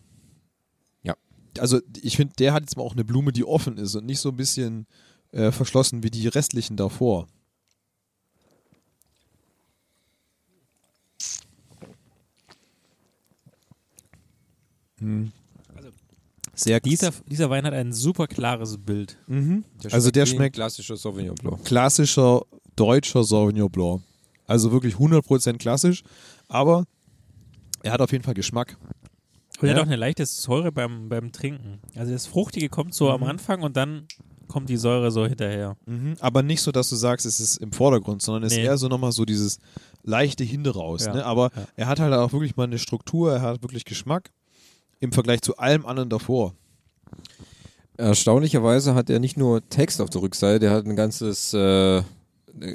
Also ich finde, der hat jetzt mal auch eine Blume, die offen ist und nicht so ein bisschen äh, verschlossen wie die restlichen davor. Hm. Sehr Dieser, dieser Wein hat ein super klares Bild. Mhm. Also der wie ein schmeckt klassischer Sauvignon Blanc. klassischer deutscher Sauvignon Blanc. Also wirklich 100% klassisch. Aber er hat auf jeden Fall Geschmack. Und er Ja. hat auch eine leichte Säure beim, beim Trinken. Also das Fruchtige kommt so am Mhm. Anfang und dann kommt die Säure so hinterher. Mhm. Aber nicht so, dass du sagst, es ist im Vordergrund, sondern es Nee. ist eher so nochmal so dieses leichte Hinderaus. Ja. Ne? Aber Ja. er hat halt auch wirklich mal eine Struktur, er hat wirklich Geschmack im Vergleich zu allem anderen davor. Erstaunlicherweise hat er nicht nur Text auf der Rückseite, er hat ein ganzes äh,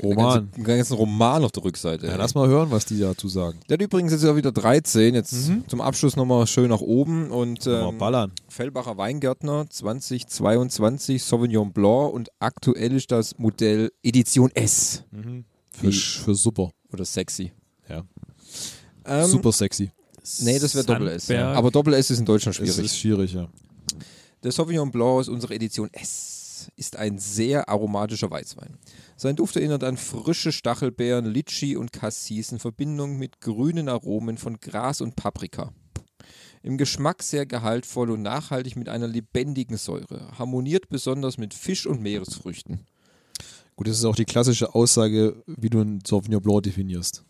Roman. Ganze, einen ganzen Roman auf der Rückseite. Ja, lass mal hören, was die dazu sagen. Der hat übrigens jetzt ja wieder 13, jetzt Mhm. zum Abschluss nochmal schön nach oben und ähm, ballern. Fellbacher Weingärtner 2022 Sauvignon Blanc und aktuell ist das Modell Edition S Mhm. Für, für super. oder sexy. Ja. Ähm, super sexy. Nee, das wäre Doppel S. Ja. Aber Doppel S ist in Deutschland schwierig. ist schwierig, ja. Der Sauvignon Blanc aus unserer Edition S ist ein sehr aromatischer Weißwein. Sein Duft erinnert an frische Stachelbeeren, Litschi und Cassis in Verbindung mit grünen Aromen von Gras und Paprika. Im Geschmack sehr gehaltvoll und nachhaltig mit einer lebendigen Säure. Harmoniert besonders mit Fisch und Meeresfrüchten. Gut, das ist auch die klassische Aussage, wie du einen Sauvignon Blanc definierst.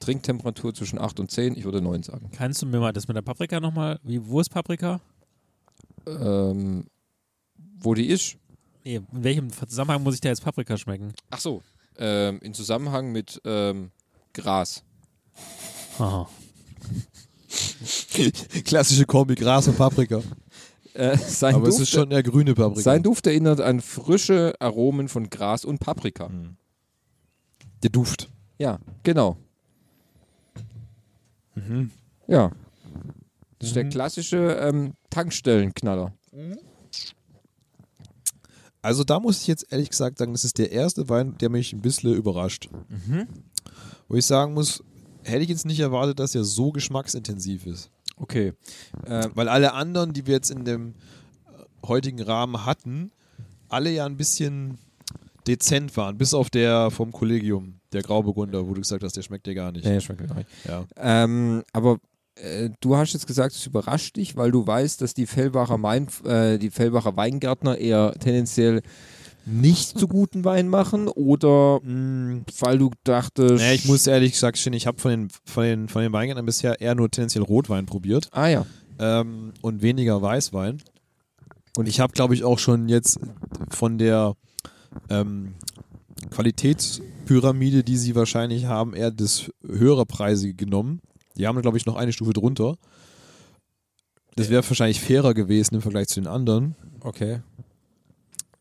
Trinktemperatur zwischen 8 und 10, ich würde 9 sagen. Kannst du mir mal das mit der Paprika nochmal, wie, wo ist Paprika? Ähm, wo die ist? Nee, in welchem Zusammenhang muss ich da jetzt Paprika schmecken? Ach so, ähm, in Zusammenhang mit ähm, Gras. Aha. Klassische Kombi Gras und Paprika. Äh, sein Aber Duft es ist schon eher grüne Paprika. Sein Duft erinnert an frische Aromen von Gras und Paprika. Mhm. Der Duft. Ja, genau. Mhm. Ja. Das ist der Mhm. klassische ähm, Tankstellenknaller. Also da muss ich jetzt ehrlich gesagt sagen, das ist der erste Wein, der mich ein bisschen überrascht. Wo ich sagen muss, hätte ich jetzt nicht erwartet, dass er so geschmacksintensiv ist. Okay. Äh, Weil alle anderen, die wir jetzt in dem äh, heutigen Rahmen hatten, alle ja ein bisschen dezent waren, bis auf der vom Kollegium, der Grauburgunder, wo du gesagt hast, der schmeckt dir gar nicht. nee, schmeckt mir gar nicht. Ja. Ähm, aber äh, du hast jetzt gesagt, es überrascht dich, weil du weißt, dass die Fellbacher, Main, äh, die Fellbacher Weingärtner eher tendenziell nicht so guten Wein machen oder Mm, weil du dachtest. naja, ich muss ehrlich gesagt stehen, ich habe von den, von, den, von den Weingärtnern bisher eher nur tendenziell Rotwein probiert Ah ja. ähm, und weniger Weißwein. Und ich habe, glaube ich, auch schon jetzt von der ähm, Qualitätspyramide, die sie wahrscheinlich haben, eher das höhere Preisige genommen. Die haben, glaube ich, noch eine Stufe drunter. Das wäre wahrscheinlich fairer gewesen im Vergleich zu den anderen. Okay.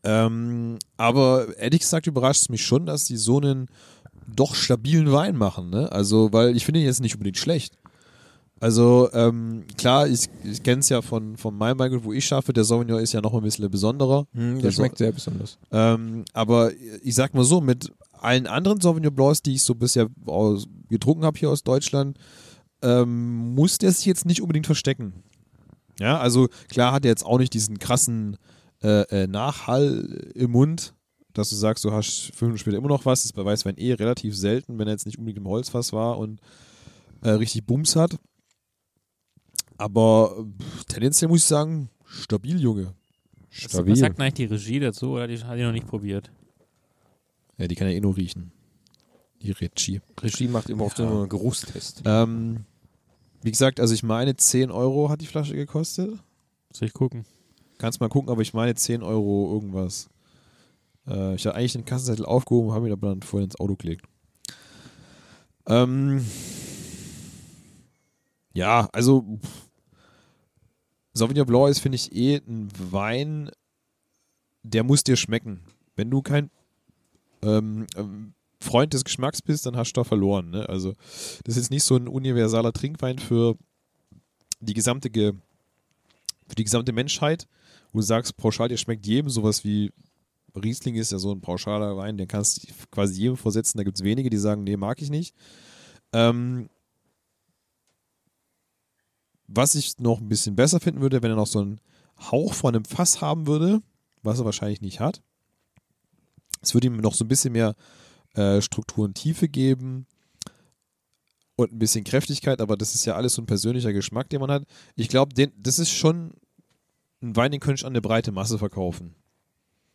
Ähm, aber ehrlich gesagt überrascht es mich schon, dass die so einen doch stabilen Wein machen. Ne? Also, weil ich finde ihn jetzt nicht unbedingt schlecht. Also, ähm, klar, ich, ich kenne es ja von, von meinem Weingut, wo ich schaffe. Der Sauvignon ist ja noch ein bisschen besonderer. Hm, Der der so- schmeckt sehr besonders. Ähm, aber ich sag mal so, mit allen anderen Sauvignon Blancs, die ich so bisher aus, getrunken habe hier aus Deutschland, ähm, muss der sich jetzt nicht unbedingt verstecken. Ja, also klar hat er jetzt auch nicht diesen krassen äh, äh, Nachhall im Mund, dass du sagst, du hast fünf Minuten später immer noch was. Das ist bei Weißwein eh relativ selten, wenn er jetzt nicht unbedingt im Holzfass war und äh, richtig Bums hat. Aber äh, tendenziell muss ich sagen, stabil, Junge. Was, Stabil. was sagt eigentlich die Regie dazu oder die hat die noch nicht probiert? Ja, die kann ja eh nur riechen. Die Regie. Regie macht immer oft Ja. nur einen Geruchstest. Ähm, wie gesagt, also ich meine 10 Euro hat die Flasche gekostet. Soll ich gucken? Kannst mal gucken, aber ich meine 10 Euro irgendwas. Äh, ich habe eigentlich den Kassenzettel aufgehoben, habe ihn aber dann vorher ins Auto gelegt. Ähm, ja, also pff, Sauvignon Blanc ist, finde ich, eh ein Wein, der muss dir schmecken. Wenn du kein ähm, ähm, Freund des Geschmacks bist, dann hast du da verloren. Ne? Also das ist jetzt nicht so ein universaler Trinkwein für die gesamte, Ge für die gesamte Menschheit, wo du sagst, pauschal, der schmeckt jedem, sowas wie Riesling ist ja so ein pauschaler Wein, den kannst du quasi jedem vorsetzen. Da gibt es wenige, die sagen, nee, mag ich nicht. Ähm, was ich noch ein bisschen besser finden würde, wenn er noch so einen Hauch von einem Fass haben würde, was er wahrscheinlich nicht hat. Es würde ihm noch so ein bisschen mehr äh, Struktur und Tiefe geben und ein bisschen Kräftigkeit, aber das ist ja alles so ein persönlicher Geschmack, den man hat. Ich glaube, das ist schon ein Wein, den könnte ich an eine breite Masse verkaufen.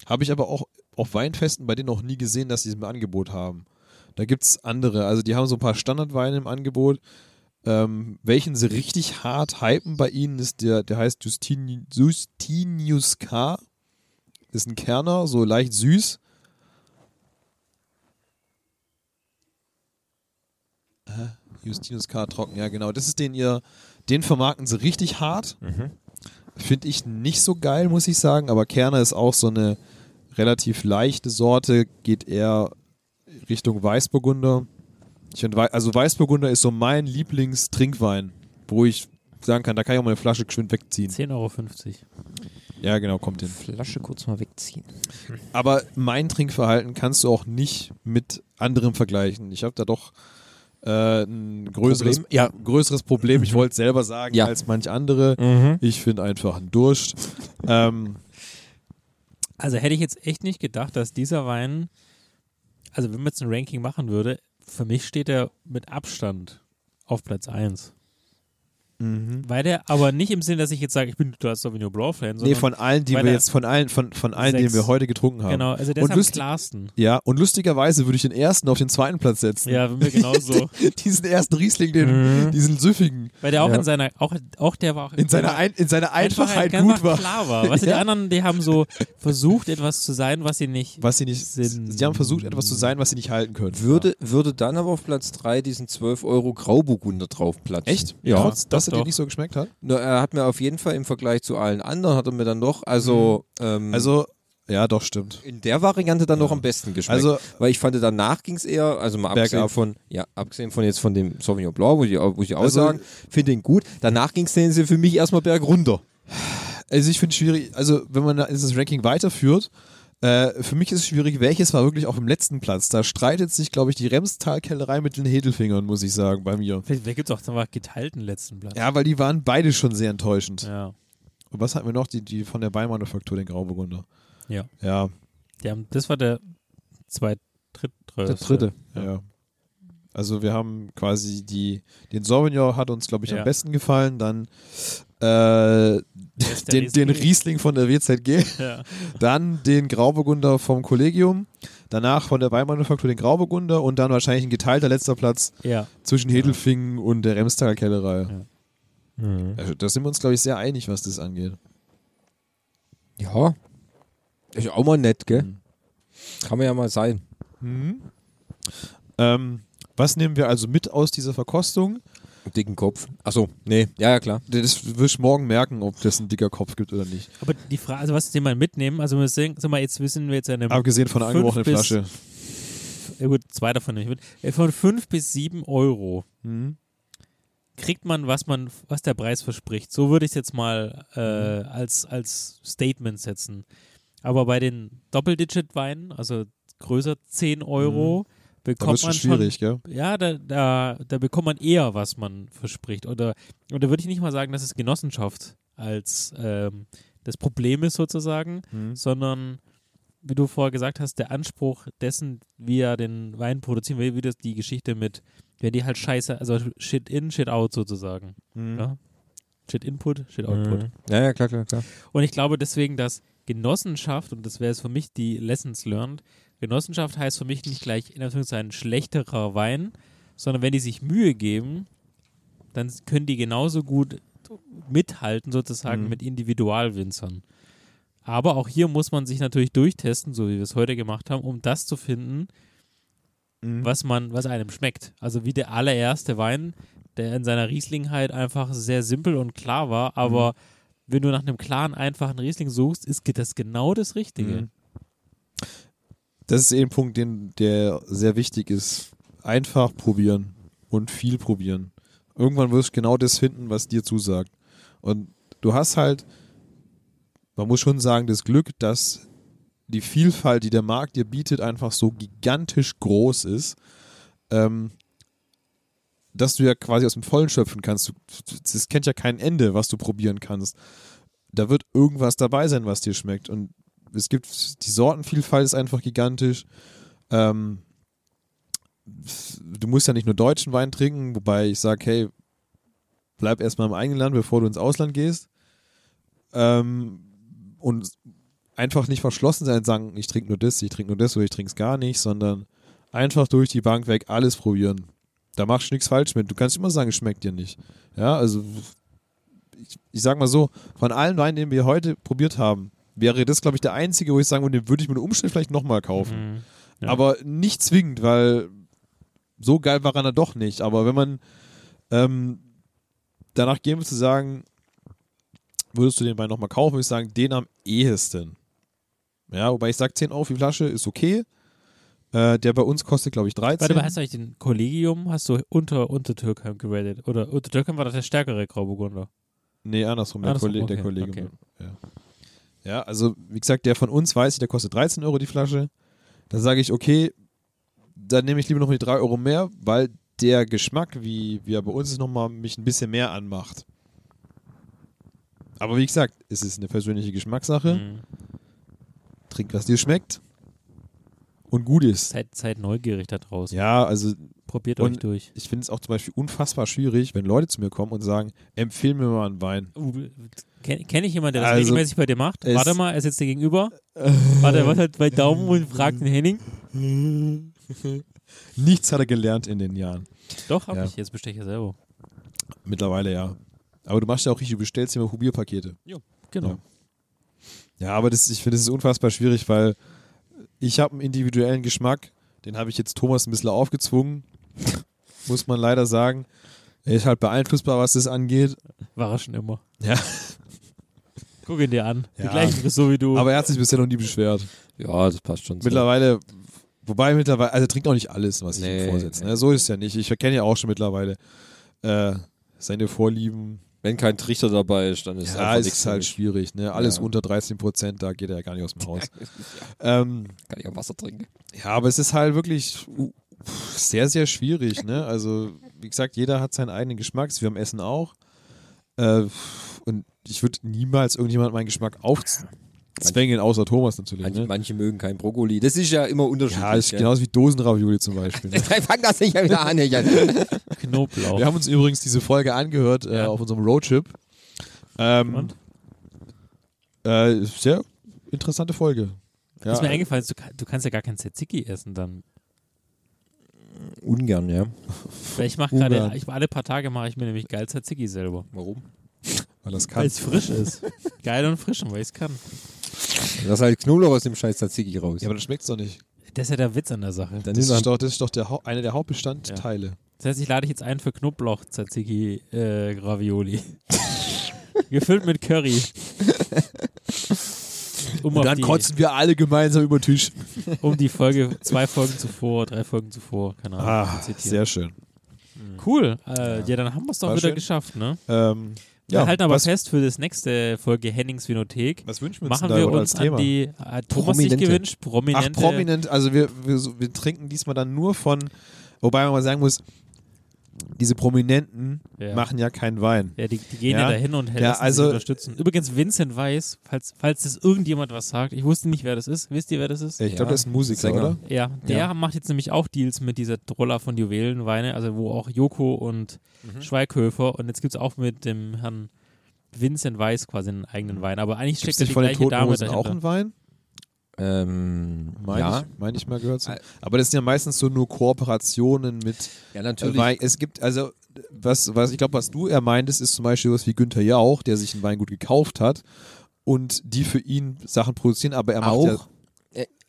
Habe ich aber auch auf Weinfesten bei denen noch nie gesehen, dass sie es im Angebot haben. Da gibt es andere. Also die haben so ein paar Standardweine im Angebot. Ähm, welchen sie richtig hart hypen bei ihnen ist der, der heißt Justini, Justinius K. Ist ein Kerner, so leicht süß. Justinus K. trocken, ja genau. Das ist den ihr, den vermarkten sie richtig hart. Finde ich nicht so geil, muss ich sagen, aber Kerner ist auch so eine relativ leichte Sorte, geht eher Richtung Weißburgunder. Ich find, also Weißburgunder ist so mein Lieblingstrinkwein, wo ich sagen kann, da kann ich auch mal eine Flasche geschwind wegziehen. 10,50 Euro. Ja, genau, kommt hin. Flasche kurz mal wegziehen. Aber mein Trinkverhalten kannst du auch nicht mit anderem vergleichen. Ich habe da doch äh, ein größeres Problem? Ja. größeres Problem. Ich wollte es selber sagen Ja. als manch andere. Mhm. Ich finde einfach einen Durst. ähm, Also hätte ich jetzt echt nicht gedacht, dass dieser Wein, also wenn man jetzt ein Ranking machen würde, für mich steht er mit Abstand auf Platz 1. Weil der aber nicht im Sinne, dass ich jetzt sage, ich bin total Sauvignon Blanc Fan, sondern nee, von allen, die wir jetzt von allen, von, von allen, Sechs. die wir heute getrunken haben. genau, also der Und ist am lustig- klarsten. Ja, und lustigerweise würde ich den ersten auf den zweiten Platz setzen. Ja, mir genauso. Diesen ersten Riesling, den, Mhm. diesen süffigen, Weil der auch Ja. in seiner, auch, auch der war auch in seiner, ein, in seiner einfach Einfachheit einfach gut war. klar war. Weißt du, die anderen, die haben so versucht, etwas zu sein, was sie nicht. Was sie nicht, Sind- sie haben versucht, etwas zu sein, was sie nicht halten können. Würde, würde dann aber auf Platz 3 diesen 12 Euro Grauburgunder draufplatzen. Echt? Ja. Trotz, dass er doch, dir doch. nicht so geschmeckt hat? Na, er hat mir auf jeden Fall im Vergleich zu allen anderen, hat er mir dann noch, also, ähm, Also, ja, doch, stimmt. in der Variante dann noch am besten geschmeckt. Also, Weil ich fand, danach ging es eher, also mal abgesehen Bergab. von, ja, abgesehen von jetzt von dem Sauvignon Blanc, wo ich, auch- wo ich auch Also- sagen, finde ihn gut. Danach ging es für mich erstmal bergunter. also ich finde es schwierig, also wenn man da dieses Ranking weiterführt, äh, für mich ist es schwierig, welches war wirklich auf dem letzten Platz. Da streitet sich, glaube ich, die Remstal-Kellerei mit den Hedelfingern, muss ich sagen, bei mir. Vielleicht, gibt es auch einfach geteilten letzten Platz. Ja, weil die waren beide schon sehr enttäuschend. Ja. Und was hatten wir noch? Die, die von der Beimanufaktur, den Grauburgunder. Ja. Ja, Die haben, das war der zweit, dritt, Der dritte. ja. ja. Also wir haben quasi die, den Sauvignon hat uns, glaube ich, Ja. am besten gefallen. Dann äh, den, den Riesling. Riesling von der WZG. Ja. Dann den Grauburgunder vom Kollegium. Danach von der Weinmanufaktur den Grauburgunder und dann wahrscheinlich ein geteilter letzter Platz ja. zwischen Hedelfingen und der Remstaler Kellerei. Ja. Also, da sind wir uns, glaube ich, sehr einig, was das angeht. Ja. Ist auch mal nett, gell? Mhm. Kann man ja mal sein. Ähm, was nehmen wir also mit aus dieser Verkostung? Dicken Kopf. Achso, nee, ja, ja, klar. Das wirst du morgen merken, ob das ein dicker Kopf gibt oder nicht. Aber die Frage, also was den mal mitnehmen, also wir sehen, sag mal, jetzt wissen wir jetzt eine, Abgesehen von der Fünf angebrochenen Flasche. ja gut, zwei davon mit, Äh, von fünf bis sieben Euro Mhm. kriegt man, was man, was der Preis verspricht. So würde ich es jetzt mal Mhm. äh, als, als Statement setzen. Aber bei den Doppeldigit-Weinen, also größer 10 Euro, Mhm. Bekommt schon man schon schwierig, gell? Ja, da, da, da bekommt man eher, was man verspricht. Oder, und da würde ich nicht mal sagen, dass es Genossenschaft als ähm, das Problem ist sozusagen, Mhm. sondern wie du vorher gesagt hast, der Anspruch dessen, wie er den Wein produzieren will, wie das die Geschichte mit, wenn die halt scheiße, also Shit in, Shit out sozusagen. Mhm. Ja? Shit Input, Shit Output. Ja, ja, klar, klar, klar. Und ich glaube deswegen, dass Genossenschaft, und das wäre jetzt für mich die Lessons learned, Genossenschaft heißt für mich nicht gleich in Anführungszeichen schlechterer Wein, sondern wenn die sich Mühe geben, dann können die genauso gut mithalten sozusagen Mhm. mit Individualwinzern. Aber auch hier muss man sich natürlich durchtesten, so wie wir es heute gemacht haben, um das zu finden, Mhm. was man, was einem schmeckt. Also wie der allererste Wein, der in seiner Rieslingheit einfach sehr simpel und klar war, aber wenn du nach einem klaren, einfachen Riesling suchst, ist das genau das Richtige. Das ist eh ein Punkt, den, der sehr wichtig ist. Einfach probieren und viel probieren. Irgendwann wirst du genau das finden, was dir zusagt. Und du hast halt, man muss schon sagen, das Glück, dass die Vielfalt, die der Markt dir bietet, einfach so gigantisch groß ist, ähm, dass du ja quasi aus dem Vollen schöpfen kannst. Das kennt ja kein Ende, was du probieren kannst. Da wird irgendwas dabei sein, was dir schmeckt. Und es gibt, die Sortenvielfalt ist einfach gigantisch. Ähm, du musst ja nicht nur deutschen Wein trinken, wobei ich sage, hey, bleib erstmal im eigenen Land, bevor du ins Ausland gehst. Ähm, und einfach nicht verschlossen sein und sagen, ich trinke nur das, ich trinke nur das oder ich trinke es gar nicht, sondern einfach durch die Bank weg alles probieren. Da machst du nichts falsch mit. Du kannst immer sagen, es schmeckt dir nicht. Ja, also ich, ich sag mal so, von allen Weinen, den wir heute probiert haben, wäre das, glaube ich, der einzige, wo ich sagen würde, den würde ich mit dem Umstand vielleicht nochmal kaufen. Mhm. Ja. Aber nicht zwingend, weil so geil war er dann doch nicht. Aber wenn man ähm, danach gehen würde zu sagen, würdest du den Wein nochmal kaufen, würde ich sagen, den am ehesten. Ja, wobei ich sage, 10 Euro für die Flasche ist okay. Äh, der bei uns kostet, glaube ich, 13. Warte mal, hast du eigentlich den Kollegium, hast du unter, unter Türkheim geratet? Oder unter Türkheim war das der stärkere Grauburgunder? Nee, andersrum, der, Andersrum, Kolle der okay, Kollege. okay. Ja. Ja, also wie gesagt, der von uns weiß ich, der kostet 13 Euro die Flasche. Da sage ich, okay, dann nehme ich lieber noch die 3 Euro mehr, weil der Geschmack, wie, wie er bei uns ist, nochmal mich ein bisschen mehr anmacht. Aber wie gesagt, es ist eine persönliche Geschmackssache. Mhm. Trink, was dir schmeckt und gut ist. Seid, seid neugierig da draußen. Ja, also Probiert euch durch. ich finde es auch zum Beispiel unfassbar schwierig, wenn Leute zu mir kommen und sagen, empfehl mir mal einen Wein. Uh, Kenne kenn ich jemanden, der das Also, regelmäßig bei dir macht? Warte mal, er sitzt dir gegenüber. Warte, was hat bei Daumen und fragt den Henning? Nichts hat er gelernt in den Jahren. Doch, hab Ja. ich. Jetzt bestelle ich ja selber. Mittlerweile ja. Aber du machst ja auch richtig, du bestellst immer Probierpakete. Genau. Ja. Ja, aber das, ich finde, das ist unfassbar schwierig, weil ich habe einen individuellen Geschmack, den habe ich jetzt Thomas ein bisschen aufgezwungen, muss man leider sagen. Er ist halt beeinflussbar, was das angeht. War er schon immer. Ja. Guck ihn dir an. Die Ja. gleiche Frisur wie du. Aber er hat sich bisher noch nie beschwert. Ja, das passt schon. So. Mittlerweile, wobei mittlerweile, also er trinkt auch nicht alles, was ich Nee, ihm vorsetze. nee. Ne? So ist es ja nicht. Ich erkenne ja auch schon mittlerweile äh, seine Vorlieben. Wenn kein Trichter dabei ist, dann ist Ja, es ist halt schwierig. Ne? Alles Ja. unter 13 Prozent, da geht er ja gar nicht aus dem Haus. ja, ähm, kann ich auch Wasser trinken. Ja, aber es ist halt wirklich uh, sehr, sehr schwierig. Ne? Also, wie gesagt, jeder hat seinen eigenen Geschmack, wir am Essen auch. Äh, und ich würde niemals irgendjemand meinen Geschmack aufzwängen, außer Thomas natürlich. Manche, Ne? manche mögen kein Brokkoli. Das ist ja immer unterschiedlich. Ja, ist gell? genauso wie Dosenravioli zum Beispiel. Ne? Fang das nicht wieder an, Jan. Knoblauch. Wir haben uns übrigens diese Folge angehört äh, Ja. auf unserem Roadtrip. Ähm, Und? Äh, sehr interessante Folge. Ja, ist mir eingefallen, du, du kannst ja gar kein Tzatziki essen dann. Ungern, ja. Weil ich mache gerade, ich alle paar Tage mache ich mir nämlich geil Tzatziki selber. Warum? weil das Weil kann. es frisch ist. geil und frisch, und weil ich es kann. Lass halt Knoblauch aus dem scheiß Tzatziki raus. Ja, aber das schmeckt doch nicht. Das ist ja der Witz an der Sache. Dann Das ist doch das ist doch der, Hau- einer der Hauptbestandteile. Das heißt, ich lade dich jetzt ein für Knoblauch Tzatziki äh, Ravioli. Gefüllt mit Curry. Um, Und dann die, kotzen wir alle gemeinsam über den Tisch. um die Folge, zwei Folgen zuvor, drei Folgen zuvor, keine Ahnung, Ah, zu zitieren. sehr schön. Cool. Äh, ja. dann haben wir es doch War wieder schön. geschafft, ne? Ähm, Wir ja, halten aber was, fest für das nächste Folge Hennings Vinothek. was wünschen wir uns Machen wir uns als Thema? an die, hat Thomas sich gewünscht, prominente. Ach, prominent, also wir, wir, wir trinken diesmal dann nur von, wobei man mal sagen muss, diese Prominenten Ja. machen ja keinen Wein. Ja, die, die gehen ja, Ja. dahin und helfen Ja, sich also- unterstützen. Übrigens, Vincent Weiss, falls, falls das irgendjemand was sagt, ich wusste nicht, wer das ist. Wisst ihr, wer das ist? Ich glaube, das ist ein Musiker, Sänger. oder? Ja, der Ja. macht jetzt nämlich auch Deals mit dieser Troller von Juwelenweine, also wo auch Joko und Mhm. Schweighöfer und jetzt gibt es auch mit dem Herrn Vincent Weiss quasi einen eigenen Wein. Aber eigentlich Gibt steckt nicht die von den gleiche Toten Dame Hosen auch dahinter. einen Wein? Ähm, Meine ja. ich, mein ich mal gehört zu. Äh, Aber das sind ja meistens so nur Kooperationen mit ja, äh, natürlich. Wein. Es gibt, also, was, was ich glaube, was du eher meintest, ist zum Beispiel was wie Günther Jauch, der sich ein Weingut gekauft hat und die für ihn Sachen produzieren, aber er macht ja auch, äh,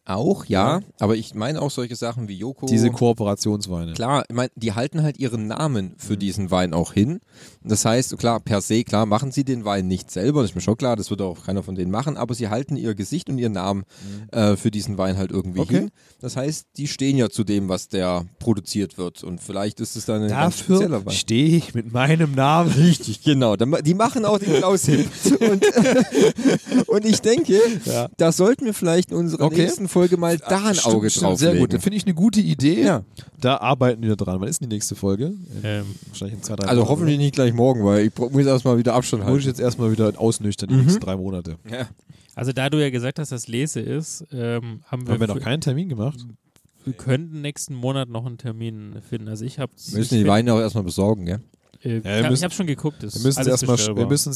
auch, ja, Aber ich meine auch solche Sachen wie Joko. diese Kooperationsweine. Klar, ich meine, die halten halt ihren Namen Mhm. für diesen Wein auch hin. Das heißt, klar, per se, klar, machen sie den Wein nicht selber, das ist mir schon klar, das wird auch keiner von denen machen, aber sie halten ihr Gesicht und ihren Namen äh, für diesen Wein halt irgendwie Mhm. Okay. hin. Das heißt, die stehen ja zu dem, was der produziert wird und vielleicht ist es dann ein Dafür spezieller Wein. stehe ich mit meinem Namen. Richtig, genau. Die machen auch den Klaus hip. Und, und ich denke, Ja. da sollten wir vielleicht in unserer Okay. nächsten Folge mal da ein Stimmt, Auge stimmt, drauf Sehr gut, da finde ich eine gute Idee. Ja. Da arbeiten wir dran. Wann ist denn die nächste Folge? Ähm, Wahrscheinlich in zwei, drei Also Monaten, hoffentlich nicht gleich morgen, weil ich muss erstmal wieder Abstand oder? Muss ich halten. jetzt erstmal wieder ausnüchtern, die Mhm. nächsten drei Monate. Ja. also da du ja gesagt hast, dass Lese ist, ähm, haben wir, Haben wir noch keinen Termin gemacht? wir könnten nächsten Monat noch einen Termin finden. Also ich habe Wir müssen die Weine auch erstmal besorgen, gell? Äh, wir ich habe schon geguckt. Wir müssen, es erstmal,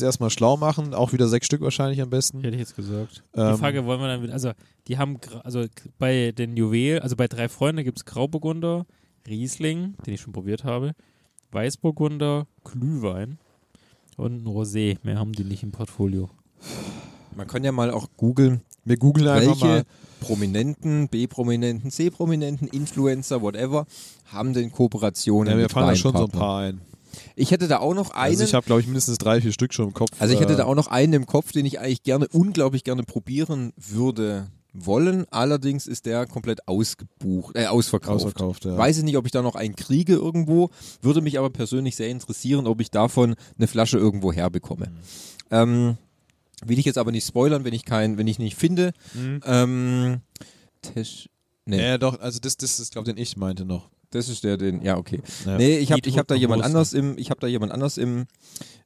erstmal schlau machen. Auch wieder sechs Stück wahrscheinlich am besten. Hätte ich jetzt gesagt. Ähm, die Frage wollen wir dann, wieder- also die haben, also bei den Juwel, also bei drei Freunden gibt es Grauburgunder, Riesling, den ich schon probiert habe, Weißburgunder, Glühwein und ein Rosé. Mehr haben die nicht im Portfolio. Man kann ja mal auch googeln, Wir googeln einfach welche mal. Prominenten, B-Prominenten, C-Prominenten, Influencer, whatever, haben denn Kooperationen Ja, wir mit fahren da schon so ein paar ein. Ich hätte da auch noch einen. Also ich habe, glaube ich, mindestens drei, vier Stück schon im Kopf. Also ich hätte äh, da auch noch einen im Kopf, den ich eigentlich gerne, unglaublich gerne probieren würde wollen. Allerdings ist der komplett ausgebucht, äh, ausverkauft. ausverkauft. Ja. Weiß ich nicht, ob ich da noch einen kriege irgendwo. Würde mich aber persönlich sehr interessieren, ob ich davon eine Flasche irgendwo herbekomme. Ähm, will ich jetzt aber nicht spoilern, wenn ich keinen, wenn ich nicht finde. Mhm. Ähm, Tesch, nee, Ja, doch, also das, das ist, glaube ich, den ich meinte noch. Das ist der, den, ja okay. Ja. Nee, ich habe ich hab da jemand anders im, ich habe da jemand anders im,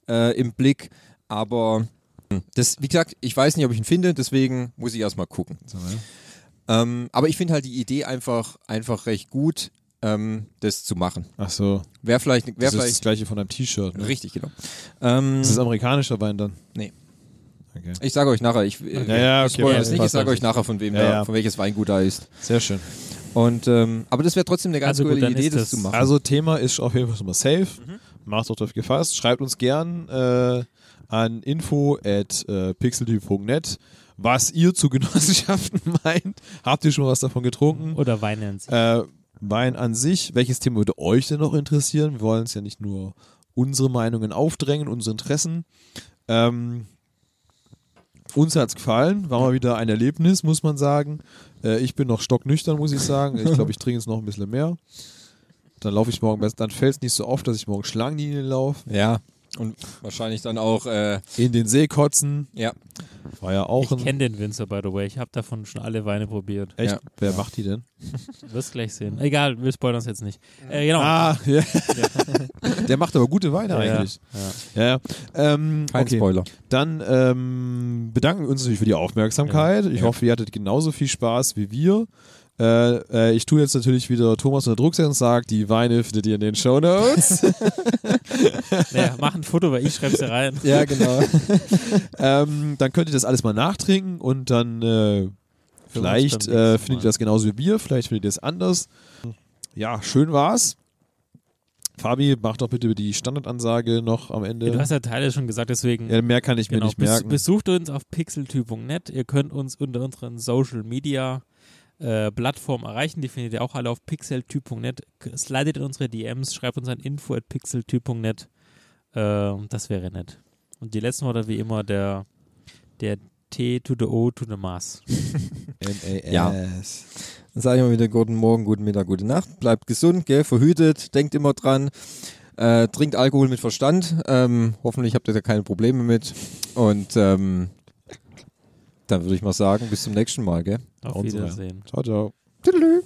äh, im Blick, aber hm, das, wie gesagt, ich weiß nicht, ob ich ihn finde, deswegen muss ich erstmal gucken. Ähm, aber ich finde halt die Idee einfach, einfach recht gut, ähm, das zu machen. Ach so. Wäre vielleicht, wäre Das ist das vielleicht gleiche von einem T-Shirt. Ne? richtig, genau. Ähm, Ist das amerikanischer Wein dann? Nee. Okay. ich sage euch nachher, ich, äh, Ja, ja, ich okay, spoilere ja, es nicht, ich sage euch nachher, von wem Ja, da, von welches Weingut da ist. Sehr schön. Und, ähm, aber das wäre trotzdem eine ganz Also gut, coole dann Idee, das das- zu machen. Also Thema ist auf jeden Fall schon mal safe. Mhm. Macht euch darauf gefasst. Schreibt uns gern äh, an info at äh, pixeltyp.net, was ihr zu Genossenschaften meint. Habt ihr schon was davon getrunken? Oder Wein an sich. Äh, Wein an sich, welches Thema würde euch denn noch interessieren? Wir wollen uns ja nicht nur unsere Meinungen aufdrängen, unsere Interessen. Ähm, uns hat es gefallen, war mal wieder ein Erlebnis, muss man sagen. Äh, ich bin noch stocknüchtern, muss ich sagen. Ich glaube, ich trinke jetzt noch ein bisschen mehr. Dann laufe ich morgen besser. Dann fällt es nicht so oft, dass ich morgen Schlangenlinien laufe. ja. Und wahrscheinlich dann auch, äh, In den See kotzen. ja. War ja auch ich kenne den Winzer, by the way. Ich habe davon schon alle Weine probiert. Echt? Ja. Wer macht die denn? Du wirst gleich sehen. Egal, wir spoilern es jetzt nicht. Äh, genau. Ah, ja. Der macht aber gute Weine Ja, ja. eigentlich. Ja. Ja, ja. Ähm, Kein okay. Spoiler. Dann ähm, bedanken wir uns natürlich für die Aufmerksamkeit. Ich Ja. hoffe, ihr hattet genauso viel Spaß wie wir. Äh, äh, ich tue jetzt natürlich wieder Thomas unter Druck setzen und sage, die Weine findet ihr in den Shownotes. Naja, mach ein Foto, weil ich schreibe es rein. Ja, genau. ähm, dann könnt ihr das alles mal nachtrinken und dann äh, vielleicht äh, findet ihr das genauso wie wir, vielleicht findet ihr es anders. Ja, schön war's. Fabi, mach doch bitte die Standardansage noch am Ende. Ja, du hast ja Teile schon gesagt, deswegen ja, mehr kann ich mir genau, nicht bes- merken. besucht uns auf pixeltyp.net. Ihr könnt uns unter unseren Social Media äh, Plattformen erreichen. Die findet ihr auch alle auf pixeltyp.net. Slidet in unsere DMs, schreibt uns an info at pixeltyp.net. Äh, das wäre nett. Und die letzten Worte wie immer der, der T to the O to the Maß. MAS. Ja. Dann sage ich mal wieder guten Morgen, guten Mittag, gute Nacht. Bleibt gesund, gell, verhütet, denkt immer dran. Äh, trinkt Alkohol mit Verstand. Ähm, hoffentlich habt ihr da keine Probleme mit. Und ähm, dann würde ich mal sagen, bis zum nächsten Mal, gell? Auf. Wiedersehen. Ciao, ciao. Tüdelü.